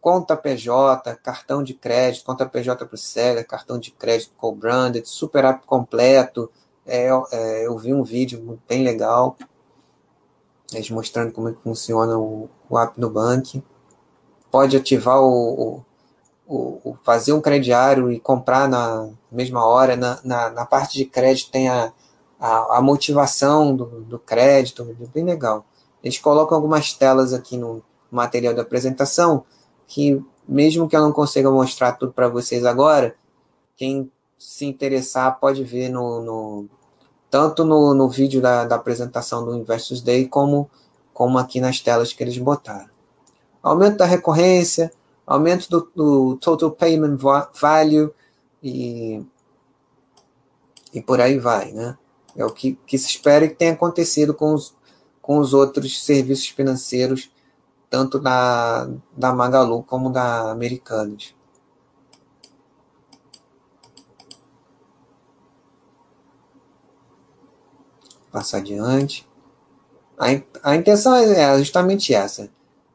conta PJ, cartão de crédito, conta PJ para o seller, cartão de crédito co-branded, super app completo. É, é, eu vi um vídeo bem legal, eles mostrando como é que funciona o, o app do Bank. Pode ativar o, o, o, fazer um crediário e comprar na mesma hora. Na, na, na parte de crédito tem a, a, a motivação do, do crédito, bem legal. Eles colocam algumas telas aqui no material da apresentação que mesmo que eu não consiga mostrar tudo para vocês agora, quem se interessar pode ver no, no tanto no, no vídeo da, da, apresentação do Investors Day como, como aqui nas telas que eles botaram. Aumento da recorrência, aumento do, do total payment value e, e por aí vai, né? É o que, que se espera que tenha acontecido com os, com os outros serviços financeiros tanto da, da Magalu como da Americanas. Passar adiante. A, a intenção é justamente essa: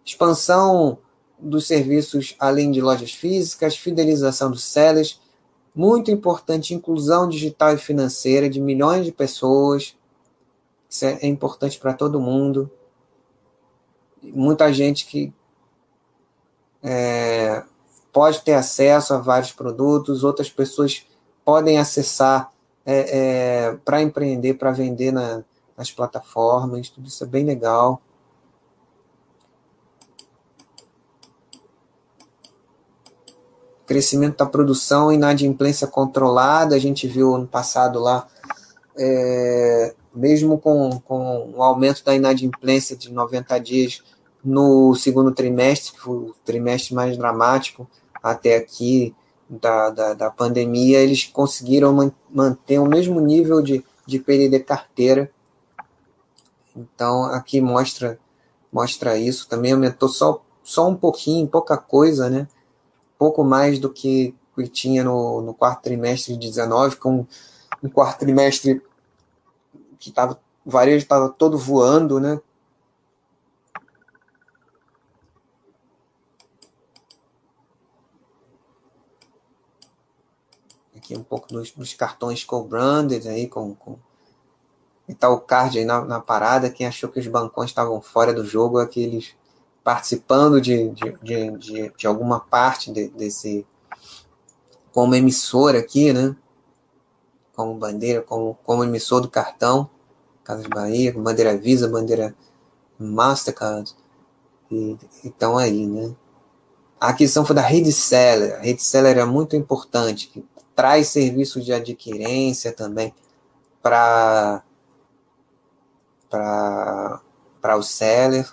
expansão dos serviços além de lojas físicas, fidelização dos sellers, muito importante inclusão digital e financeira de milhões de pessoas. Isso é, é importante para todo mundo muita gente que é, pode ter acesso a vários produtos, outras pessoas podem acessar é, é, para empreender, para vender na, nas plataformas, tudo isso é bem legal. Crescimento da produção, inadimplência controlada, a gente viu ano passado lá, é, mesmo com, com o aumento da inadimplência de 90 dias, no segundo trimestre, que foi o trimestre mais dramático até aqui da, da, da pandemia, eles conseguiram man, manter o mesmo nível de, de PDD carteira. Então, aqui mostra mostra isso. Também aumentou só, só um pouquinho, pouca coisa, né? Pouco mais do que, tinha no, no quarto trimestre de 19, com um quarto trimestre que tava, o varejo estava todo voando, né? aqui um pouco dos, dos cartões co-branded aí, com, com e o card aí na, na, parada. Quem achou que os bancões estavam fora do jogo, aqueles participando de, de, de, de, de alguma parte de, desse como emissor aqui, né? Como bandeira, como, como emissor do cartão, Casas Bahia, bandeira Visa, bandeira Mastercard, e estão aí, né? A aquisição foi da Rede Seller. A Rede Seller é muito importante, que traz serviços de adquirência também para para o seller.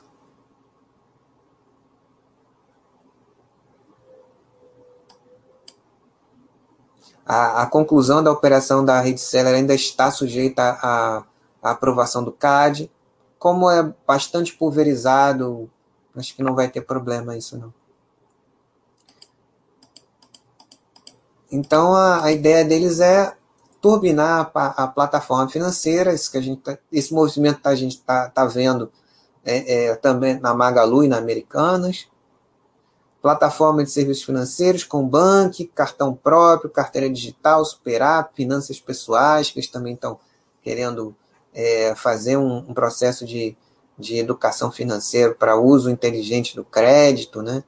A, a, conclusão da operação da rede seller ainda está sujeita à, à aprovação do CAD. Como é bastante pulverizado, acho que não vai ter problema isso não. Então a, a ideia deles é turbinar a, a, plataforma financeira, isso que a gente tá, esse movimento que a gente está tá vendo é, é, também na Magalu e na Americanas. Plataforma de serviços financeiros com banco, cartão próprio, carteira digital, superar, finanças pessoais, que eles também estão querendo é, fazer um, um, processo de, de educação financeira para uso inteligente do crédito, né?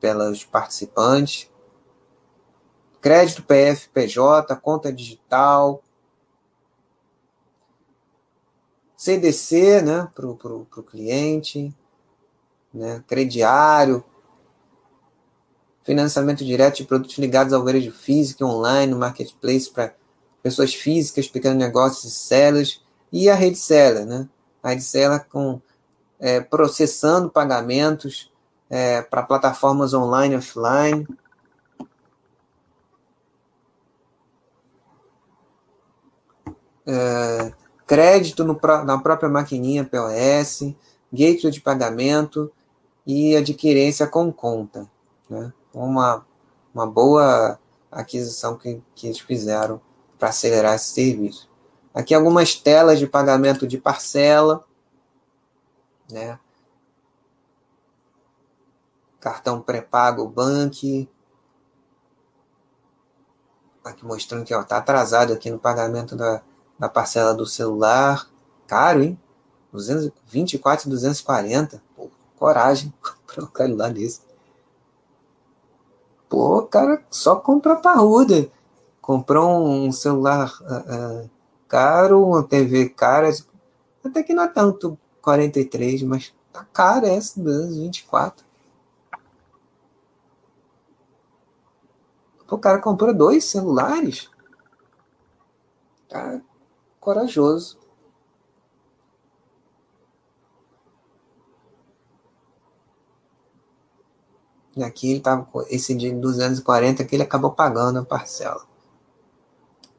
pelos participantes. Crédito PF-PJ, conta digital. CDC né, para o cliente, né, crediário, financiamento direto de produtos ligados ao varejo físico online, marketplace para pessoas físicas, pequenos negócios e sellers, e a rede seller, né? A rede seller com, é, processando pagamentos é, para plataformas online e offline. É, crédito no, na própria maquininha POS, gateway de pagamento e adquirência com conta. Né? Uma, uma boa aquisição que, que eles fizeram para acelerar esse serviço. Aqui algumas telas de pagamento de parcela, né? Cartão pré-pago Bank. Aqui mostrando que está atrasado aqui no pagamento da, da parcela do celular. Caro, hein? 224 e 240. Pô, coragem para um celular desse. Pô, cara, só compra parruda. Comprou um celular uh, caro, uma TV cara. Até que não é tanto 43, mas tá cara essa 224. Pô, o cara comprou dois celulares. Tá corajoso. Aqui ele tava com esse de 240 que ele acabou pagando a parcela.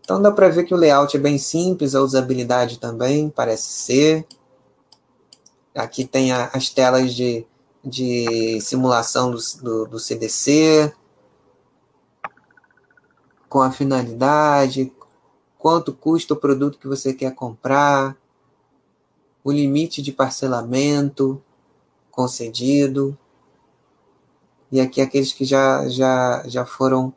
Então dá para ver que o layout é bem simples, a usabilidade também parece ser. Aqui tem a, as telas de, de simulação do, do, do CDC, com a finalidade, quanto custa o produto que você quer comprar, o limite de parcelamento concedido. E aqui aqueles que já, já, já foram.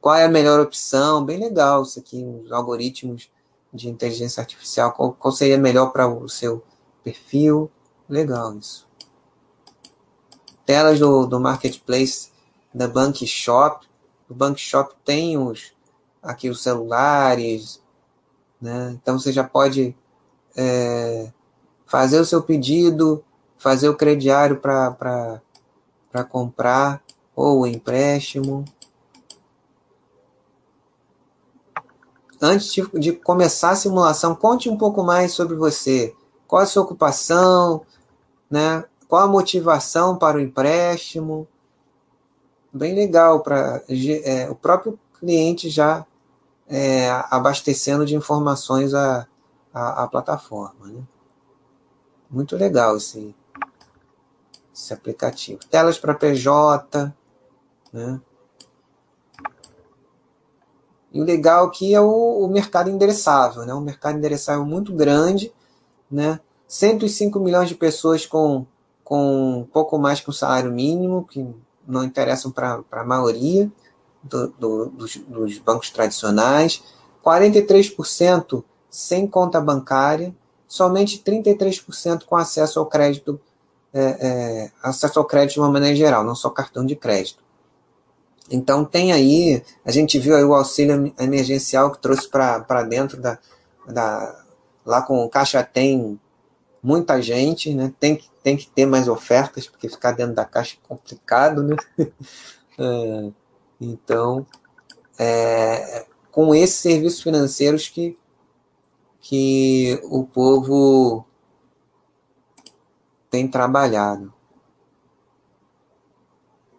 Qual é a melhor opção? Bem legal isso aqui, os algoritmos de inteligência artificial. Qual, qual seria melhor para o seu perfil? Legal isso. Telas do, do Marketplace da Bank Shop. O Bank Shop tem os, aqui os celulares, né? Então você já pode é, fazer o seu pedido, fazer o crediário para para comprar ou empréstimo. Antes de, começar a simulação, conte um pouco mais sobre você. Qual a sua ocupação, né? Qual a motivação para o empréstimo? Bem legal para é, o próprio cliente já é, abastecendo de informações a, a, a plataforma. Né? Muito legal esse, esse aplicativo. Telas para PJ, né? E o legal aqui é o, o, mercado endereçável, né? Um mercado endereçável muito grande, né? 105 milhões de pessoas com, com pouco mais que o salário mínimo, que não interessam para a maioria do, do, dos, dos bancos tradicionais. 43% sem conta bancária, somente 33% com acesso ao crédito é, é, acesso ao crédito de uma maneira geral, não só cartão de crédito. Então tem aí, a gente viu aí o auxílio emergencial que trouxe para dentro da, da. Lá com o Caixa tem muita gente, né? Tem, que, tem que ter mais ofertas, porque ficar dentro da caixa é complicado, né? é, então, é, com esses serviços financeiros que, que o povo tem trabalhado.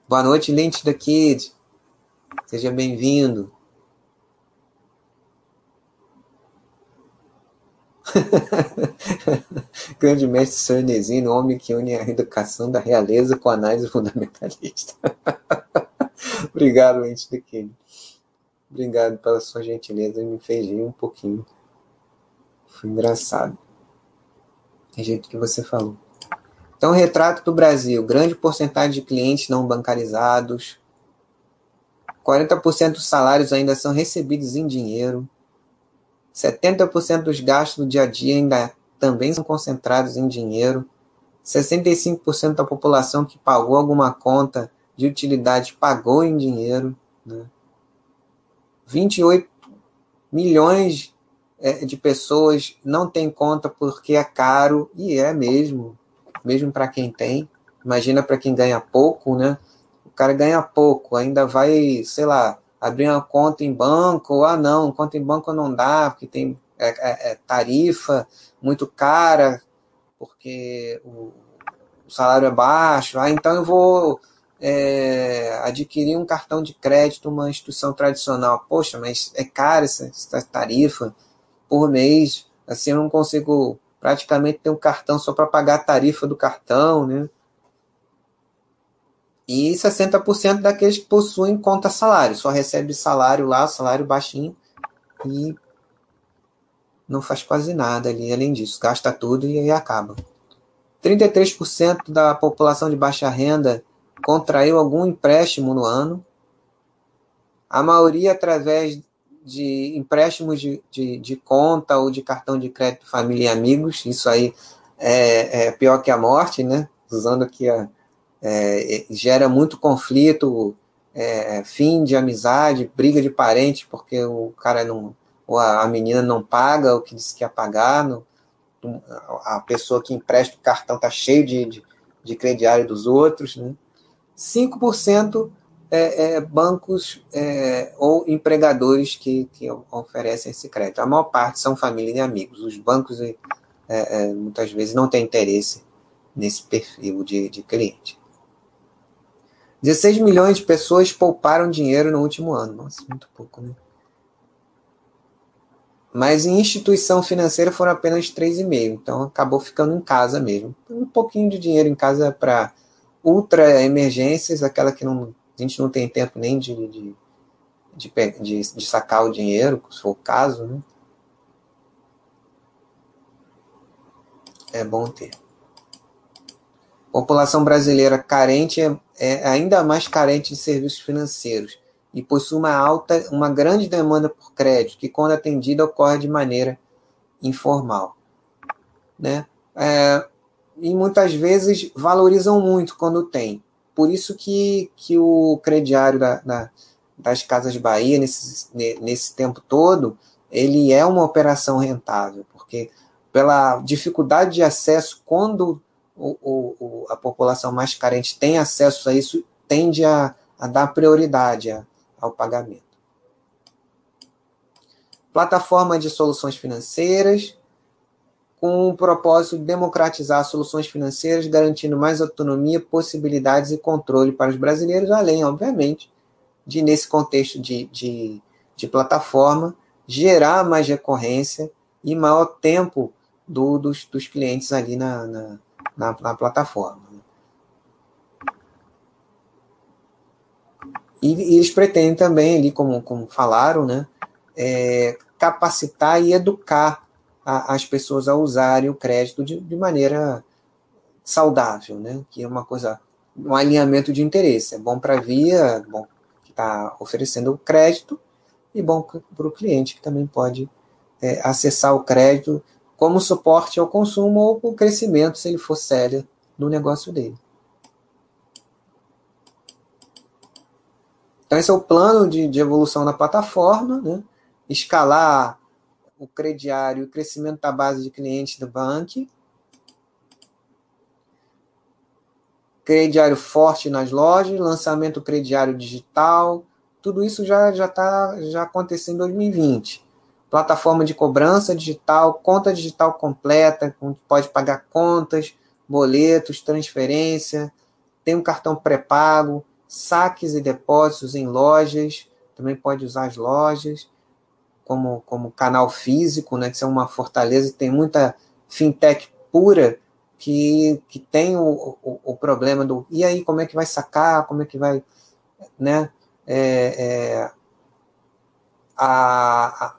Boa noite, Lente da Kid. Seja bem-vindo. Grande mestre Sornesino, homem que une a educação da realeza com a análise fundamentalista. Obrigado, Lente da Kid. Obrigado pela sua gentileza, me fez rir um pouquinho. Foi engraçado. Tem jeito que você falou. Então, retrato do Brasil: grande porcentagem de clientes não bancarizados, 40% dos salários ainda são recebidos em dinheiro, 70% dos gastos do dia a dia ainda também são concentrados em dinheiro, 65% da população que pagou alguma conta de utilidade pagou em dinheiro. Né? 28 milhões é, de pessoas não têm conta porque é caro, e é mesmo, mesmo para quem tem. Imagina para quem ganha pouco, né? O cara ganha pouco, ainda vai, sei lá, abrir uma conta em banco, ah não, conta em banco não dá, porque tem é, é, é tarifa muito cara, porque o, o, salário é baixo, ah, então eu vou é, adquirir um cartão de crédito uma instituição tradicional. Poxa, mas é cara essa, essa tarifa por mês, assim eu não consigo praticamente ter um cartão só para pagar a tarifa do cartão, né? E 60% daqueles que possuem conta salário, só recebe salário lá, salário baixinho, e não faz quase nada ali, além disso, gasta tudo e aí acaba. 33% da população de baixa renda contraiu algum empréstimo no ano, a maioria através de empréstimos de, de, de conta ou de cartão de crédito família e amigos, isso aí é, é pior que a morte, né? Usando aqui a, é, gera muito conflito, é, fim de amizade, briga de parente, porque o cara não, ou a, menina não paga o que disse que ia pagar, a pessoa que empresta o cartão está cheio de, de, de, crediário dos outros. Né? 5% é, é, bancos é, ou empregadores que, que oferecem esse crédito. A maior parte são família e amigos. Os bancos é, é, muitas vezes não têm interesse nesse perfil de, de cliente. 16 milhões de pessoas pouparam dinheiro no último ano. Nossa, muito pouco, né? Mas em instituição financeira foram apenas 3,5. Então acabou ficando em casa mesmo. Um pouquinho de dinheiro em casa para ultra emergências, aquela que não, a gente não tem tempo nem de, de, de, de, de sacar o dinheiro, se for o caso, né? É bom ter. População brasileira carente é, é ainda mais carente de serviços financeiros e possui uma alta, uma grande demanda por crédito, que quando atendida ocorre de maneira informal, né? É, e muitas vezes valorizam muito quando tem. Por isso que, que o crediário da, da, das Casas Bahia, nesse, nesse tempo todo, ele é uma operação rentável, porque pela dificuldade de acesso, quando o, o, a população mais carente tem acesso a isso, tende a, a dar prioridade a, ao pagamento. Plataforma de soluções financeiras, com o propósito de democratizar soluções financeiras, garantindo mais autonomia, possibilidades e controle para os brasileiros, além, obviamente, de, nesse contexto de, de, de plataforma, gerar mais recorrência e maior tempo do, dos, dos clientes ali na, na na, na plataforma. E, e, eles pretendem também, ali, como, como falaram, né, é, capacitar e educar a, as pessoas a usarem o crédito de, de maneira saudável, né, que é uma coisa, um alinhamento de interesse. É bom para a via, bom que está oferecendo o crédito, e bom para o cliente que também pode é, acessar o crédito como suporte ao consumo ou o crescimento, se ele for sério no negócio dele. Então, esse é o plano de, de evolução da plataforma, né? escalar o crediário, o crescimento da base de clientes do banco, crediário forte nas lojas, lançamento crediário digital, tudo isso já já está já acontecendo em 2020 plataforma de cobrança digital, conta digital completa, pode pagar contas, boletos, transferência, tem um cartão pré-pago, saques e depósitos em lojas, também pode usar as lojas como, como canal físico, né, que é uma fortaleza, tem muita fintech pura que, que tem o, o, o, problema do e aí como é que vai sacar, como é que vai, né, é, é, a,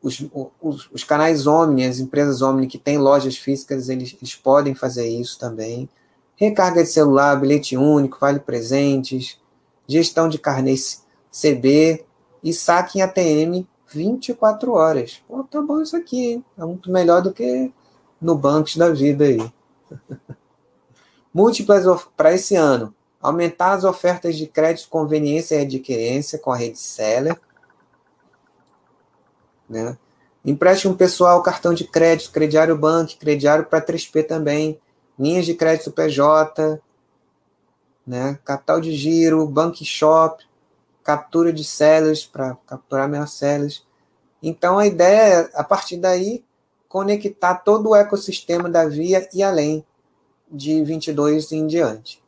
os, os, os, canais Omni, as empresas Omni que têm lojas físicas, eles, eles podem fazer isso também. Recarga de celular, bilhete único, vale presentes, gestão de carnês CB e saque em ATM 24 horas. Pô, tá bom isso aqui, hein? É muito melhor do que no Bancos da Vida aí. Múltiplas para esse ano. aumentar as ofertas de crédito, conveniência e adquirência com a rede Seller, né? Empréstimo pessoal, cartão de crédito, crediário banco, crediário para 3P também, linhas de crédito PJ, né? capital de giro, bank shop, captura de sellers para capturar meus sellers. Então a ideia é, a partir daí, conectar todo o ecossistema da Via e além de 22 em diante.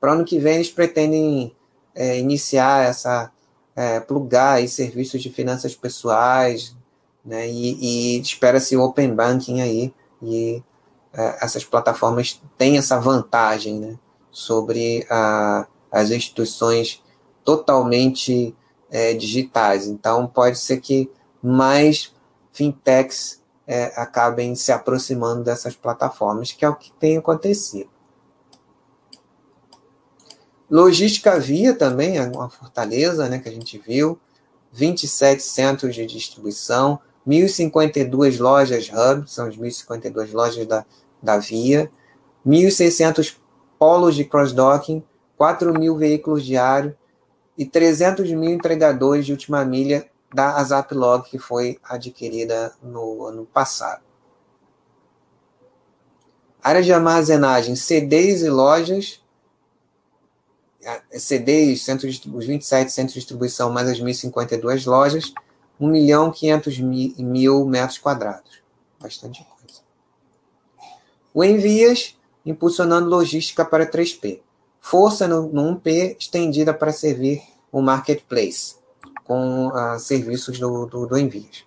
Para o ano que vem, eles pretendem é, iniciar essa, é, plugar aí serviços de finanças pessoais, né, e, e espera-se o Open Banking aí, e é, essas plataformas têm essa vantagem né, sobre a, as instituições totalmente é, digitais. Então, pode ser que mais fintechs é, acabem se aproximando dessas plataformas, que é o que tem acontecido. Logística Via também é uma fortaleza, né, que a gente viu. 27 centros de distribuição, 1.052 lojas Hub, são as 1.052 lojas da, da Via, 1.600 polos de cross-docking, 4 mil veículos diários e 300 mil entregadores de última milha da Azaplog, que foi adquirida no ano passado. Área de armazenagem, CDs e lojas, CDs, centros, os 27 centros de distribuição, mais as 1.052 lojas, 1 milhão 500 mil metros quadrados. Bastante coisa. O Envias, impulsionando logística para 3P. Força no, no 1P, estendida para servir o marketplace com uh, serviços do, do, do Envias.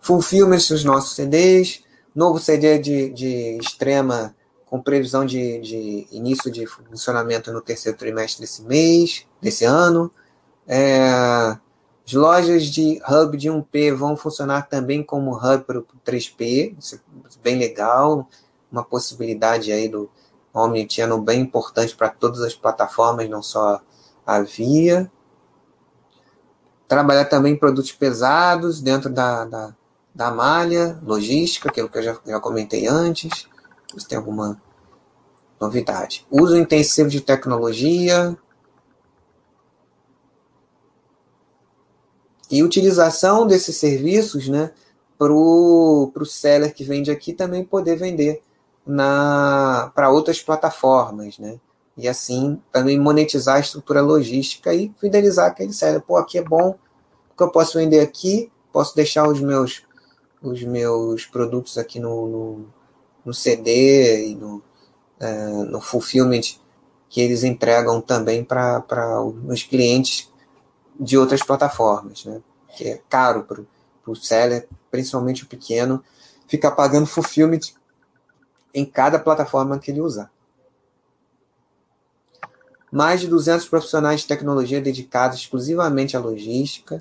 Fulfillment dos nossos CDs, novo CD de, de extrema, com previsão de, de início de funcionamento no terceiro trimestre desse mês, desse ano. É, as lojas de hub de 1P vão funcionar também como hub para o 3P, isso é bem legal, uma possibilidade aí do, Omnichannel bem importante para todas as plataformas, não só a Via. Trabalhar também produtos pesados dentro da, da, da malha, logística, aquilo que eu já, já comentei antes. Se tem alguma novidade. Uso intensivo de tecnologia. E utilização desses serviços né, para o seller que vende aqui também poder vender para outras plataformas, né? E assim também monetizar a estrutura logística e fidelizar aquele seller. Pô, aqui é bom, porque eu posso vender aqui, posso deixar os meus, os meus produtos aqui no, no, no CD e no, é, no fulfillment que eles entregam também para os clientes de outras plataformas, né? Que é caro para o seller, principalmente o pequeno, ficar pagando fulfillment em cada plataforma que ele usar. Mais de 200 profissionais de tecnologia dedicados exclusivamente à logística.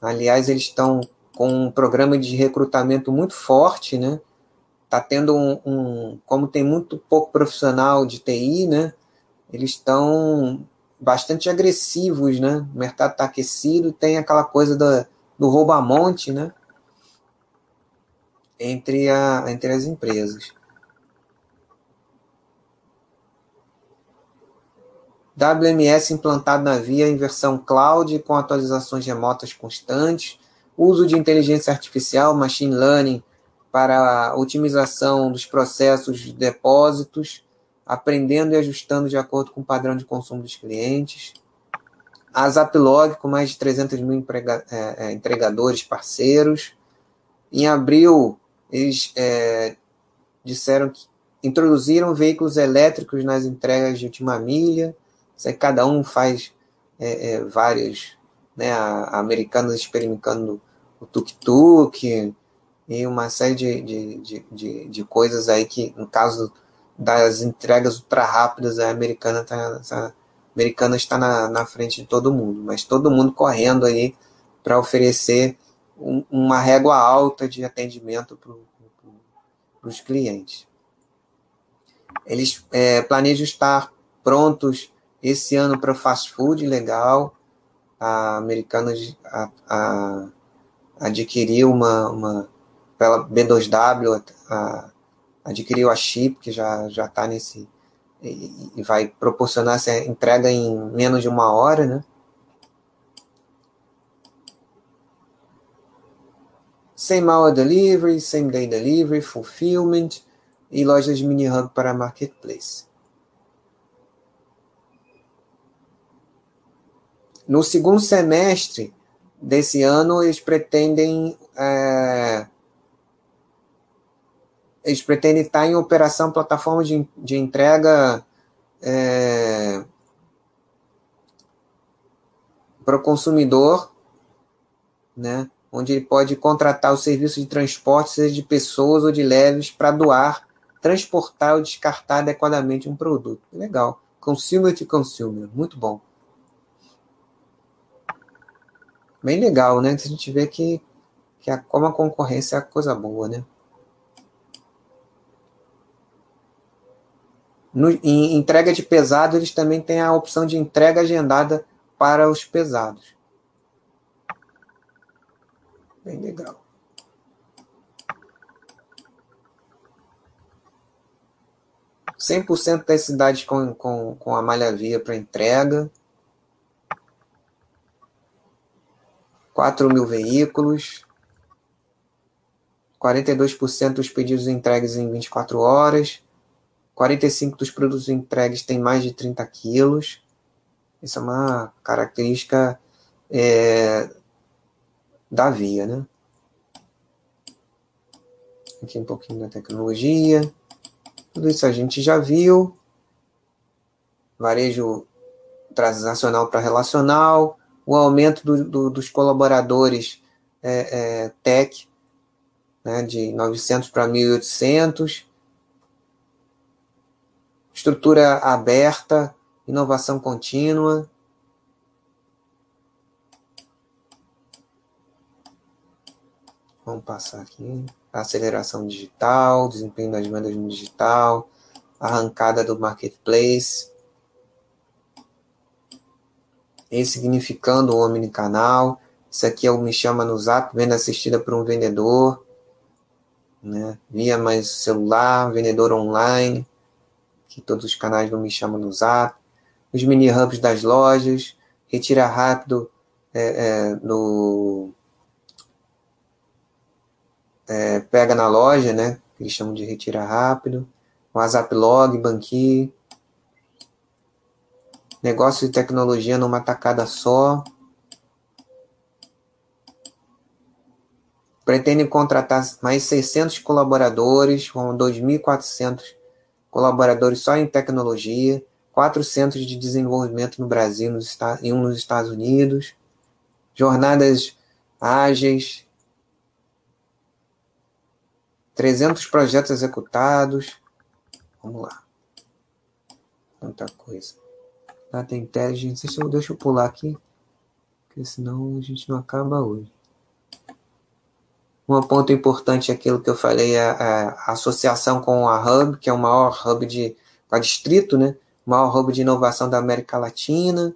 Aliás, eles estão com um programa de recrutamento muito forte, né? Tá tendo um, um como tem muito pouco profissional de TI, né? Eles estão bastante agressivos, né? O mercado está aquecido, tem aquela coisa do, do rouba-monte, né? Entre, a, entre as empresas. WMS implantado na via em versão cloud com atualizações remotas constantes, uso de inteligência artificial, machine learning para otimização dos processos de depósitos, aprendendo e ajustando de acordo com o padrão de consumo dos clientes. A Zaplog, com mais de 300 mil emprega, é, é, entregadores parceiros. Em abril, eles é, disseram que introduziram veículos elétricos nas entregas de última milha, Cada um faz é, é, várias, né, americanas experimentando o tuk-tuk e uma série de, de, de, de, de coisas aí que, no caso das entregas ultra rápidas, a americana, tá, a americana está na, na frente de todo mundo, mas todo mundo correndo aí para oferecer um, uma régua alta de atendimento para os clientes. Eles é, planejam estar prontos esse ano para fast food, legal. A americana a, a, adquiriu uma, uma pela B2W a, adquiriu a chip, que já está nesse e, e, vai proporcionar essa entrega em menos de uma hora, né? Same hour delivery, same day delivery, fulfillment e lojas mini hub para marketplace. No segundo semestre desse ano, eles pretendem é, eles pretendem estar em operação plataforma de, de entrega é, para o consumidor, né, onde ele pode contratar o serviço de transporte, seja de pessoas ou de leves, para doar, transportar ou descartar adequadamente um produto. Legal. Consumer to consumer. Muito bom. Bem legal, né? A gente vê que, que a, como a concorrência é coisa boa, né? No, em entrega de pesado, eles também têm a opção de entrega agendada para os pesados. Bem legal. Cem por cento das cidades com, com, com a malha via para entrega. 4 mil veículos. 42% dos pedidos entregues em 24 horas. 45 dos produtos entregues têm mais de 30 quilos. Isso é uma característica é, da via, né? Aqui um pouquinho da tecnologia. Tudo isso a gente já viu. Varejo transacional para relacional. O aumento do, do, dos colaboradores é, é, tech, né, de 900 para 1.800 estrutura aberta, inovação contínua. Vamos passar aqui. Aceleração digital, desempenho das vendas no digital, arrancada do marketplace, ressignificando o omnicanal. Isso aqui é o Me Chama no Zap, venda assistida por um vendedor, né? via mais celular, vendedor online que todos os canais não me chamam no zap, os mini hubs das lojas, retira rápido é, é, no é, pega na loja, né? Eles chamam de retira rápido, WhatsApp Log, Banqui, negócio de tecnologia numa tacada só. Pretendem contratar mais 600 colaboradores, com 2.400 colaboradores só em tecnologia, quatro centros de desenvolvimento no Brasil nos, e um nos Estados Unidos, jornadas ágeis, 300 projetos executados. Vamos lá. Tanta coisa. Data Intelligence. Deixa eu, deixa eu pular aqui, porque senão a gente não acaba hoje. Um ponto importante é aquilo que eu falei, a, a, associação com a Hub, que é o maior hub de a distrito, né? O maior hub de inovação da América Latina,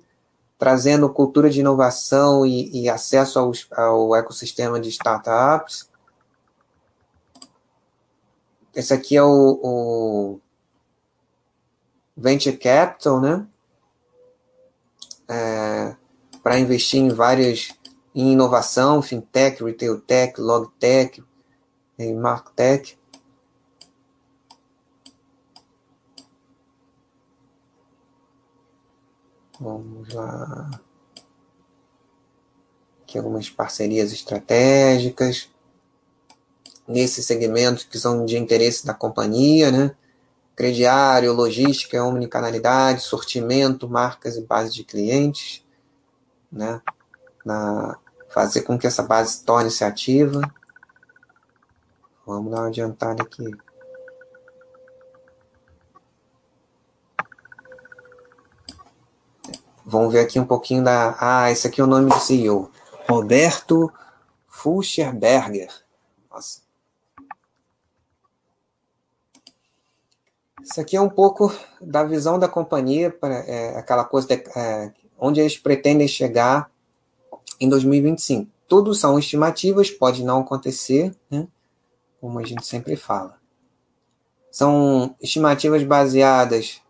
trazendo cultura de inovação e, e acesso ao, ao ecossistema de startups. Esse aqui é o, o Venture Capital, né? É, para investir em várias em inovação, fintech, retail tech, logtech, marktech. Vamos lá. Aqui algumas parcerias estratégicas nesses segmentos que são de interesse da companhia, né? Crediário, logística, omnicanalidade, sortimento, marcas e base de clientes, né? Na fazer com que essa base torne-se ativa. Vamos dar uma adiantada aqui. Vamos ver aqui um pouquinho da. Ah, esse aqui é o nome do CEO. Roberto Fuscherberger. Nossa. Isso aqui é um pouco da visão da companhia, para, é, aquela coisa de, é, onde eles pretendem chegar em 2025. Tudo são estimativas, pode não acontecer, né? como a gente sempre fala. São estimativas baseadas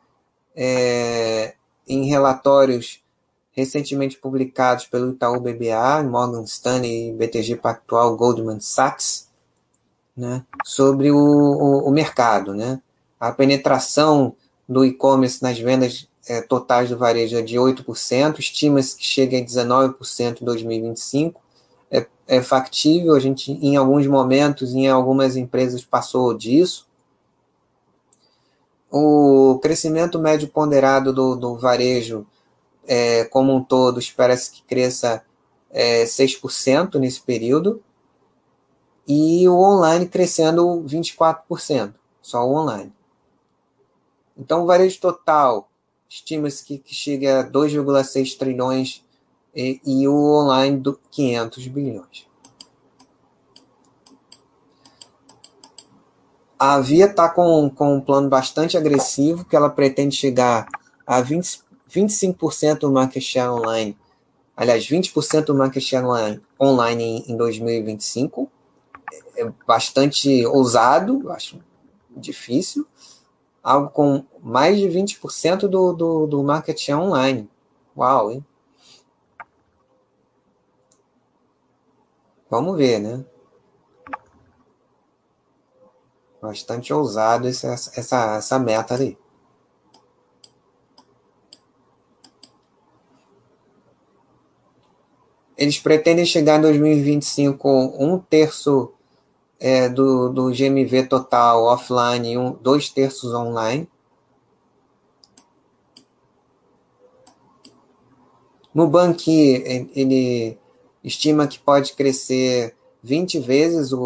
é, em relatórios recentemente publicados pelo Itaú BBA, Morgan Stanley, BTG Pactual, Goldman Sachs, né, sobre o, o, o mercado. Né? A penetração do e-commerce nas vendas é, totais do varejo é de 8%, estima-se que chegue a 19% em 2025. É, é factível, a gente, em alguns momentos, em algumas empresas, passou disso. O crescimento médio ponderado do, do varejo é, como um todo espera-se que cresça é, 6% nesse período, e o online crescendo 24%, só o online. Então, o varejo total estima-se que, que chegue a 2,6 trilhões e, e, o online do 500 bilhões. A Via está com, com um plano bastante agressivo, que ela pretende chegar a 20, 25% do market share online, aliás, 20% do market share online, online em, em 2025. É bastante ousado, acho difícil. Algo com mais de 20% do, do, do market share online. Uau, hein? Vamos ver, né? Bastante ousado essa, essa, essa meta ali. Eles pretendem chegar em 2025 com um terço é, do, do GMV total offline um, dois terços online. No Banqui, ele estima que pode crescer 20 vezes o,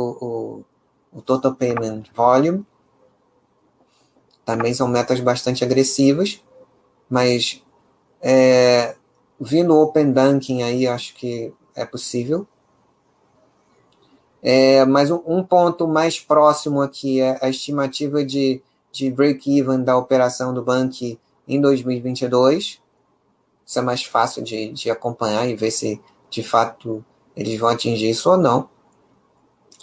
o, o Total Payment Volume. Também são metas bastante agressivas, mas é, vindo o Open Banking aí, acho que é possível. É, mas um, um, ponto mais próximo aqui é a estimativa de, de break-even da operação do banco em 2022. Isso é mais fácil de, de acompanhar e ver se de fato eles vão atingir isso ou não.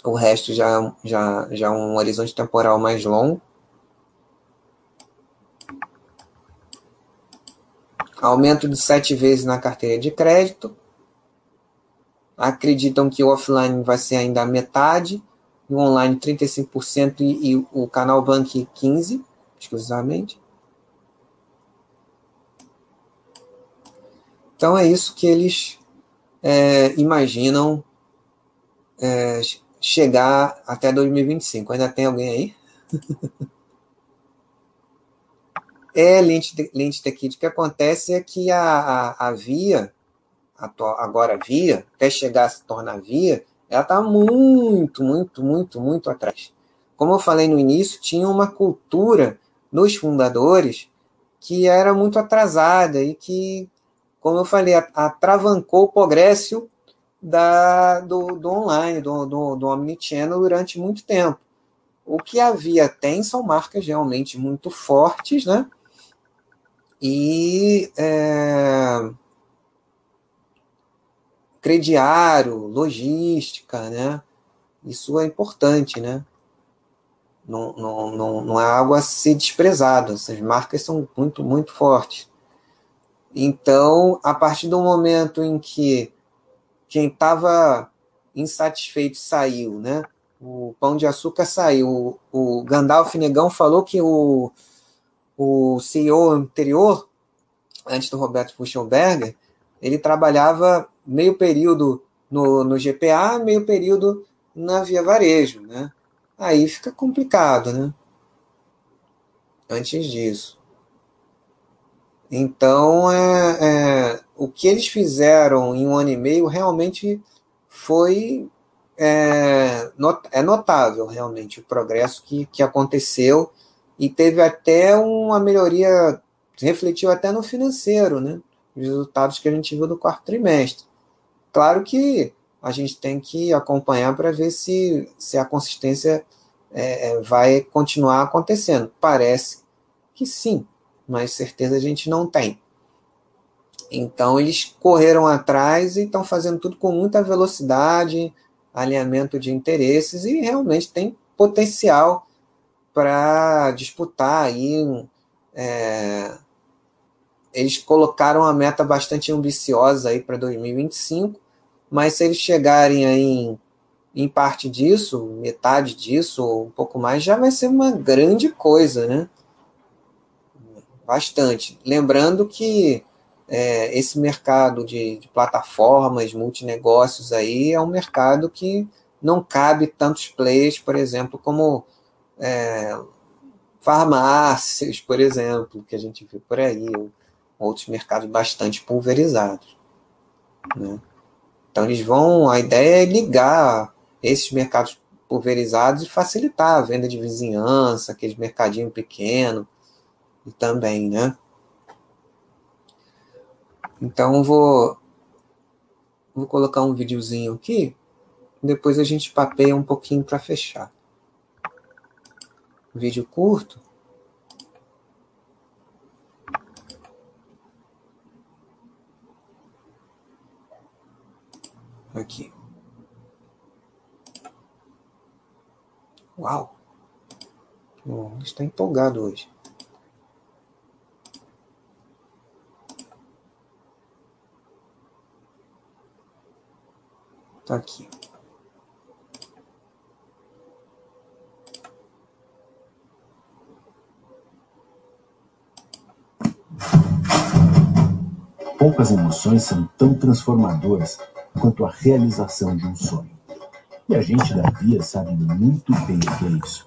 O resto já, já, já é um horizonte temporal mais longo. aumento de sete vezes na carteira de crédito. Acreditam que o offline vai ser ainda a metade, o online 35% e, e o canal Bank 15%, exclusivamente. Então é isso que eles é, imaginam é, chegar até 2025. Ainda tem alguém aí? É lente, lente taquídeo. O que acontece é que a, a, a via, agora via, até chegar a se tornar via, ela está muito, muito, muito, muito atrás. Como eu falei no início, tinha uma cultura nos fundadores que era muito atrasada e que, como eu falei, atravancou o progresso da, do, do online, do, do, do omnichannel durante muito tempo. O que a Via tem são marcas realmente muito fortes, né? e é, crediário, logística, né? Isso é importante, né? Não, não, não, não é algo a ser desprezado. Essas marcas são muito, muito fortes. Então, a partir do momento em que quem estava insatisfeito saiu, né? O Pão de Açúcar saiu. O, Gandalf Negão falou que o, o CEO anterior, antes do Roberto Fuchsenberger, ele trabalhava meio período no, no GPA, meio período na Via Varejo, né? Aí fica complicado, né? Antes disso. Então, é, é, o que eles fizeram em um ano e meio realmente foi é, not, é notável, realmente, o progresso que, que aconteceu e teve até uma melhoria, refletiu até no financeiro, né? Os resultados que a gente viu do quarto trimestre. Claro que a gente tem que acompanhar para ver se, se a consistência é, é, vai continuar acontecendo. Parece que sim, mas certeza a gente não tem. Então eles correram atrás e estão fazendo tudo com muita velocidade, alinhamento de interesses e realmente tem potencial para disputar aí. É, eles colocaram uma meta bastante ambiciosa aí para 2025, mas se eles chegarem aí em, em parte disso, metade disso, ou um pouco mais, já vai ser uma grande coisa, né? Bastante. Lembrando que é, esse mercado de, de plataformas, multinegócios aí, é um mercado que não cabe tantos players, por exemplo, como é, farmácias, por exemplo, que a gente viu por aí, ou outros mercados bastante pulverizados. Né? Então eles vão, a ideia é ligar esses mercados pulverizados e facilitar a venda de vizinhança, aqueles mercadinho pequeno e também, né? Então vou vou colocar um videozinho aqui, depois a gente papeia um pouquinho para fechar. Vídeo curto. Aqui. Uau! Oh, está empolgado hoje. Tá aqui. Poucas emoções são tão transformadoras quanto a realização de um sonho. E a gente da Via sabe muito bem o que é isso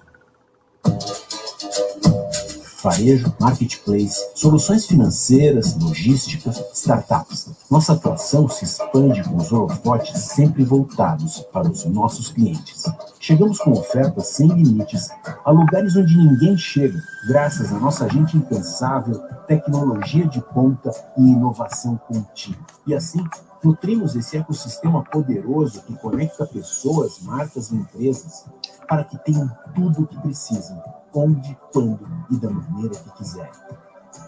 varejo, marketplace, soluções financeiras, logística, startups. Nossa atuação se expande com os holofotes sempre voltados para os nossos clientes. Chegamos com ofertas sem limites a lugares onde ninguém chega, graças à nossa gente incansável, tecnologia de ponta e inovação contínua. E assim, nutrimos esse ecossistema poderoso que conecta pessoas, marcas e empresas para que tenham tudo o que precisam onde, quando e da maneira que quiser.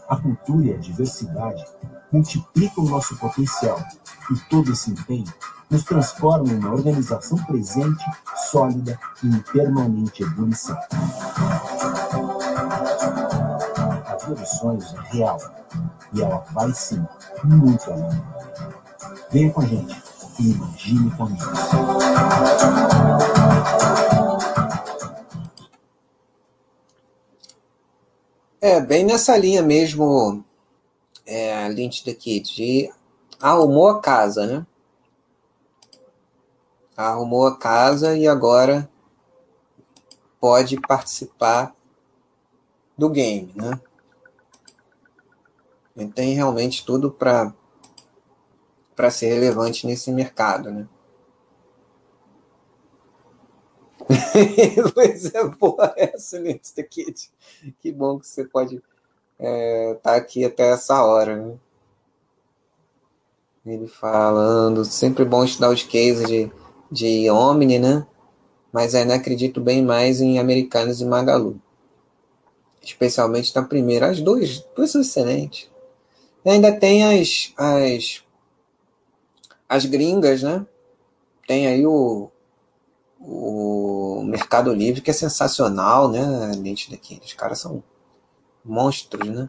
A cultura e a diversidade multiplicam o nosso potencial e todo esse empenho nos transforma em uma organização presente, sólida e em permanente ebulição. A Via dos Sonhos é real e ela vai sim muito além. Venha com a gente e imagine comigo. É, bem nessa linha mesmo, é, Lynch Kid, de arrumou a casa, né? Arrumou a casa e agora pode participar do game, né? Ele tem realmente tudo para para ser relevante nesse mercado, né? pois é, boa essa, Mr. Kid. Que bom que você pode estar é, tá aqui até essa hora, né? Ele falando, sempre bom estudar os cases de, de Omni, né? Mas ainda acredito bem mais em Americanos e Magalu. Especialmente na primeira. As duas, duas são excelentes. E ainda tem as, as, as gringas, né? Tem aí o, o Mercado Livre, que é sensacional, né? Lente daqui. Os caras são monstros, né?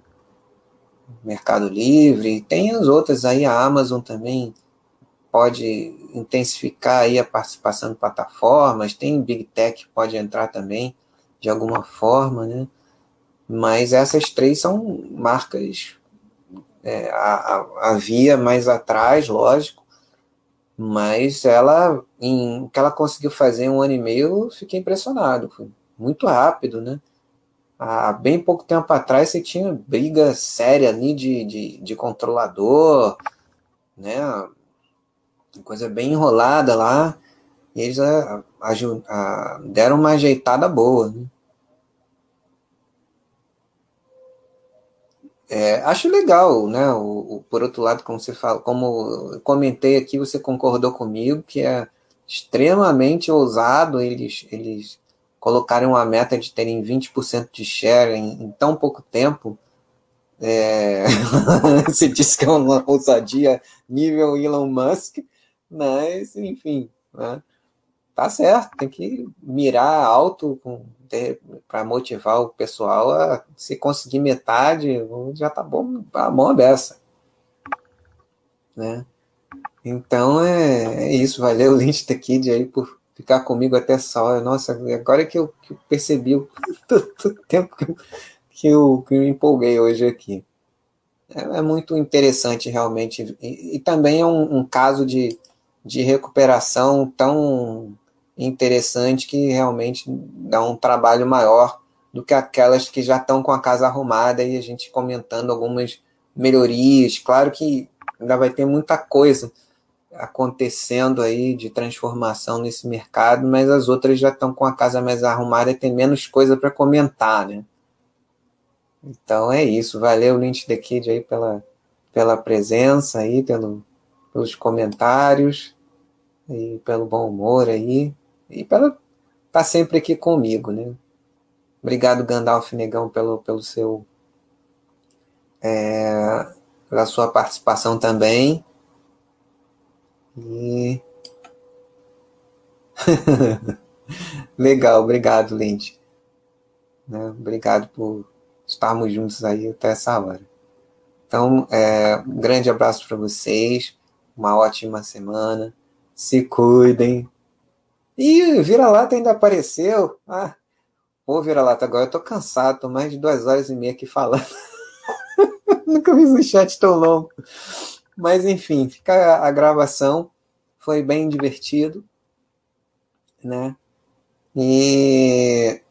Mercado Livre, tem as outras aí, a Amazon também pode intensificar aí a participação em plataformas, tem Big Tech pode entrar também de alguma forma, né? Mas essas três são marcas é, a, a, a via mais atrás, lógico, mas ela, em o que ela conseguiu fazer um ano e meio, eu fiquei impressionado. Foi muito rápido, né? Há bem pouco tempo atrás você tinha briga séria ali de, de, de controlador, né? Coisa bem enrolada lá. E eles a, a, a, deram uma ajeitada boa. Né? É, acho legal, né? O, o, por outro lado, como você fala, como comentei aqui, você concordou comigo que é extremamente ousado eles, eles colocarem uma meta de terem 20% de share em, em, tão pouco tempo. É... você disse que é uma ousadia nível Elon Musk, mas enfim, né? tá certo, tem que mirar alto para motivar o pessoal a se conseguir metade, já tá bom a mão dessa. Né? Então é, é isso, valeu The Kid aí por ficar comigo até essa hora. Nossa, agora que eu, que eu percebi o, o tempo que eu, que, eu, que eu me empolguei hoje aqui. É, é muito interessante realmente. E, e também é um, um caso de, de recuperação tão interessante que realmente dá um trabalho maior do que aquelas que já estão com a casa arrumada e a gente comentando algumas melhorias. Claro que ainda vai ter muita coisa acontecendo aí de transformação nesse mercado, mas as outras já estão com a casa mais arrumada e tem menos coisa para comentar, né? Então é isso. Valeu, Lynch The Kid, aí pela, pela presença aí, pelo, pelos comentários e pelo bom humor aí e pela estar tá sempre aqui comigo, né? Obrigado, Gandalf Negão, pelo, pelo seu é, pela sua participação também. E legal, obrigado, Lente. Né? Obrigado por estarmos juntos aí até essa hora. Então, é, um grande abraço para vocês, uma ótima semana, se cuidem, Ih, vira-lata ainda apareceu. Ah, pô, vira-lata, agora eu tô cansado, tô mais de duas horas e meia aqui falando. Nunca vi um chat tão longo. Mas enfim, fica a gravação. Foi bem divertido, né? E,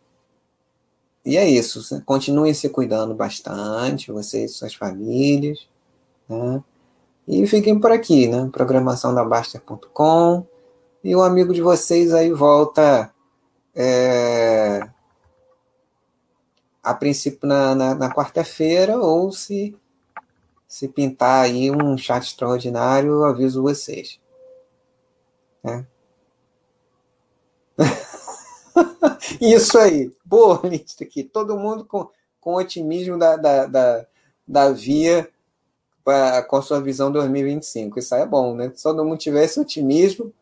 e é isso. Continuem se cuidando bastante, vocês e suas famílias, né? E fiquem por aqui, né? Programação da Baster.com e o amigo de vocês aí volta é, a princípio na, na, na quarta-feira, ou se, se pintar aí um chat extraordinário, eu aviso vocês. É. Isso aí. Boa, lista aqui. Todo mundo com, com otimismo da, da, da, da via pra, com a sua visão 2025. Isso aí é bom, né? Se todo mundo tivesse otimismo,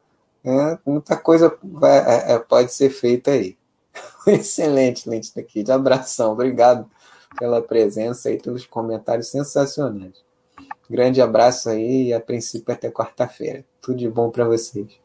é, muita coisa vai, é, é, pode ser feita aí. Excelente, Lente daqui. De abração. Obrigado pela presença e pelos comentários sensacionais. Grande abraço aí e a princípio até quarta-feira. Tudo de bom para vocês.